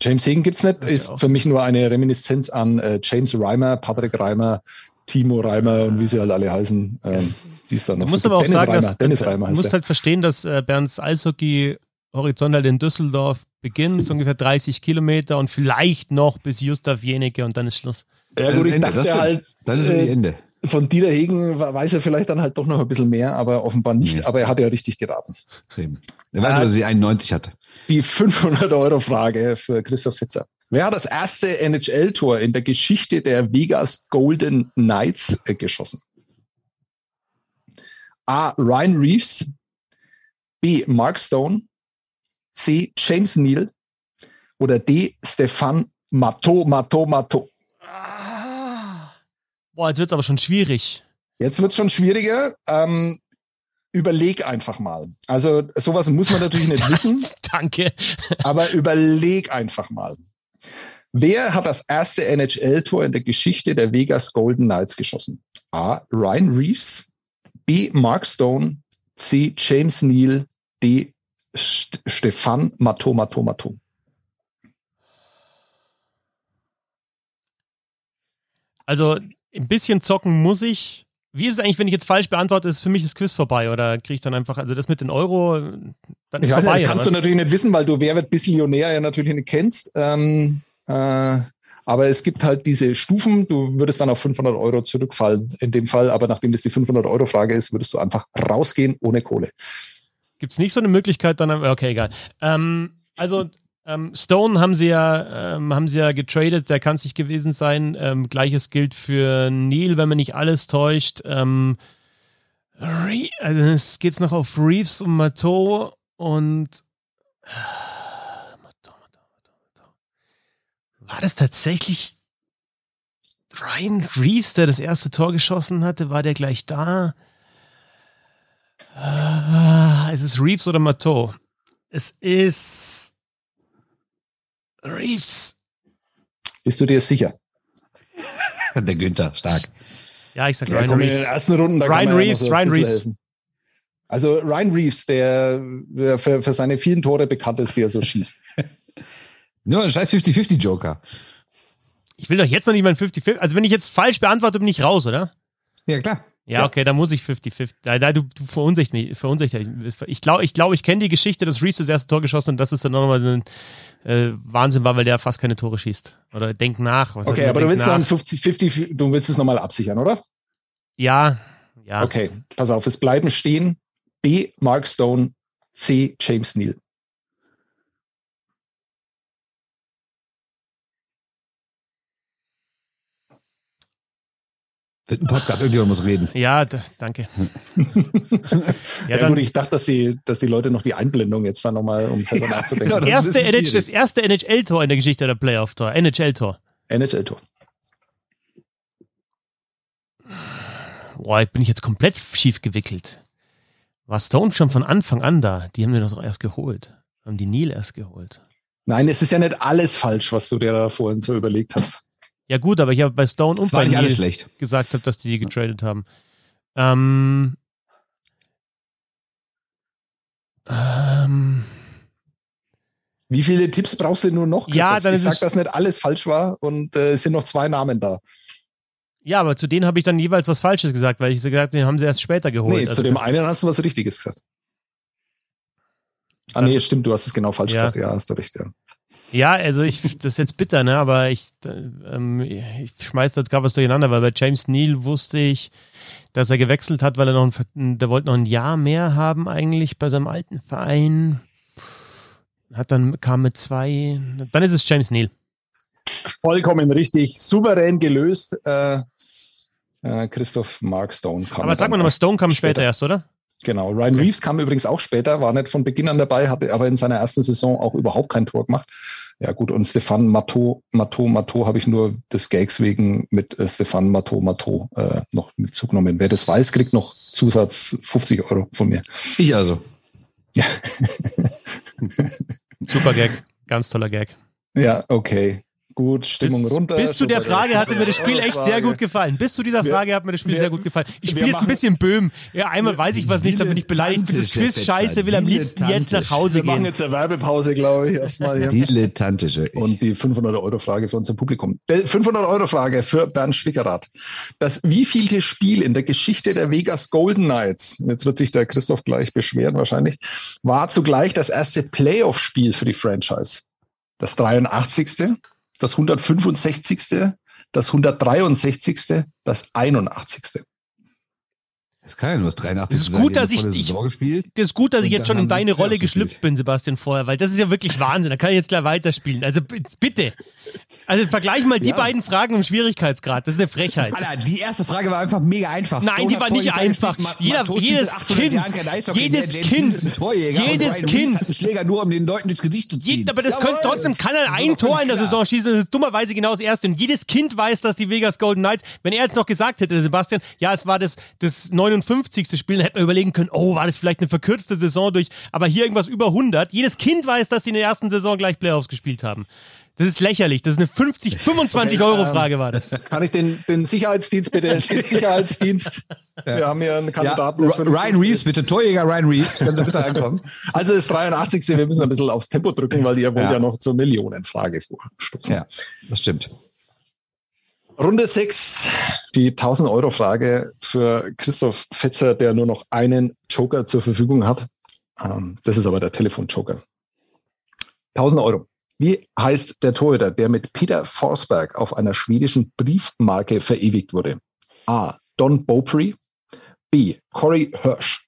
James Hegen gibt's nicht, ist für mich nur eine Reminiszenz an äh, James Reimer, Patrick Reimer, Timo Reimer und wie sie halt alle heißen. Ähm, die ist dann Du noch musst so aber auch Dennis sagen, Reimer, dass Dennis du Reimer heißt musst der. halt verstehen, dass äh, Bernds Eishockey Horizont halt in Düsseldorf beginnt, so ungefähr 30 Kilometer und vielleicht noch bis Gustav Jenecke und dann ist Schluss. Ja gut, ich Ende, dachte halt, Dann ist Äh, äh, Ende. von Dieter Hegen weiß er vielleicht dann halt doch noch ein bisschen mehr, aber offenbar nicht. Nee. Aber er hat ja richtig geraten. Eben. Er weiß, dass sie 91 hatte. Die 500-Euro-Frage für Christoph Fitzer. Wer hat das erste NHL-Tor in der Geschichte der Vegas Golden Knights äh, geschossen? A. Ryan Reeves. B. Mark Stone. C. James Neal. Oder D. Stefan Matto, Matto, Matto. Boah, jetzt wird's aber schon schwierig. Jetzt wird es schon schwieriger. Ähm, überleg einfach mal. Also sowas muss man natürlich nicht wissen. Danke. Aber überleg einfach mal. Wer hat das erste NHL-Tor in der Geschichte der Vegas Golden Knights geschossen? A. Ryan Reeves. B. Mark Stone. C. James Neal. D. St Stefan Matto. Also ein bisschen zocken muss ich, Wie ist es eigentlich, wenn ich jetzt falsch beantworte, ist für mich das Quiz vorbei oder kriege ich dann einfach, also das mit den Euro, dann ist ich weiß vorbei. Nicht, kannst du natürlich nicht wissen, weil du Wer wird Bissionär ja natürlich nicht kennst. Ähm, äh, aber es gibt halt diese Stufen. Du würdest dann auf 500 Euro zurückfallen in dem Fall. Aber nachdem das die 500 Euro Frage ist, würdest du einfach rausgehen ohne Kohle. Gibt es nicht so eine Möglichkeit dann? Okay, egal. Ähm, also ähm, Stone haben sie ja, ähm, haben sie ja getradet, der kann es nicht gewesen sein. Ähm, Gleiches gilt für Neil, wenn man nicht alles täuscht. Ähm, also es geht noch auf Reeves und Mateau und war das tatsächlich Ryan Reeves, der das erste Tor geschossen hatte? War der gleich da? Ist es Reeves oder Mateau? Es ist Reeves. Bist du dir sicher? Der Günther, stark. Ja, ich sag Ja, Ryan komm, in Reeves. den ersten Runden, da Ryan Reeves, ja so Ryan Reeves. helfen. Also Ryan Reeves, der, der für, für seine vielen Tore bekannt ist, die er so schießt. Nur ein scheiß 50-50-Joker. Ich will doch jetzt noch nicht mal ein 50-50. Also, wenn ich jetzt falsch beantworte, bin ich raus, oder? Ja, klar. Ja, okay, dann muss ich 50-50. Da, da, du, du verunsicherst mich. Ich glaube, ich, glaub, ich kenne die Geschichte, dass Reeves das erste Tor geschossen hat, dass es dann nochmal so ein äh, Wahnsinn war, weil der fast keine Tore schießt. Oder denk nach. Was Okay, aber du willst dann nach? 50-50, du willst es nochmal absichern, oder? Ja, ja. Okay, pass auf, es bleiben stehen B. Mark Stone, C. James Neal. Wird ein Podcast, irgendjemand muss reden. Ja, danke. Ja, Ja, gut, ich dachte, dass die, dass die Leute noch die Einblendung jetzt dann nochmal, um selber nachzudenken. das, das ist erste NH, das erste NHL-Tor in der Geschichte der Playoff-Tor. NHL-Tor. NHL-Tor. Boah, bin ich jetzt komplett schief gewickelt. War Stone schon von Anfang an da? Die haben wir doch erst geholt. Haben die Neil erst geholt. Nein, es ist ja nicht alles falsch, was du dir da vorhin so überlegt hast. Ja gut, aber ich habe bei Stone und bei schlecht. gesagt, hab, dass die die getradet haben. Ähm, ähm, Wie viele Tipps brauchst du nur noch? Ja, dann ich ist sag, dass nicht alles falsch war und äh, es sind noch zwei Namen da. ja, aber zu denen habe ich dann jeweils was Falsches gesagt, weil ich so gesagt habe, den haben sie erst später geholt. Nee, Also- zu dem einen hast du was Richtiges gesagt. Ah, nee, stimmt, du hast es genau falsch Ja. gesagt. Ja, hast du recht. Ja. Ja, also ich, das ist jetzt bitter, ne? Aber ich, ähm, ich schmeiß da jetzt gerade was durcheinander, weil bei James Neal wusste ich, dass er gewechselt hat, weil er noch ein, der wollte noch ein Jahr mehr haben eigentlich bei seinem alten Verein. Hat dann kam mit zwei, dann ist es James Neal. Vollkommen richtig, souverän gelöst. Äh, äh, Christoph Mark Stone kam. Aber sag mal nochmal, Stone kam später, später. erst, oder? Genau. Ryan Reeves kam übrigens auch später, war nicht von Beginn an dabei, hatte aber in seiner ersten Saison auch überhaupt kein Tor gemacht. Ja gut, und Stefan Matteau, Matteau, Matteau habe ich nur des Gags wegen mit äh, Stefan Matteau, Matteau äh, noch mit zugenommen. Wer das weiß, kriegt noch Zusatz 50 Euro von mir. Ich also. Ja, Super Gag, ganz toller Gag. ja okay. Gut, Stimmung bis, runter. Bis zu der Frage hatte mir das Spiel echt sehr Frage. gut gefallen. Bis zu dieser Wir- Frage hat mir das Spiel wir- sehr gut gefallen. Ich wir spiele jetzt ein bisschen Böhm. Ja, einmal weiß ich was nicht, dann bin ich beleidigt. Das Quiz scheiße, will am liebsten jetzt nach Hause Wir machen gehen. jetzt eine Werbepause, glaube ich, erstmal hier. Dilettantische. Und die 500-Euro-Frage für unser Publikum. 500-Euro-Frage für Bernd Schwickerath. Das wievielte Spiel in der Geschichte der Vegas Golden Knights, jetzt wird sich der Christoph gleich beschweren wahrscheinlich, war zugleich das erste Playoff-Spiel für die Franchise? Das 83., das 165., das 163., das 81. Das kann ja nur das 83. Es ist gut, dass ich- ich-. Das ist gut, dass ich jetzt schon in deine Rolle geschlüpft bin, Sebastian, vorher, weil das ist ja wirklich Wahnsinn. Da kann ich jetzt gleich weiterspielen. Also bitte. Also vergleich mal die Ja. beiden Fragen im Schwierigkeitsgrad. Das ist eine Frechheit. Alter, die erste Frage war einfach mega einfach. Nein, Stone die war nicht einfach. Jeder- jedes seit 800 Kind, jedes Kind, jedes Kind. Schläger nur, um den Leuten durchs Gesicht zu ziehen. Je, aber das Jawohl. könnte, trotzdem kann er Das ein Tor in der Saison schießen. Das ist dummerweise genau das erste. Und jedes Kind weiß, dass die Vegas Golden Knights, wenn er jetzt noch gesagt hätte, Sebastian, ja, es war das, das 59. Spiel, dann hätte man überlegen können, oh, war das vielleicht eine verkürzte Saison durch, aber hier irgendwas über 100. Jedes Kind weiß, dass die in der ersten Saison gleich Playoffs gespielt haben. Das ist lächerlich. Das ist eine 50, 25 Okay, Euro ähm, Frage war das. Kann ich den, den Sicherheitsdienst bitte, den Sicherheitsdienst, wir haben hier einen Ja, Kandidaten. Ry- Ryan Reeves, bitte, Torjäger Ryan Reeves, können Sie bitte reinkommen? Also das 83. Wir müssen ein bisschen aufs Tempo drücken, weil ihr wollt Ja. ja noch zur Millionenfrage vorstoßen. Ja, das stimmt. Runde 6, die 1000 Euro Frage für Christoph Fetzer, der nur noch einen Joker zur Verfügung hat. Ähm, das ist aber der Telefonjoker. 1000 Euro. Wie heißt der Torhüter, der mit Peter Forsberg auf einer schwedischen Briefmarke verewigt wurde? A. Don Beaupre. B. Corey Hirsch.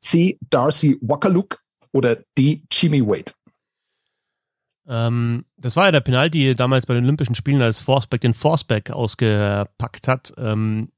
C. Darcy Wakaluk. Oder D. Jimmy Wade. Ähm, das war ja der Penalty damals bei den Olympischen Spielen, als Forsberg den Forsberg ausgepackt hat. Ähm,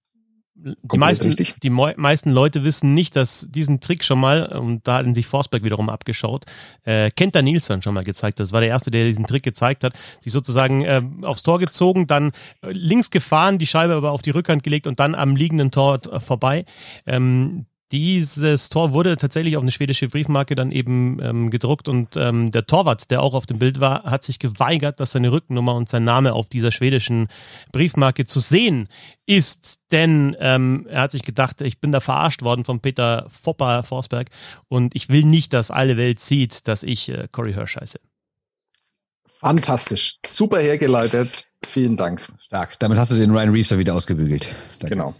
die meisten, die meisten Leute wissen nicht, dass diesen Trick schon mal, und da hat sich Forsberg wiederum abgeschaut, äh, Kenta Nilsson schon mal gezeigt hat. Das war der Erste, der diesen Trick gezeigt hat. Sich sozusagen äh, aufs Tor gezogen, dann äh, links gefahren, die Scheibe aber auf die Rückhand gelegt und dann am liegenden Tor äh, vorbei. Ähm, dieses Tor wurde tatsächlich auf eine schwedische Briefmarke dann eben ähm, gedruckt und ähm, der Torwart, der auch auf dem Bild war, hat sich geweigert, dass seine Rückennummer und sein Name auf dieser schwedischen Briefmarke zu sehen ist, denn ähm, er hat sich gedacht, ich bin da verarscht worden von Peter Fopper Forsberg und ich will nicht, dass alle Welt sieht, dass ich äh, Corey Hirsch heiße. Fantastisch, super hergeleitet, vielen Dank. Stark, damit hast du den Ryan Reeves wieder ausgebügelt. Danke. Genau.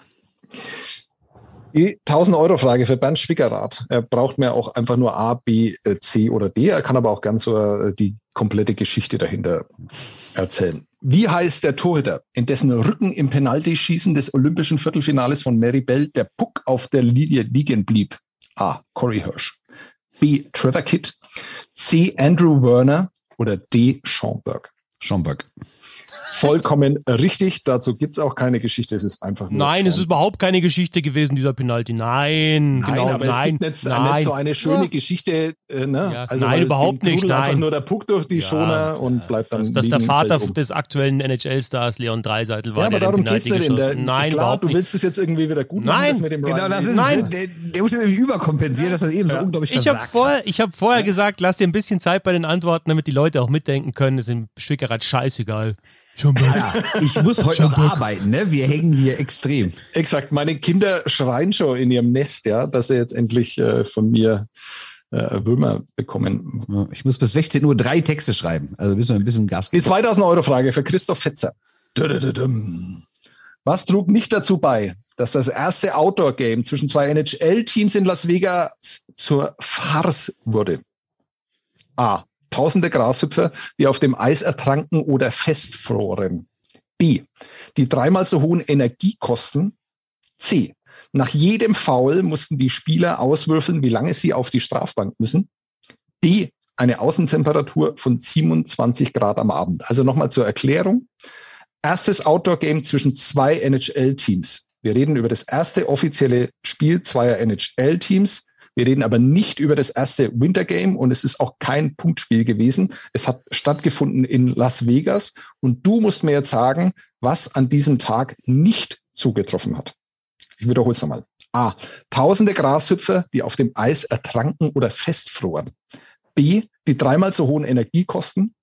Die 1000-Euro-Frage für Bernd Schwickerath. Er braucht mir auch einfach nur A, B, äh, C oder D. Er kann aber auch ganz so äh, die komplette Geschichte dahinter erzählen. Wie heißt der Torhüter, in dessen Rücken im Penaltyschießen des olympischen Viertelfinales von Mary Bell der Puck auf der Linie liegen blieb? A. Corey Hirsch. B. Trevor Kidd. C. Andrew Werner. Oder D. Sean Burke. Vollkommen richtig. Dazu gibt es auch keine Geschichte. Es ist einfach nur. Nein, es ist überhaupt keine Geschichte gewesen, dieser Penalty. Nein, nein genau, aber nein. Es gibt nicht, nein. nicht so eine schöne ja. Geschichte. Äh, ne? Ja, also, nein, überhaupt nicht. Nein. Einfach nur der Puck durch die ja, Schoner und bleibt dann. Dass, dass der Vater um. des aktuellen NHL-Stars Leon Dreiseitel war. Ja, aber der darum geht es nicht. Der, nein, klar, überhaupt du willst es jetzt irgendwie wieder gut machen. Nein, mit dem genau, das ist nein. Der, der muss ja nämlich überkompensieren, dass er eben so unglaublich Ich habe vorher, ich hab vorher gesagt, lass dir ein bisschen Zeit bei den Antworten, damit die Leute auch mitdenken können. Das ist im Schwickerrad scheißegal. Ja, ich muss heute noch arbeiten, ne? Wir hängen hier extrem. Exakt. Meine Kinder schreien schon in ihrem Nest, ja, dass sie jetzt endlich äh, von mir äh, Würmer bekommen. Ich muss bis 16 Uhr drei Texte schreiben. Also müssen wir ein bisschen Gas geben. Die 2000 Euro Frage für Christoph Fetzer. Was trug nicht dazu bei, dass das erste Outdoor-Game zwischen zwei NHL-Teams in Las Vegas zur Farce wurde? A tausende Grashüpfer, die auf dem Eis ertranken oder festfroren. B. Die dreimal so hohen Energiekosten. C. Nach jedem Foul mussten die Spieler auswürfeln, wie lange sie auf die Strafbank müssen. D. Eine Außentemperatur von 27 Grad am Abend. Also nochmal zur Erklärung. Erstes Outdoor-Game zwischen zwei NHL-Teams. Wir reden über das erste offizielle Spiel zweier NHL-Teams wir reden aber nicht über das erste Winter Game und es ist auch kein Punktspiel gewesen. Es hat stattgefunden in Las Vegas und du musst mir jetzt sagen, was an diesem Tag nicht zugetroffen hat. Ich wiederhole es nochmal. A. Tausende Grashüpfer, die auf dem Eis ertranken oder festfroren. B. Die dreimal so hohen Energiekosten.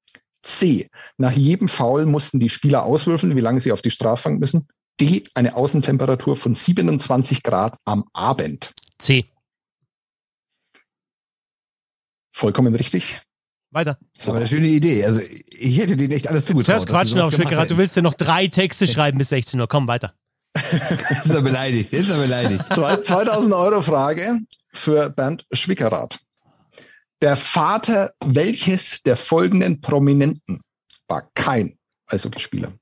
C. Nach jedem Foul mussten die Spieler auswürfeln, wie lange sie auf die Strafbank müssen. D. Eine Außentemperatur von 27 Grad am Abend. C. Vollkommen richtig. Weiter. Das war eine schöne Idee. Also ich hätte dir echt alles zugetraut. Zuerst quatschen auf Schwickerat. Du willst ja noch drei Texte schreiben bis 16 Uhr. Komm, weiter. Jetzt ist er beleidigt. Jetzt ist er beleidigt. 2000 Euro Frage für Bernd Schwickerath. Der Vater welches der folgenden Prominenten war kein Eishockeyspieler?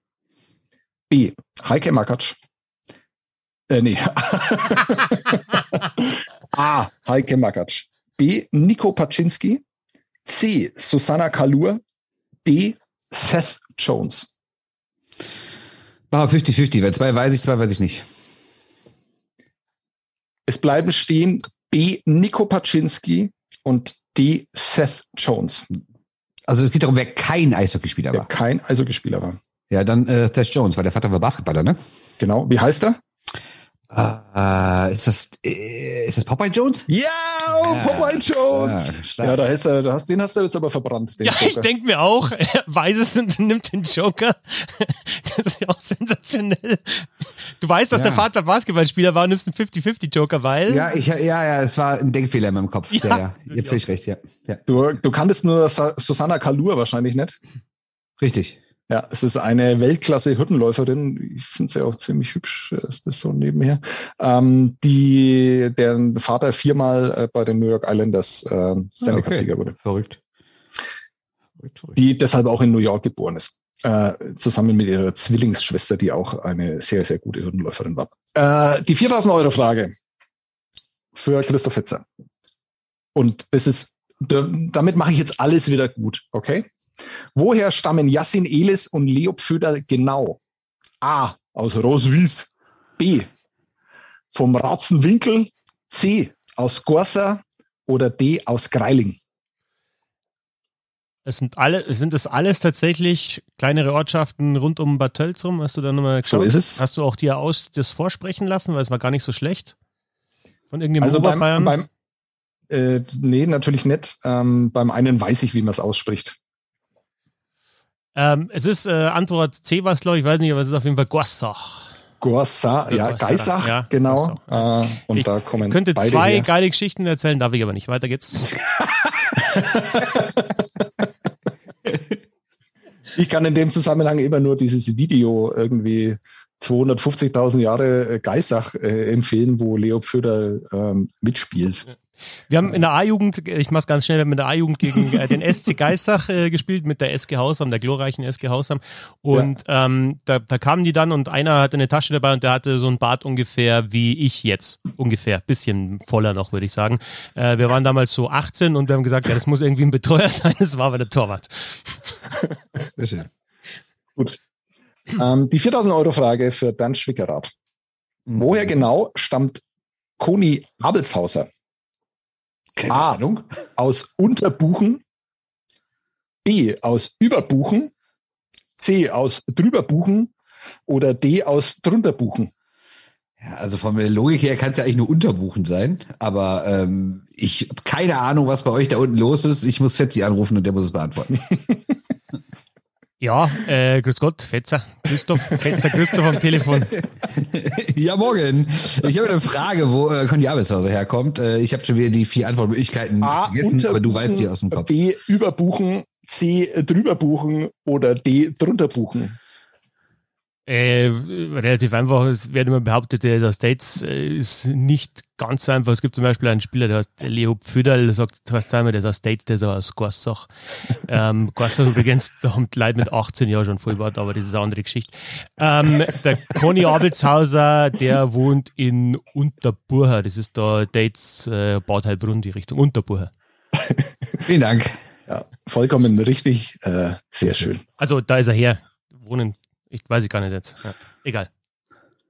B. Heike Makatsch. Äh, nee. A. Heike Makatsch. B. Nico Paczynski. C. Susanna Kalur. D. Seth Jones. Ah, 50-50, weil zwei weiß ich, zwei weiß ich nicht. Es bleiben stehen B. Nico Paczynski und D. Seth Jones. Also es geht darum, wer kein Eishockeyspieler war. Wer kein Eishockeyspieler war. Ja, dann äh, Seth Jones, weil der Vater war Basketballer, ne? Genau. Wie heißt er? Uh, ist das äh, ist das Popeye Jones? Ja, oh, ja Popeye Jones. Ja, ja da hast du, hast, den hast du jetzt aber verbrannt. ja, Joker. ich denke mir auch, er weiß es und nimmt den Joker. Das ist ja auch sensationell. Du weißt, dass ja. der Vater Basketballspieler war und nimmst einen 50-50 Joker, weil. Ja, ich, ja, ja, es war ein Denkfehler in meinem Kopf. Ja, ja, ja. Ihr habt völlig recht, ja. ja. Du, du kanntest nur Susanna Kalur wahrscheinlich nicht. Richtig. Ja, es ist eine Weltklasse-Hürdenläuferin. Ich finde sie ja auch ziemlich hübsch, ist das so nebenher. Ähm, die, deren Vater viermal äh, bei den New York Islanders äh, Stanley Cup-Sieger wurde. Verrückt. Verrückt, verrückt. Die deshalb auch in New York geboren ist. Äh, zusammen mit ihrer Zwillingsschwester, die auch eine sehr, sehr gute Hürdenläuferin war. Äh, die 4000 Euro Frage für Christoph Fetzer. Und das ist, damit mache ich jetzt alles wieder gut, okay? Woher stammen Yassin Elis und Leo Pföder genau? A. Aus Roswies. B. Vom Ratzenwinkel. C. Aus Gorsa. Oder D. Aus Greiling. Es sind alle, sind das alles tatsächlich kleinere Ortschaften rund um Bad Tölzum? Hast du da nochmal So ist es. Hast du auch dir aus das vorsprechen lassen, weil es war gar nicht so schlecht? Von irgendeinem also beim, Oberbayern? beim äh, nee, natürlich nicht. Ähm, beim einen weiß ich, wie man es ausspricht. Ähm, es ist äh, Antwort C, was glaube ich, weiß nicht, aber es ist auf jeden Fall Gorsach. Gorsa, ja, Gorsach, Geisach, ja, genau. Gorsach. Äh, und Ich da kommen könnte zwei her. geile Geschichten erzählen, darf ich aber nicht. Weiter geht's. Ich kann in dem Zusammenhang immer nur dieses Video irgendwie 250.000 Jahre äh, Geisach äh, empfehlen, wo Leo Pföder ähm, mitspielt. Wir haben in der A-Jugend, ich mach's ganz schnell, wir haben in der A-Jugend gegen äh, den SC Geissach äh, gespielt mit der SG Hausam, der glorreichen SG Hausam. Und ähm, da, da kamen die dann und einer hatte eine Tasche dabei und der hatte so ein Bart ungefähr wie ich jetzt. Ungefähr. Bisschen voller noch, würde ich sagen. Äh, wir waren damals so 18 und wir haben gesagt, ja, das muss irgendwie ein Betreuer sein. Das war aber der Torwart. Sehr schön. Gut. Ähm, die 4000 Euro Frage für Dan Schwickerath. Woher genau stammt Koni Abelshauser? Keine Ah. Ahnung. Aus Unterbuchen, B aus Überbuchen, C aus Drüberbuchen oder D aus Drunterbuchen? Ja, also von der Logik her kann es ja eigentlich nur Unterbuchen sein, aber ähm, ich habe keine Ahnung, was bei euch da unten los ist. Ich muss Fetzi anrufen und der muss es beantworten. Ja, äh, grüß Gott, Fetzer. Christoph, Fetzer, Christoph am Telefon. ja, morgen. Ich habe eine Frage, wo äh, Conny Abelshauser herkommt. Äh, ich habe schon wieder die vier Antwortmöglichkeiten A vergessen, aber du weißt sie aus dem Kopf. B Überbuchen, C Drüberbuchen oder D Drunterbuchen? Äh, relativ einfach. Es wird immer behauptet, der der States äh, ist nicht ganz so einfach. Es gibt zum Beispiel einen Spieler, der heißt Leo Pfüderl, der sagt, du weißt einmal, der ist aus States, der ist aber aus Gorsach. ähm, Gorsach übrigens, da haben die Leute mit 18 Jahren schon voll Wort, aber das ist eine andere Geschichte. Ähm, der Conny Abelshauser, der wohnt in Unterburger. Das ist da Dates, äh, Bad Heilbrunn, die Richtung Unterburger. Vielen Dank. Ja, vollkommen richtig. Äh, sehr schön. Also da ist er her. Wohnen, ich weiß ich gar nicht jetzt. Ja. Egal.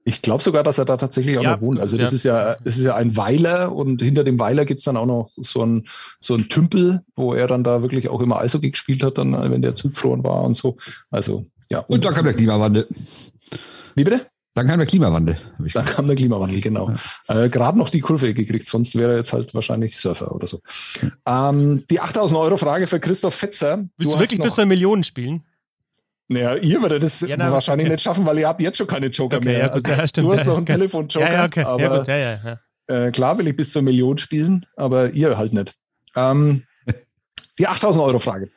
Ich glaube sogar, dass er da tatsächlich auch Ja, noch wohnt. Also das ja. ist ja, das ist ja ein Weiler und hinter dem Weiler gibt's dann auch noch so ein, so ein Tümpel, wo er dann da wirklich auch immer Eishockey gespielt hat, dann, wenn der zugefroren war und so. Also ja. Und dann kam der Klimawandel. Wie bitte? Dann kam der Klimawandel. Dann kam der Klimawandel, genau. Äh, Gerade noch die Kurve gekriegt, sonst wäre er jetzt halt wahrscheinlich Surfer oder so. Ähm, die 8000 Euro Frage für Christoph Fetzer. Willst du, hast wirklich noch, bis zu Millionen spielen? Naja, ihr würdet das Ja, na, wahrscheinlich okay. nicht schaffen, weil ihr habt jetzt schon keine Joker Okay, mehr. ja, gut, ja, stimmt. du hast noch einen okay. Telefonjoker, Ja, okay. aber ja, gut, ja, ja, ja. Äh, klar will ich bis zur Million spielen, aber ihr halt nicht. Ähm, die 8000 Euro Frage.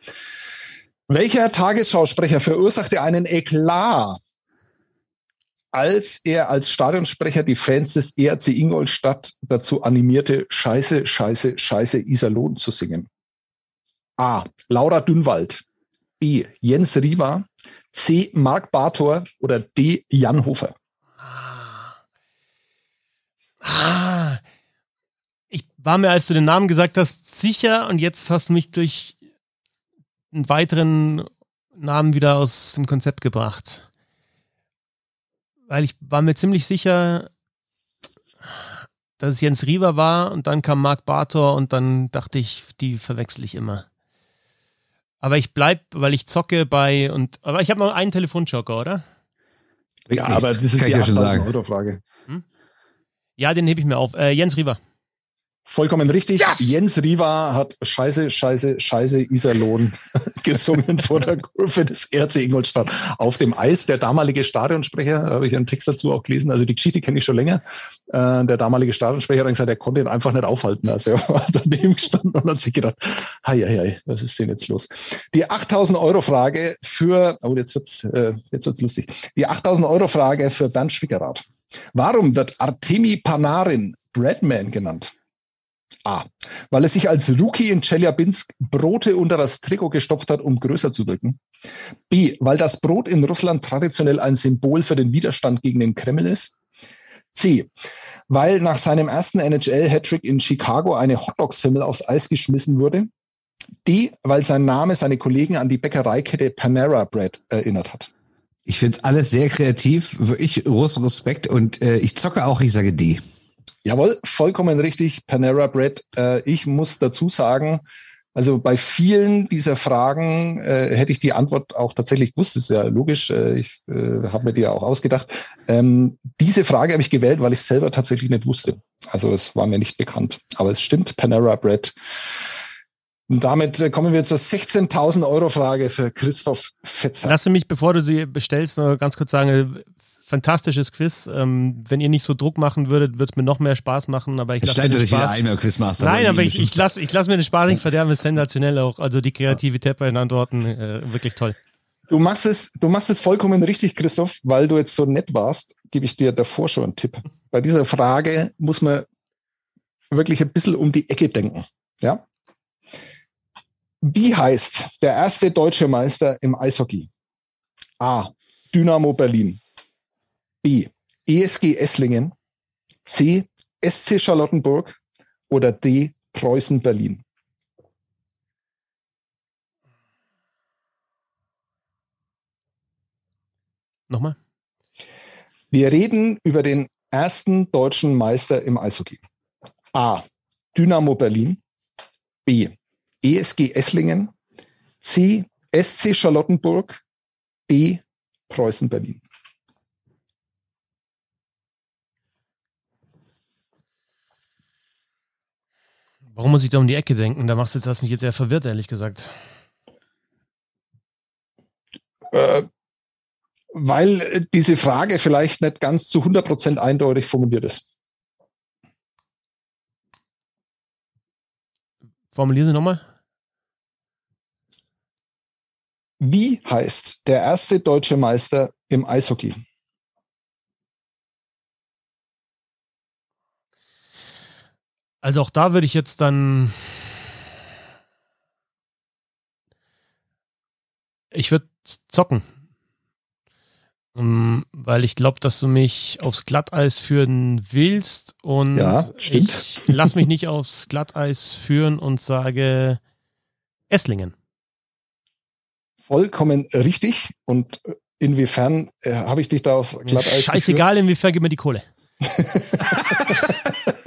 Welcher Tagesschausprecher verursachte einen Eklat, als er als Stadionsprecher die Fans des ERC Ingolstadt dazu animierte, Scheiße, Scheiße, Scheiße Iserlohn zu singen? A. Laura Dünnwald. B. Jens Riva. C. Marc Bartor oder D. Jan Hofer. Ah. Ah. Ich war mir, als du den Namen gesagt hast, sicher und jetzt hast du mich durch einen weiteren Namen wieder aus dem Konzept gebracht. Weil ich war mir ziemlich sicher, dass es Jens Riewer war und dann kam Marc Bartor und dann dachte ich, die verwechsel ich immer. Aber ich bleib, weil ich zocke bei und aber ich habe noch einen Telefonjoker, oder? Ja, aber das ist kann die ich ja schon 8000 sagen. Frage. Ja, den hebe ich mir auf. Äh, Jens Riewer. Vollkommen richtig. Yes! Jens Riva hat Scheiße, Scheiße, Scheiße Iserlohn gesungen vor der Kurve des RC Ingolstadt auf dem Eis. Der damalige Stadionsprecher, da habe ich einen Text dazu auch gelesen, also die Geschichte kenne ich schon länger. Äh, der damalige Stadionsprecher hat gesagt, er konnte ihn einfach nicht aufhalten. Also er war daneben gestanden und hat sich gedacht, hei, hei, hei, was ist denn jetzt los? Die 8000 Euro Frage für, oh, jetzt wird's, äh, jetzt wird's lustig. Die 8000 Euro Frage für Bernd Schwickerath. Warum wird Artemi Panarin Breadman genannt? A. Weil er sich als Rookie in Chelyabinsk Brote unter das Trikot gestopft hat, um größer zu wirken. B. Weil das Brot in Russland traditionell ein Symbol für den Widerstand gegen den Kreml ist. C. Weil nach seinem ersten NHL-Hattrick in Chicago eine Hotdog-Simmel aufs Eis geschmissen wurde. D. Weil sein Name seine Kollegen an die Bäckereikette Panera Bread erinnert hat. Ich finde es alles sehr kreativ, wirklich großen Respekt und äh, ich zocke auch, ich sage D. Jawohl, vollkommen richtig, Panera Bread. Äh, ich muss dazu sagen, also bei vielen dieser Fragen äh, hätte ich die Antwort auch tatsächlich gewusst. Ist ja logisch. Äh, ich äh, habe mir die ja auch ausgedacht. Ähm, diese Frage habe ich gewählt, weil ich selber tatsächlich nicht wusste. Also es war mir nicht bekannt. Aber es stimmt, Panera Bread. Und damit äh, kommen wir zur 16.000 Euro Frage für Christoph Fetzer. Lass mich, bevor du sie bestellst, noch ganz kurz sagen, fantastisches Quiz. Ähm, wenn ihr nicht so Druck machen würdet, würde es mir noch mehr Spaß machen. Aber ich lasse mir den Spaß. Ein, Quizmaster, Nein, aber ich, ich lasse ich lass mir den Spaß nicht verderben. Ist sensationell auch. Also die Kreativität bei den Antworten äh, wirklich toll. Du machst es, du machst es vollkommen richtig, Christoph, weil du jetzt so nett warst. Gebe ich dir davor schon einen Tipp. Bei dieser Frage muss man wirklich ein bisschen um die Ecke denken. Ja. Wie heißt der erste deutsche Meister im Eishockey? A. Dynamo Berlin. B. ESG Esslingen, C. SC Charlottenburg oder D. Preußen Berlin? Nochmal. Wir reden über den ersten deutschen Meister im Eishockey. A. Dynamo Berlin. B. ESG Esslingen. C. SC Charlottenburg. D. Preußen Berlin. Warum muss ich da um die Ecke denken? Da machst du jetzt, hast mich jetzt sehr verwirrt, ehrlich gesagt. Äh, weil diese Frage vielleicht nicht ganz zu 100% eindeutig formuliert ist. Formulier sie nochmal. Wie heißt der erste deutsche Meister im Eishockey? Also auch da würde ich jetzt dann. Ich würde zocken. Um, weil ich glaube, dass du mich aufs Glatteis führen willst und ja, ich lass mich nicht aufs Glatteis führen und sage Esslingen. Vollkommen richtig. Und inwiefern äh, habe ich dich da aufs Glatteis Scheißegal, geführt? inwiefern gib mir die Kohle.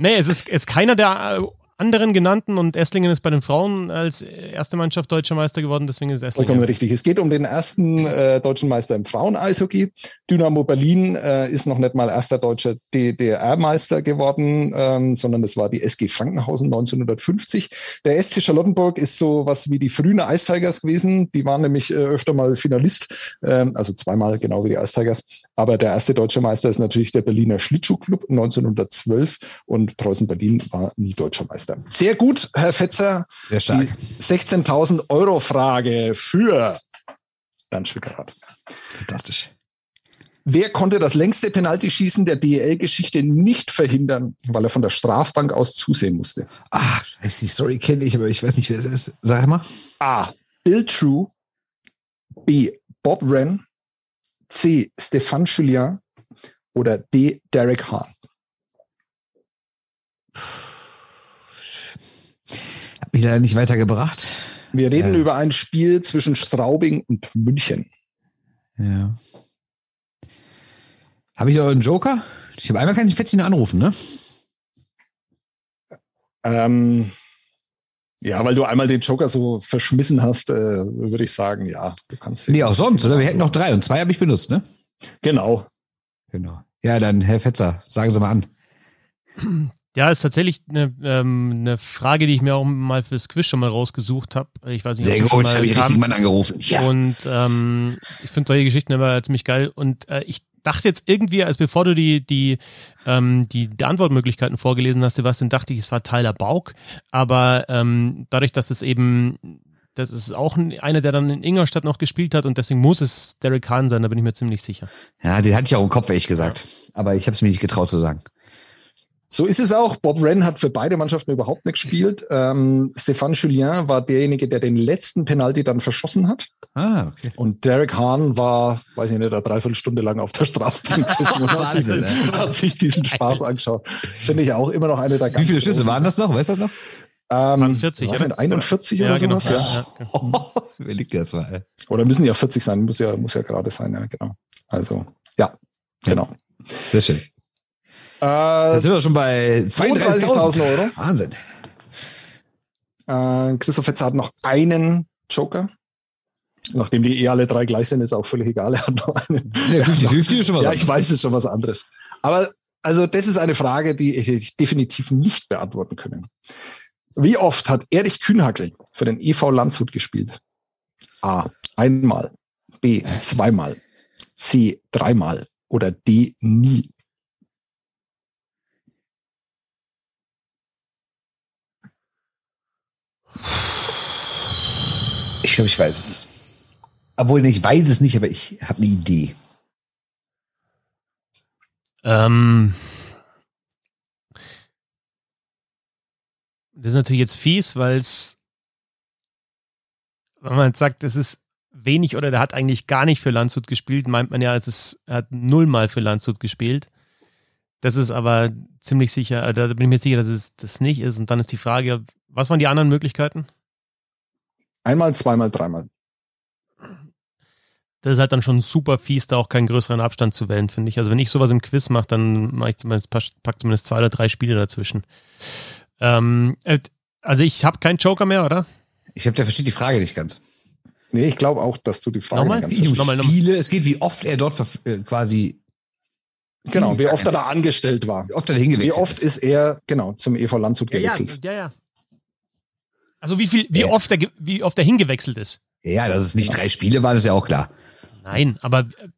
nee, es ist, ist keiner der äh, anderen genannten und Esslingen ist bei den Frauen als erste Mannschaft deutscher Meister geworden, deswegen ist Esslingen. Vollkommen richtig. Es geht um den ersten äh, deutschen Meister im Frauen-Eishockey. Dynamo Berlin äh, ist noch nicht mal erster deutscher DDR-Meister geworden, ähm, sondern das war die SG Frankenhausen 1950. Der SC Charlottenburg ist so was wie die frühen Ice Tigers gewesen. Die waren nämlich äh, öfter mal Finalist, ähm, also zweimal genau wie die Ice Tigers. Aber der erste deutsche Meister ist natürlich der Berliner Schlittschuhclub 1912 und Preußen Berlin war nie deutscher Meister. Meister. Sehr gut, Herr Fetzer. Sehr stark. Die 16.000 Euro Frage für Bernd Schwickerath. Fantastisch. Wer konnte das längste Penaltyschießen der DEL-Geschichte nicht verhindern, weil er von der Strafbank aus zusehen musste? Ach, scheiße, die Story kenne ich, aber ich weiß nicht, wer es ist. Sag mal. A. Bill True. B. Bob Wren. C. Stéphane Julien. Oder D. Derek Hahn. Mich leider nicht weitergebracht. Wir reden ja. über ein Spiel zwischen Straubing und München. Ja. Habe ich noch einen Joker? Ich habe einmal keinen Fetzchen anrufen, ne? Ähm, ja, weil du einmal den Joker so verschmissen hast, äh, würde ich sagen, ja, du kannst. Nee, auch sonst, oder? Wir hätten noch drei und zwei habe ich benutzt, ne? Genau. Genau. Ja, dann, Herr Fetzer, sagen Sie mal an. Ja, ist tatsächlich eine, ähm, eine Frage, die ich mir auch mal fürs Quiz schon mal rausgesucht habe. Ich weiß nicht, Sehr ob gut, habe ich richtig Mann angerufen. Ja. Und ähm, ich finde solche Geschichten immer ziemlich geil. Und äh, ich dachte jetzt irgendwie, als bevor du die, die, ähm, die, die Antwortmöglichkeiten vorgelesen hast, Sebastian, dachte ich, es war Tyler Bauk. Aber ähm, dadurch, dass es eben, das ist auch einer, der dann in Ingolstadt noch gespielt hat und deswegen muss es Derek Hahn sein, da bin ich mir ziemlich sicher. Ja, den hatte ich auch im Kopf, ehrlich gesagt. Aber ich habe es mir nicht getraut zu sagen. So ist es auch. Bob Wren hat für beide Mannschaften überhaupt nicht gespielt. Ähm, Stéphane Julien war derjenige, der den letzten Penalty dann verschossen hat. Ah, okay. Und Derek Hahn war, weiß ich nicht, eine Dreiviertelstunde lang auf der Strafbank und hat, sich, das, hat sich diesen Spaß angeschaut. Finde ich auch immer noch eine der ganz Wie viele Schüsse waren das noch? Weißt du das noch? Ähm, 40, was sind 41 ja, oder genau. sowas? Ja, ja. genau. Wer liegt das mal? Oder müssen ja 40 sein, muss ja, muss ja gerade sein, ja, genau. Also, ja, genau. Sehr schön. Äh, Jetzt sind wir schon bei 32.000 Euro. Wahnsinn. Äh, Christoph Fetzer hat noch einen Joker. Nachdem die eh alle drei gleich sind, ist auch völlig egal. Er hat noch einen. Ja, 50-50 ist schon was Ja, ich weiß, es ist schon was anderes. Aber also das ist eine Frage, die ich definitiv nicht beantworten können. Wie oft hat Erich Kühnhackel für den EV Landshut gespielt? A. Einmal. B. Zweimal. C. Dreimal. Oder D. Nie. Ich glaube, ich weiß es. Obwohl, ich weiß es nicht, aber ich habe eine Idee. Ähm, das ist natürlich jetzt fies, weil es, wenn man jetzt sagt, es ist wenig oder der hat eigentlich gar nicht für Landshut gespielt, meint man ja, es ist, er hat nullmal für Landshut gespielt. Das ist aber ziemlich sicher, äh, da bin ich mir sicher, dass es das nicht ist. Und dann ist die Frage, was waren die anderen Möglichkeiten? Einmal, zweimal, dreimal. Das ist halt dann schon super fies, da auch keinen größeren Abstand zu wählen, finde ich. Also wenn ich sowas im Quiz mache, dann mache ich zumindest, pack zumindest zwei oder drei Spiele dazwischen. Ähm, äh, also ich habe keinen Joker mehr, oder? Ich habe der versteht die Frage nicht ganz. Nee, ich glaube auch, dass du die Frage Nochmal? nicht ganz Wie Nochmal, nochmal. Spiele, es geht, wie oft er dort äh, quasi, Genau, wie oft er da angestellt war. wie oft er da Wie hingewechselt oft ist er, genau, zum EV Landshut Ja, ja, gewechselt? ja, ja. Also wie viel, wie Ja. oft er, ge- wie oft er hingewechselt ist? Ja, dass es nicht drei Spiele waren, ist ja auch klar. Nein, aber äh,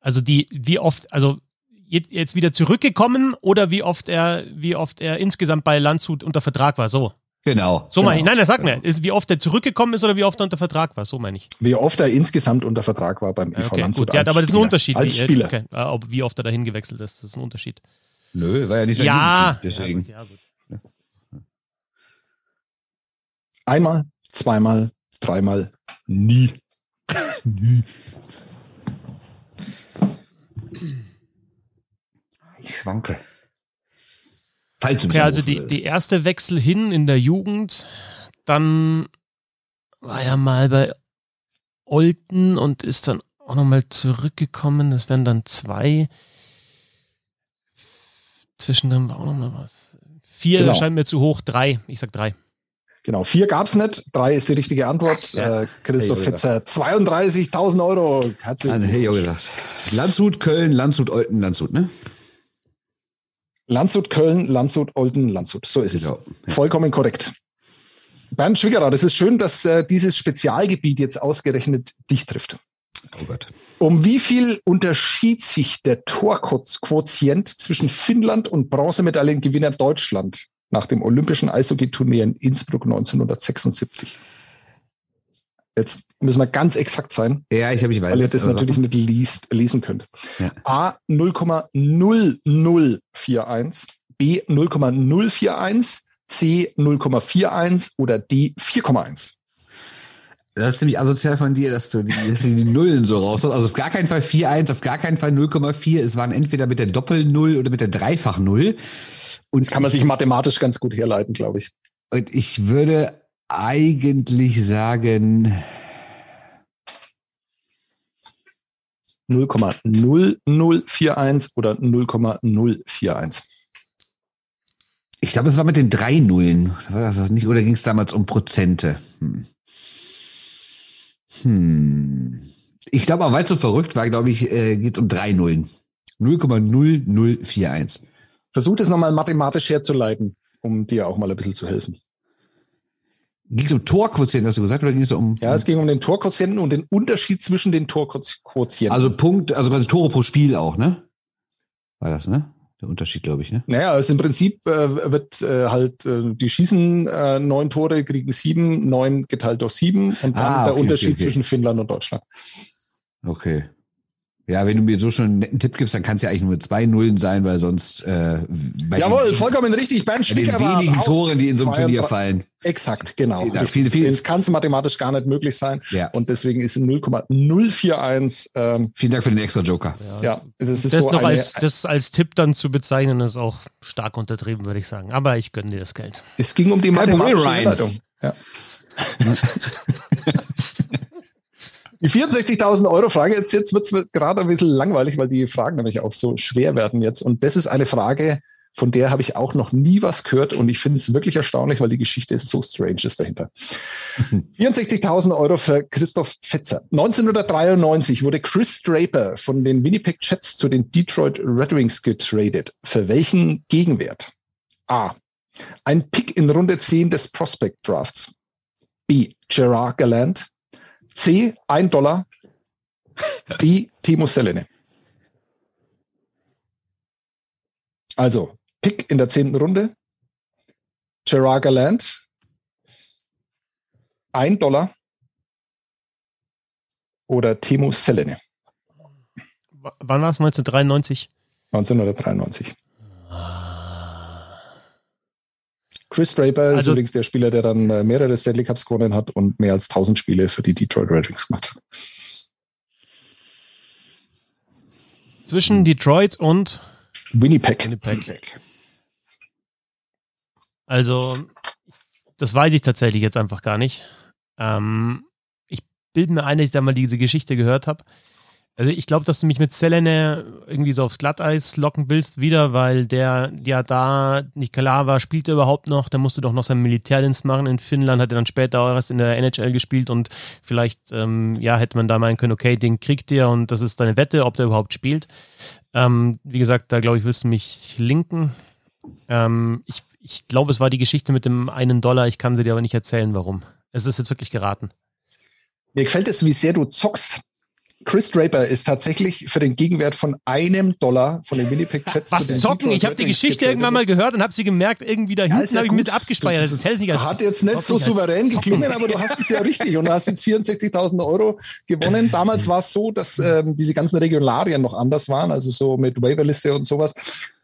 also die, wie oft, also jetzt, jetzt wieder zurückgekommen oder wie oft er, wie oft er insgesamt bei Landshut unter Vertrag war? So. Genau. So meine ich. Genau. Nein, er sagt mir, ist, wie oft er zurückgekommen ist oder wie oft er unter Vertrag war? So meine ich. Wie oft er insgesamt unter Vertrag war beim EV okay, Landshut. gut. Ja, als aber das ist ein Spieler. Unterschied. Als wie, Spieler. Okay. äh, ob, wie oft er dahin gewechselt ist, das ist ein Unterschied. Nö, war ja nicht sein Ja, Jugendteam, deswegen. Ja, gut, ja, gut. Einmal, zweimal, dreimal, nie. Ich schwanke. Falls Okay, also die, die erste Wechsel hin in der Jugend, dann war er mal bei Olten und ist dann auch nochmal zurückgekommen. Das wären dann zwei. Zwischendrin war auch nochmal was. Vier Genau. scheint mir zu hoch, drei. Ich sag drei. Genau, vier gab's nicht. Drei ist die richtige Antwort. Ja. Äh, Christoph Hey, Fetzer, 32.000 Euro. Herzlichen Also, hey, gesagt. Landshut, Köln, Landshut, Olten, Landshut, ne? Landshut, Köln, Landshut, Olden, Landshut. So ist es. Genau. Vollkommen korrekt. Bernd Schwiggerer, es ist schön, dass äh, dieses Spezialgebiet jetzt ausgerechnet dich trifft. Oh Gott. Um wie viel unterschied sich der Torquotient zwischen Finnland und Bronzemedaillengewinner Deutschland nach dem Olympischen Eishockey-Turnier in Innsbruck 1976? Jetzt müssen wir ganz exakt sein, Ja, ich habe ich weiß. weil ihr das aber natürlich nicht liest, lesen könnt. Ja. A 0,0041, B 0,041, C 0,41 oder D 4,1. mal. Das ist ziemlich asozial von dir, dass du die, dass du die Nullen so raus Also auf gar keinen Fall 4,1, auf gar keinen Fall 0,4. Es waren entweder mit der Doppel-Null oder mit der Dreifach-Null. Und Das kann man sich mathematisch ganz gut herleiten, glaube ich. Und ich würde eigentlich sagen, 0,0041 oder 0,041. ich glaube, es war mit den drei Nullen. War das nicht? Oder ging es damals um Prozente? Hm. Hm. Ich glaube, aber weil es so verrückt war, glaube ich, äh, geht es um drei Nullen. 0,0041. Versuch das nochmal mathematisch herzuleiten, um dir auch mal ein bisschen zu helfen. Ging es um Torquotienten, hast du gesagt, oder ging es um. Ja, es ging um den Torquotienten und den Unterschied zwischen den Torquotienten. Also Punkt, also quasi Tore pro Spiel auch, ne? War das, ne? Der Unterschied, glaube ich, ne? Naja, also im Prinzip äh, wird äh, halt, äh, die schießen äh, neun Tore, kriegen sieben, neun geteilt durch sieben und dann Ah, der okay, Unterschied okay, okay. zwischen Finnland und Deutschland. Okay. Ja, wenn du mir so schon einen netten Tipp gibst, dann kann es ja eigentlich nur zwei Nullen sein, weil sonst äh, bei Jawohl, den, vollkommen richtig. Bernd bei den wenigen Toren, die in so einem Turnier 32 fallen. Exakt, genau. Vielen. Vielen, vielen- Das kann es mathematisch gar nicht möglich sein. Ja. Und deswegen ist 0,041. Ähm, Vielen Dank für den extra Joker. ja, das ist Das so noch eine, als, das als Tipp dann zu bezeichnen, ist auch stark untertrieben, würde ich sagen. Aber ich gönne dir das Geld. Es ging um die Kein mathematische Ryan. Ja. die 64.000 Euro Frage, jetzt, jetzt wird es gerade ein bisschen langweilig, weil die Fragen nämlich auch so schwer werden jetzt. Und das ist eine Frage, von der habe ich auch noch nie was gehört und ich finde es wirklich erstaunlich, weil die Geschichte ist so strange ist dahinter. 64.000 Euro für Christoph Fetzer. 1993 wurde Chris Draper von den Winnipeg Jets zu den Detroit Red Wings getradet. Für welchen Gegenwert? A. Ein Pick in Runde 10 des Prospect Drafts. B. Gerard Gallant. C. 1 Dollar. D. Timo Selene. Also, Pick in der zehnten Runde. Gerard Gallant. 1 Dollar. Oder Timo Selene. W wann war es? 1993? 1993. Chris Draper ist Also- übrigens der Spieler, der dann äh, mehrere Stanley Cups gewonnen hat und mehr als 1000 Spiele für die Detroit Red Wings gemacht hat. Zwischen Detroit und Winnipeg. Winnipeg. Also, das weiß ich tatsächlich jetzt einfach gar nicht. Ähm, ich bilde mir ein, dass ich da mal diese Geschichte gehört habe. Also ich glaube, dass du mich mit Selene irgendwie so aufs Glatteis locken willst wieder, weil der ja da nicht klar war, spielt er überhaupt noch, der musste doch noch seinen Militärdienst machen in Finnland, hat er dann später auch erst in der NHL gespielt und vielleicht, ähm, ja, hätte man da meinen können, okay, den kriegt ihr und das ist deine Wette, ob der überhaupt spielt. Ähm, wie gesagt, da glaube ich, willst du mich linken. Ähm, ich ich glaube, es war die Geschichte mit dem einen Dollar, ich kann sie dir aber nicht erzählen, warum. Es ist jetzt wirklich geraten. Mir gefällt es, wie sehr du zockst. Chris Draper ist tatsächlich für den Gegenwert von einem Dollar von den Winnipeg Jets zu Was den zocken? Detroit Ich habe die Geschichte irgendwann mal gehört und habe sie gemerkt, irgendwie da Ja, hinten ja habe ich mit abgespeichert. Das hält nicht als Hat jetzt nicht so nicht souverän geklungen, aber du hast es ja richtig und du hast jetzt 64.000 Euro gewonnen. Damals war es so, dass ähm, diese ganzen Regularien noch anders waren, also so mit Waiverliste und sowas.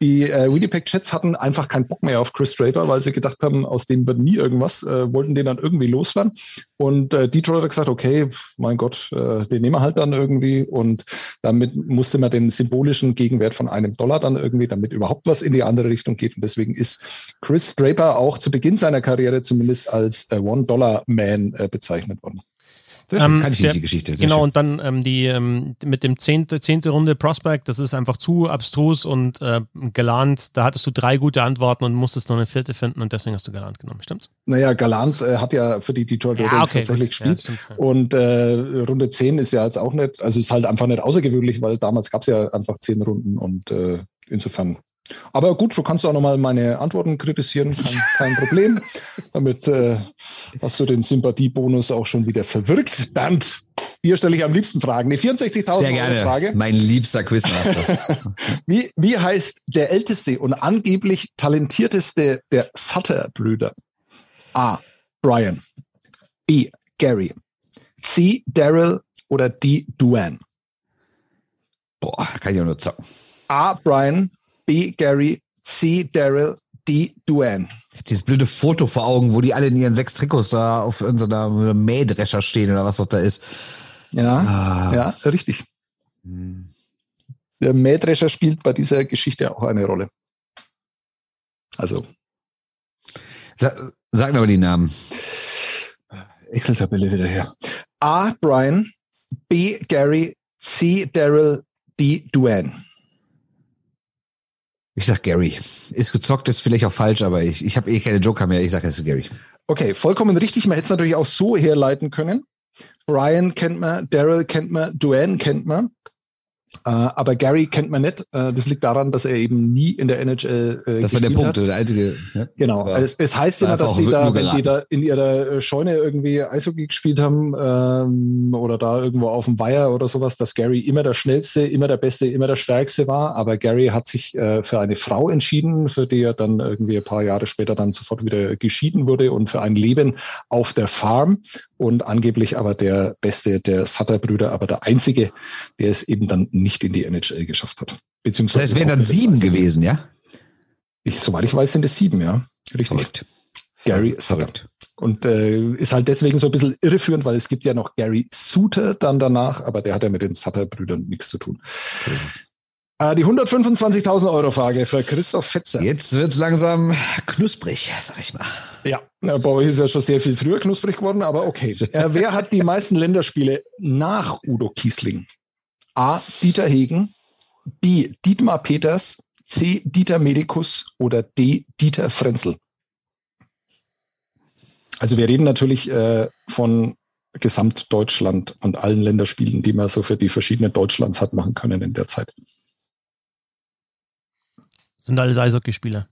Die äh, Winnipeg Jets hatten einfach keinen Bock mehr auf Chris Draper, weil sie gedacht haben, aus dem wird nie irgendwas, äh, wollten den dann irgendwie loswerden. Und äh, Detroit hat gesagt, okay, mein Gott, äh, den nehmen wir halt dann irgendwie und damit musste man den symbolischen Gegenwert von einem Dollar dann irgendwie, damit überhaupt was in die andere Richtung geht. Und deswegen ist Chris Draper auch zu Beginn seiner Karriere zumindest als äh, One-Dollar-Man äh, bezeichnet worden. Sehr schön. Ähm, Kann ich der- die Geschichte. Sehr Genau, schön. und dann ähm, die ähm, mit dem zehnte, zehnte Runde Prospect, das ist einfach zu abstrus und äh, galant. Da hattest du drei gute Antworten und musstest noch eine vierte finden und deswegen hast du galant genommen, stimmt's? Naja, Galant äh, hat ja für die Detroit Red Wings tatsächlich gut. Ja, gespielt. ja. Und äh, Runde 10 ist ja jetzt auch nicht, also ist halt einfach nicht außergewöhnlich, weil damals gab es ja einfach zehn Runden und äh, insofern. Aber gut, du kannst auch nochmal meine Antworten kritisieren, kein, kein Problem. Damit äh, hast du den Sympathiebonus auch schon wieder verwirkt. Bernd, dir stelle ich am liebsten Fragen. Die 64.000 Sehr Euro gerne. Frage. Mein liebster Quizmaster. Wie, wie heißt der älteste und angeblich talentierteste der Sutter-Brüder? A. Brian. B. Gary. C. Daryl oder D. Duane? Boah, kann ich auch nur zocken. A. Brian. B. Gary. C. Daryl. D. Duane. Dieses blöde Foto vor Augen, wo die alle in ihren sechs Trikots da auf irgendeiner Mähdrescher stehen oder was das da ist. Ja, Ah. ja, richtig. Hm. Der Mähdrescher spielt bei dieser Geschichte auch eine Rolle. Also, Sa sag mir aber die Namen. Excel-Tabelle wieder her. A. Brian. B. Gary. C. Daryl. D. Duane. Ich sag Gary. Ist gezockt, ist vielleicht auch falsch, aber ich, ich habe eh keine Joker mehr. Ich sag es ist Gary. Okay, vollkommen richtig. Man hätte es natürlich auch so herleiten können. Brian kennt man, Daryl kennt man, Duane kennt man. Äh, aber Gary kennt man nicht. Äh, das liegt daran, dass er eben nie in der NHL äh, Das war der Punkt, hat. der einzige. Ja. Genau. Es, es, heißt immer, dass die da, wenn die da in ihrer äh, Scheune irgendwie Eishockey gespielt haben ähm, oder da irgendwo auf dem Weiher oder sowas, dass Gary immer der Schnellste, immer der Beste, immer der Stärkste war. Aber Gary hat sich äh, für eine Frau entschieden, für die er dann irgendwie ein paar Jahre später dann sofort wieder geschieden wurde und für ein Leben auf der Farm und angeblich aber der Beste der Sutter-Brüder, aber der Einzige, der es eben dann nicht in die NHL geschafft hat. Beziehungsweise das heißt, wären dann sieben gewesen, ja? Ich, soweit ich weiß, sind es sieben, ja. Richtig. Verrückt. Gary Sutter. Und äh, ist halt deswegen so ein bisschen irreführend, weil es gibt ja noch Gary Suter dann danach, aber der hat ja mit den Sutter-Brüdern nichts zu tun. Äh, die 125.000 Euro Frage für Christoph Fetzer. Jetzt wird's langsam knusprig, sag ich mal. Ja, bei euch ist ja schon sehr viel früher knusprig geworden, aber okay. Äh, wer hat die meisten Länderspiele nach Udo Kiesling? A. Dieter Hegen, B. Dietmar Peters, C. Dieter Medikus oder D. Dieter Frenzel? Also wir reden natürlich äh, von Gesamtdeutschland und allen Länderspielen, die man so für die verschiedenen Deutschlands hat machen können in der Zeit. Sind alles Eishockeyspieler.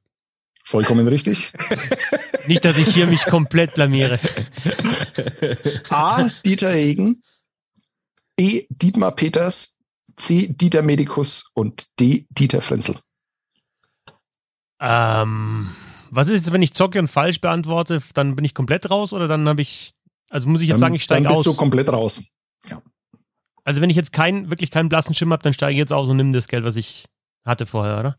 Vollkommen richtig. Nicht, dass ich hier mich komplett blamiere. A. Dieter Hegen. B. Dietmar Peters. C. Dieter Medikus. Und D. Dieter Frenzel. Ähm, was ist jetzt, wenn ich zocke und falsch beantworte? Dann bin ich komplett raus oder dann habe ich. Also muss ich jetzt dann, sagen, ich steige aus. Dann bist du komplett raus. Ja. Also wenn ich jetzt kein, wirklich keinen blassen Schimmer habe, dann steige ich jetzt aus und nimm das Geld, was ich hatte vorher, oder?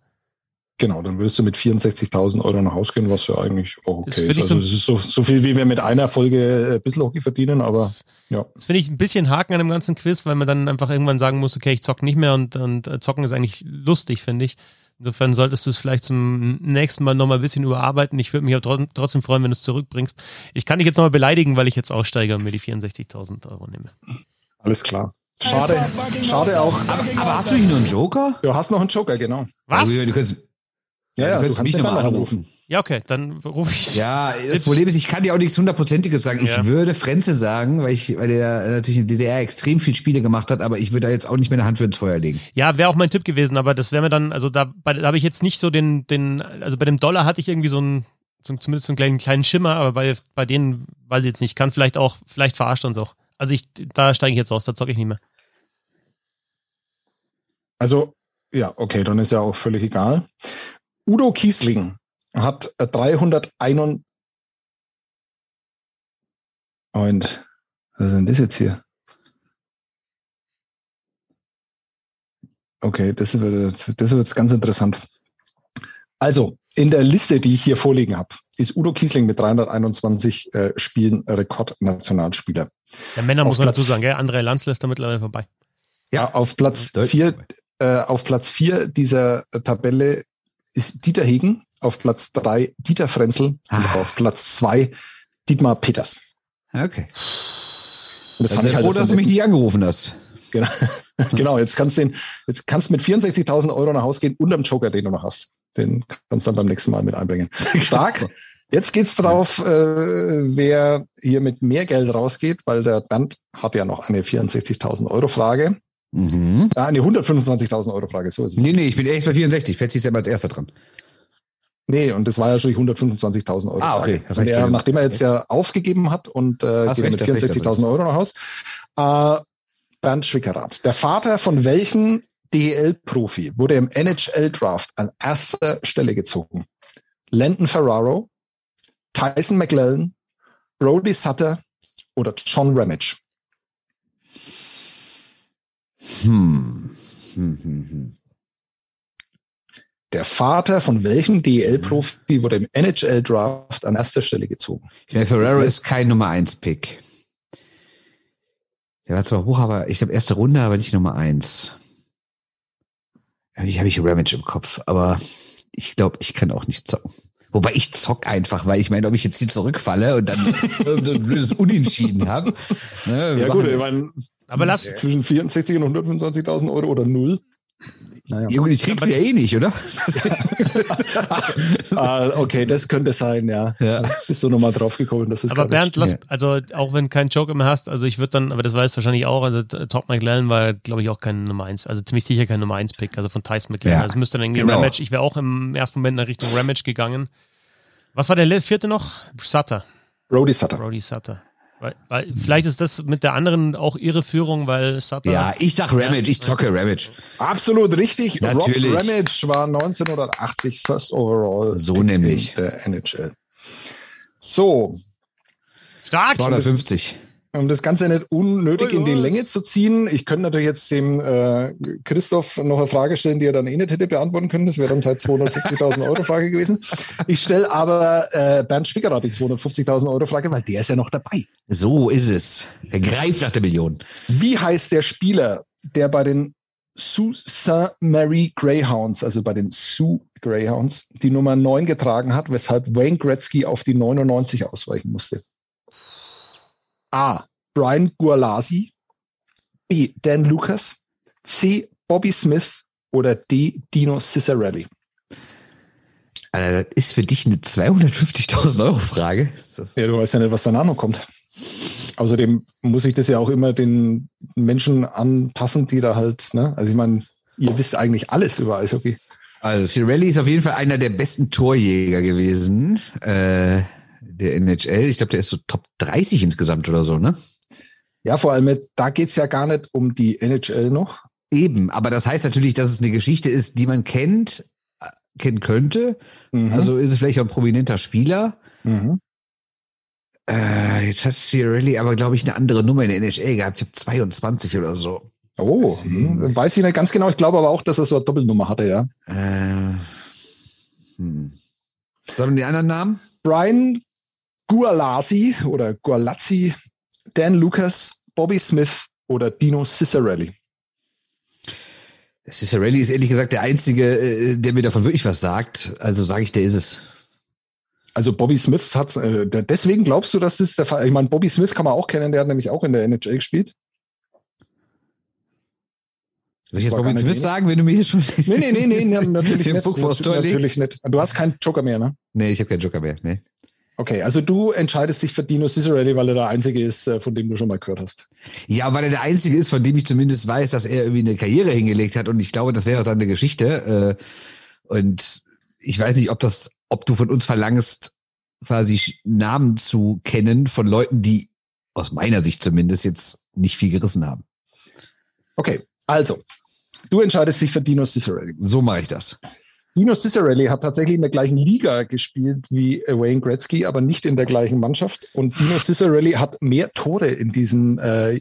Genau, dann würdest du mit 64.000 Euro nach Hause gehen, was ja eigentlich auch okay ist. Also das ist so, so viel, wie wir mit einer Folge äh, Bissel-Hockey verdienen, aber das, ja. Das finde ich ein bisschen Haken an dem ganzen Quiz, weil man dann einfach irgendwann sagen muss, okay, ich zock nicht mehr und, und äh, zocken ist eigentlich lustig, finde ich. Insofern solltest du es vielleicht zum nächsten Mal nochmal ein bisschen überarbeiten. Ich würde mich aber trotzdem freuen, wenn du es zurückbringst. Ich kann dich jetzt nochmal beleidigen, weil ich jetzt aussteige und mir die 64.000 Euro nehme. Alles klar. Schade, schade auch. Aber, aber hast du hier nur einen Joker? Du hast noch einen Joker, genau. Was? Du, du ja, ja, du, kannst mich nochmal anrufen. Ja, okay, dann rufe ich. Ja, das Problem ist, ich kann dir auch nichts hundertprozentiges sagen. Ja. Ich würde Frenze sagen, weil ich, weil der natürlich in der DDR extrem viel Spiele gemacht hat, aber ich würde da jetzt auch nicht mehr eine Hand für ins Feuer legen. Ja, wäre auch mein Tipp gewesen, aber das wäre mir dann, also da, da habe ich jetzt nicht so den, den, also bei dem Dollar hatte ich irgendwie so einen, so, zumindest so einen kleinen, kleinen Schimmer, aber bei, bei denen weiß ich jetzt nicht, kann vielleicht auch, vielleicht verarscht uns auch. Also ich, da steige ich jetzt aus, da zocke ich nicht mehr. Also, ja, okay, dann ist ja auch völlig egal. Udo Kiesling hat 301. Und was ist denn das jetzt hier? Okay, das wird, das wird ganz interessant. Also, in der Liste, die ich hier vorliegen habe, ist Udo Kiesling mit 321 äh, Spielen Rekordnationalspieler. Der Männer muss man dazu sagen, gell? André Lanz lässt da mittlerweile vorbei. Ja, auf Platz 4 äh, auf Platz 4 dieser Tabelle ist Dieter Hegen, auf Platz 3 Dieter Frenzel ah. und auf Platz 2 Dietmar Peters. Okay. Und das fand ich halt froh, dass du mich nicht angerufen hast. Genau, genau jetzt kannst du den, jetzt kannst mit 64.000 Euro nach Hause gehen und am Joker, den du noch hast. Den kannst du dann beim nächsten Mal mit einbringen. Stark. Jetzt geht's drauf, äh, wer hier mit mehr Geld rausgeht, weil der Band hat ja noch eine 64.000 Euro Frage. Mhm. Ah, eine 125.000 Euro Frage, so ist es. Nee, nee, ich bin echt bei 64. Fetzi ist ja als erster dran. Nee, und das war ja schon die 125.000 Euro. Ah, okay. Und er, nachdem er jetzt ja aufgegeben hat und äh, geht mit 64.000 Euro nach Haus. Äh, Bernd Schwickerath. Der Vater von welchem DEL-Profi wurde im NHL-Draft an erster Stelle gezogen? Landon Ferraro, Tyson McLellan, Brody Sutter oder John Ramage? Hm. Hm, hm, hm. Der Vater von welchem DEL-Profi wurde im NHL-Draft an erster Stelle gezogen? Ich meine, Ferrero ist kein Nummer 1-Pick. Der war zwar hoch, aber ich glaube erste Runde, aber nicht Nummer 1. Ich habe ich Ramage im Kopf, aber ich glaube, ich kann auch nicht zocken. Wobei ich zock einfach, weil ich meine, ob ich jetzt hier zurückfalle und dann so ein blödes Unentschieden habe. Ne, ja gut, ich meine, aber lass zwischen 64 und 125.000 Euro oder null. Naja. Junge, ich krieg's ja eh nicht, oder? ah, okay, das könnte sein, ja. ja. Bist du nochmal drauf gekommen? Das ist aber Bernd, lass, also auch wenn du keinen Joker mehr hast, also ich würde dann, aber das weißt du wahrscheinlich auch, also Top McLaren war, glaube ich, auch kein Nummer 1, also ziemlich sicher kein Nummer 1 Pick, also von Tyson McLaren. Ja. Also müsste dann irgendwie genau. Rematch, ich wäre auch im ersten Moment in Richtung Rematch gegangen. Was war der vierte noch? Sutter. Brody Sutter. Brody Sutter. Weil, weil, vielleicht ist das mit der anderen auch ihre Führung, weil Sutter. Ja, ich sag Ramage, ich zocke Ramage. Absolut richtig. Natürlich. Rob Ramage war 1980 First Overall. So nämlich. der NHL. So. Stark. 250 um das Ganze nicht unnötig in die Länge zu ziehen. Ich könnte natürlich jetzt dem äh, Christoph noch eine Frage stellen, die er dann eh nicht hätte beantworten können. Das wäre dann seit 250.000 Euro Frage gewesen. Ich stelle aber äh, Bernd Schwickerath die 250.000 Euro Frage, weil der ist ja noch dabei. So ist es. Er greift nach der Million. Wie heißt der Spieler, der bei den Sault Saint Mary Greyhounds, also bei den Sioux Greyhounds, die Nummer 9 getragen hat, weshalb Wayne Gretzky auf die 99 ausweichen musste? A. Brian Gualasi, B. Dan Lucas, C. Bobby Smith oder D. Dino Cicerelli? Alter, das ist für dich eine 250.000 Euro Frage. Ja, du weißt ja nicht, was danach noch kommt. Außerdem muss ich das ja auch immer den Menschen anpassen, die da halt, ne? Also ich meine, ihr wisst eigentlich alles über Eishockey. Also Cirelli ist auf jeden Fall einer der besten Torjäger gewesen. Äh, der NHL. Ich glaube, der ist so Top 30 insgesamt oder so, ne? Ja, vor allem, jetzt, da geht es ja gar nicht um die NHL noch. Eben, aber das heißt natürlich, dass es eine Geschichte ist, die man kennt, äh, kennen könnte. Mhm. Also ist es vielleicht auch ein prominenter Spieler. Mhm. Äh, jetzt hat Cirelli aber, glaube ich, eine andere Nummer in der NHL gehabt. Ich habe 22 oder so. Oh, hm, weiß ich nicht ganz genau. Ich glaube aber auch, dass er so eine Doppelnummer hatte, ja. Äh, hm. Sollen die anderen Namen? Brian Gualasi oder Gualazzi, Dan Lucas, Bobby Smith oder Dino Cicerelli. Cicerelli ist ehrlich gesagt der Einzige, äh, der mir davon wirklich was sagt. Also sage ich, der ist es. Also Bobby Smith hat, äh, deswegen glaubst du, dass das der Fall? Ich meine, Bobby Smith kann man auch kennen, der hat nämlich auch in der NHL gespielt. Soll ich jetzt Bobby Smith sagen, wenn du mir hier schon nee, nee, nee, nee, natürlich nicht. Natürlich nicht. Du hast keinen Joker mehr, ne? Nee, ich habe keinen Joker mehr, nee. Okay, also du entscheidest dich für Dino Cicerelli, weil er der Einzige ist, äh, von dem du schon mal gehört hast. Ja, weil er der Einzige ist, von dem ich zumindest weiß, dass er irgendwie eine Karriere hingelegt hat. Und ich glaube, das wäre dann eine Geschichte. Äh, und ich weiß nicht, ob das, ob du von uns verlangst, quasi Namen zu kennen von Leuten, die aus meiner Sicht zumindest jetzt nicht viel gerissen haben. Okay, also, du entscheidest dich für Dino Cicerelli. So mache ich das. Dino Cicerelli hat tatsächlich in der gleichen Liga gespielt wie Wayne Gretzky, aber nicht in der gleichen Mannschaft. Und Dino Cicerelli hat mehr Tore in diesem äh,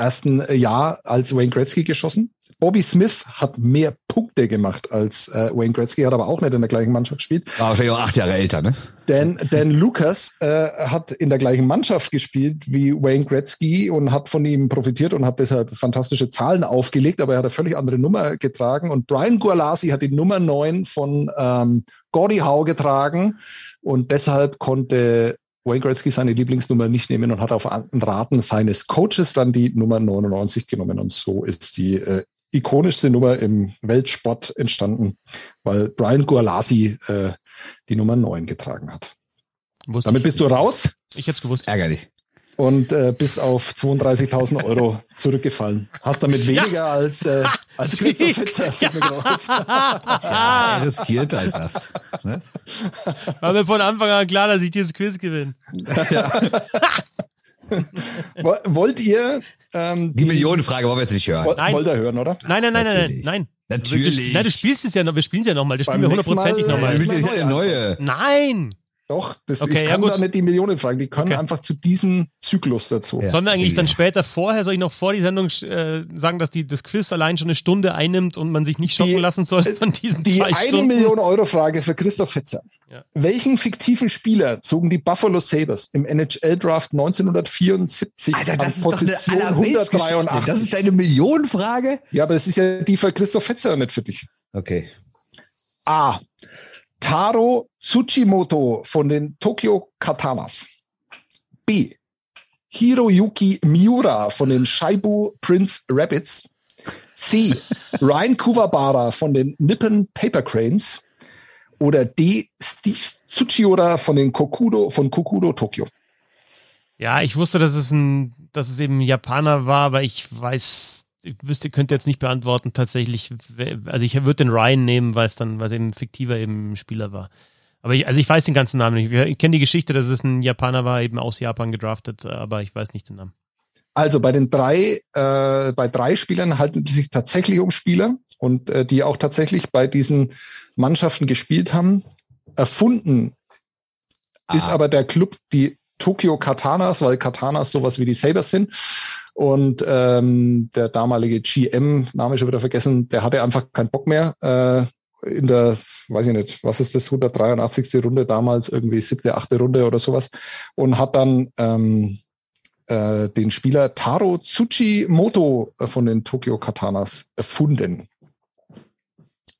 ersten Jahr als Wayne Gretzky geschossen. Bobby Smith hat mehr Punkte gemacht als äh, Wayne Gretzky, hat aber auch nicht in der gleichen Mannschaft gespielt. War wahrscheinlich auch acht Jahre älter, ne? Denn Dan Lucas äh, hat in der gleichen Mannschaft gespielt wie Wayne Gretzky und hat von ihm profitiert und hat deshalb fantastische Zahlen aufgelegt, aber er hat eine völlig andere Nummer getragen. Und Brian Gualasi hat die Nummer neun von ähm, Gordie Howe getragen und deshalb konnte Wayne Gretzky seine Lieblingsnummer nicht nehmen und hat auf Raten seines Coaches dann die Nummer 99 genommen. Und so ist die äh, ikonischste Nummer im Weltsport entstanden, weil Brian Gualasi äh, die Nummer 9 getragen hat. Wusste Damit bist du raus. Ich hätte es gewusst. Ärgerlich. Und äh, bis auf 32.000 Euro zurückgefallen. Hast damit weniger ja. als, äh, als Christoph Fitzer. Ja. ja, er riskiert halt was. Ne? War mir von Anfang an klar, dass ich dieses Quiz gewinne. Ja. Wollt ihr ähm, die, die Millionenfrage wollen wir jetzt nicht hören. Nein. Wollt ihr hören, oder? Nein, nein, nein, nein, nein. Natürlich. Also, nein, du spielst es ja noch, wir spielen es ja nochmal, das spielen wir hundertprozentig nochmal. Ja, eine neue. Nein! Doch, das, okay, ich kann ja, da nicht die Millionen fragen. Die können okay. einfach zu diesem Zyklus dazu. Ja. Sollen wir eigentlich dann später vorher, soll ich noch vor die Sendung äh, sagen, dass die, das Quiz allein schon eine Stunde einnimmt und man sich nicht schocken die, lassen soll von diesen die zwei Stunden? Die eine Million Euro Frage für Christoph Fetzer. Ja. Welchen fiktiven Spieler zogen die Buffalo Sabres im NHL Draft 1974 Alter, das ist Position doch eine 183? Das ist deine Millionenfrage? Ja, aber das ist ja die für Christoph Fetzer, nicht für dich. Okay. A. Taro Tsuchimoto von den Tokyo Katanas. B. Hiroyuki Miura von den Shaibu Prince Rabbits. C. Ryan Kuwabara von den Nippon Paper Cranes oder D. Steve Tsuchiura von den Kokudo von Kokudo Tokyo. Ja, ich wusste, dass es ein, dass es eben ein Japaner war, aber ich weiß, ich wüsste, könnte jetzt nicht beantworten tatsächlich. Also ich würde den Ryan nehmen, weil es dann, weil es eben fiktiver eben Spieler war. Aber ich, also ich weiß den ganzen Namen nicht. Ich kenne die Geschichte, dass es ein Japaner war, eben aus Japan gedraftet, aber ich weiß nicht den Namen. Also bei den drei, äh, bei drei Spielern halten es sich tatsächlich um Spieler und äh, die auch tatsächlich bei diesen Mannschaften gespielt haben. Erfunden ah. ist aber der Club die Tokyo Katanas, weil Katanas sowas wie die Sabers sind. Und ähm, der damalige GM, Name schon wieder vergessen, der hatte einfach keinen Bock mehr. Äh, in der, weiß ich nicht, was ist das, 183. Runde damals, irgendwie siebte, achte Runde oder sowas. Und hat dann ähm, äh, den Spieler Taro Tsuchimoto von den Tokyo Katanas erfunden.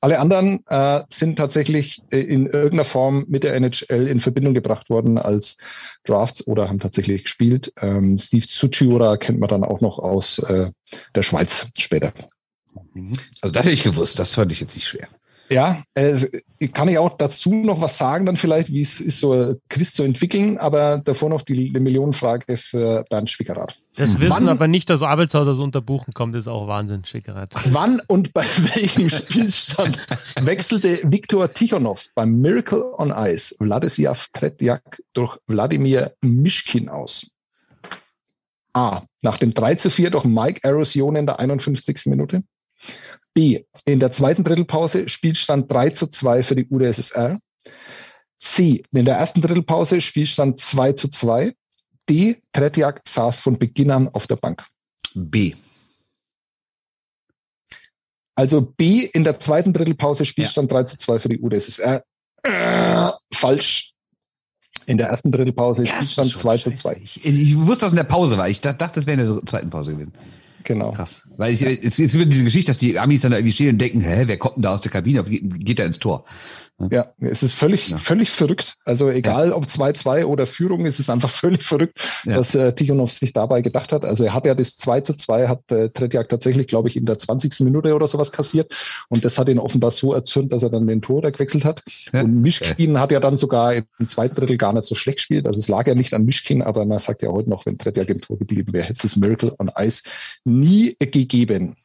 Alle anderen äh, sind tatsächlich äh, in irgendeiner Form mit der NHL in Verbindung gebracht worden als Drafts oder haben tatsächlich gespielt. Ähm, Steve Tsuchiura kennt man dann auch noch aus äh, der Schweiz später. Also das hätte ich gewusst, das fand ich jetzt nicht schwer. Ja, äh, kann ich auch dazu noch was sagen, dann vielleicht, wie es ist, so ein Quiz zu entwickelchen, aber davor noch die, die Millionenfrage für Bernd Schwickerath. Das Wissen Wann, aber nicht, dass Arbeitshauser so unter Buchen kommt, ist auch Wahnsinn, Schwickerath. Wann und bei welchem Spielstand wechselte Viktor Tichonov beim Miracle on Ice Vladislav Tretjak durch Wladimir Mischkin aus? A. Nach dem 3 zu 4 durch Mike Erosion in der 51. Minute. B. In der zweiten Drittelpause Spielstand 3 zu 2 für die UdSSR. C. In der ersten Drittelpause Spielstand 2 zu 2. D. Tretjak saß von Beginn an auf der Bank. B. Also B in der zweiten Drittelpause Spielstand ja. 3 zu 2 für die UdSSR. Äh, falsch. In der ersten Drittelpause Spielstand 2 zu 2. Ich, ich, wusste, dass es in der Pause war. Ich dachte, das wäre in der zweiten Pause gewesen. Genau. Krass. Weil ich, jetzt, jetzt wird diese Geschichte, dass die Amis dann da irgendwie stehen und denken, hä, wer kommt denn da aus der Kabine? Geht, geht da ins Tor? Ja, es ist völlig, ja. völlig verrückt. Also egal ja. ob 2-2 oder Führung, es ist einfach völlig verrückt, ja. was äh, Tichonov sich dabei gedacht hat. Also er hat ja das 2 zu 2, hat äh, Tretjak tatsächlich, glaube ich, in der 20. Minute oder sowas kassiert. Und das hat ihn offenbar so erzürnt, dass er dann den Tor gewechselt hat. Und Mischkin hat ja dann sogar im zweiten Drittel gar nicht so schlecht gespielt. Also es lag ja nicht an Mischkin, aber man sagt ja heute noch, wenn Tretjak im Tor geblieben wäre, hätte es das Miracle on Ice nie gegeben.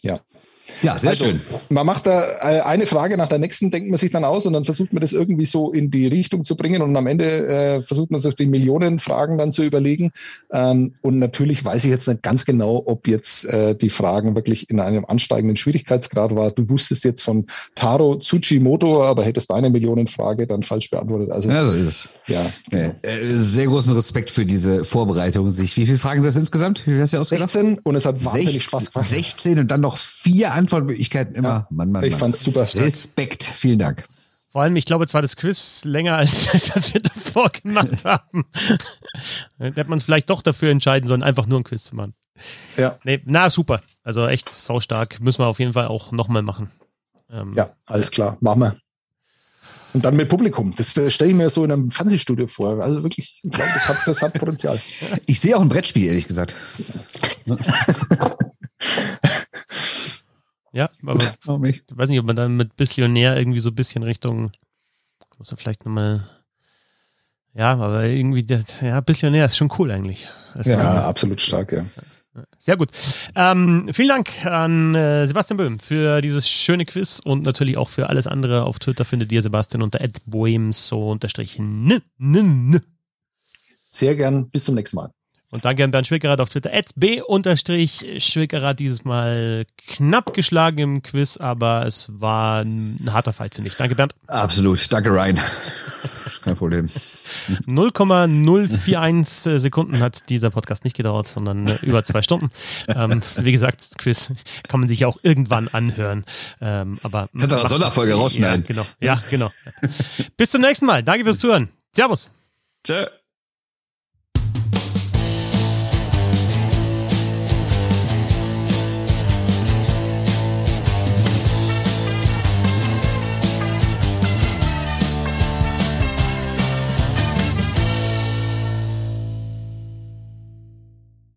Ja. Ja, sehr also, schön. Man macht da äh, eine Frage nach der nächsten, denkt man sich dann aus und dann versucht man das irgendwie so in die Richtung zu bringen und am Ende äh, versucht man sich die Millionen Fragen dann zu überlegen. Ähm, und natürlich weiß ich jetzt nicht ganz genau, ob jetzt äh, die Fragen wirklich in einem ansteigenden Schwierigkeitsgrad war. Du wusstest jetzt von Taro Tsuchimoto, aber hättest deine Millionenfrage dann falsch beantwortet. Also, ja, so ist es. Ja. Genau. sehr großen Respekt für diese Vorbereitung. Sich, wie viele Fragen sind das insgesamt? Wie hast du ausgedacht? 16 und es hat wahnsinnig 16, Spaß gemacht. 16 und dann noch vier Antwortmöglichkeiten immer. Ja, Mann, Mann, ich fand es super stark. Respekt, vielen Dank. Vor allem, ich glaube, zwar das Quiz länger als das wir davor gemacht haben. da hätte man es vielleicht doch dafür entscheiden sollen, einfach nur ein Quiz zu machen. Ja. Nee, na, super. Also echt saustark. Müssen wir auf jeden Fall auch nochmal machen. Ähm, ja, alles klar. Machen wir. Und dann mit Publikum. Das äh, stelle ich mir so in einem Fernsehstudio vor. Also wirklich, ich glaube, das hat, das hat Potenzial. Ich sehe auch ein Brettspiel, ehrlich gesagt. Ja, aber ich weiß nicht, ob man dann mit Bissionär irgendwie so ein bisschen Richtung, muss man vielleicht nochmal, ja, aber irgendwie, das, ja, Bissionär ist schon cool eigentlich. Also, ja, absolut stark, ja. Sehr gut. Ähm, vielen Dank an äh, Sebastian Böhm für dieses schöne Quiz und natürlich auch für alles andere. Auf Twitter findet ihr Sebastian unter boemso Sehr gern. Bis zum nächsten Mal. Und danke an Bernd Schwickerath auf Twitter. b-schwickerath dieses Mal knapp geschlagen im Quiz, aber es war ein harter Fight, finde ich. Danke, Bernd. Absolut. Danke, Ryan. Kein Problem. 0,041 Sekunden hat dieser Podcast nicht gedauert, sondern über zwei Stunden. Ähm, wie gesagt, Quiz kann man sich ja auch irgendwann anhören. Ähm, aber Hätte eine Sonderfolge rausschneiden. Ja, genau. Ja, genau. Bis zum nächsten Mal. Danke fürs Zuhören. Servus. Tschö.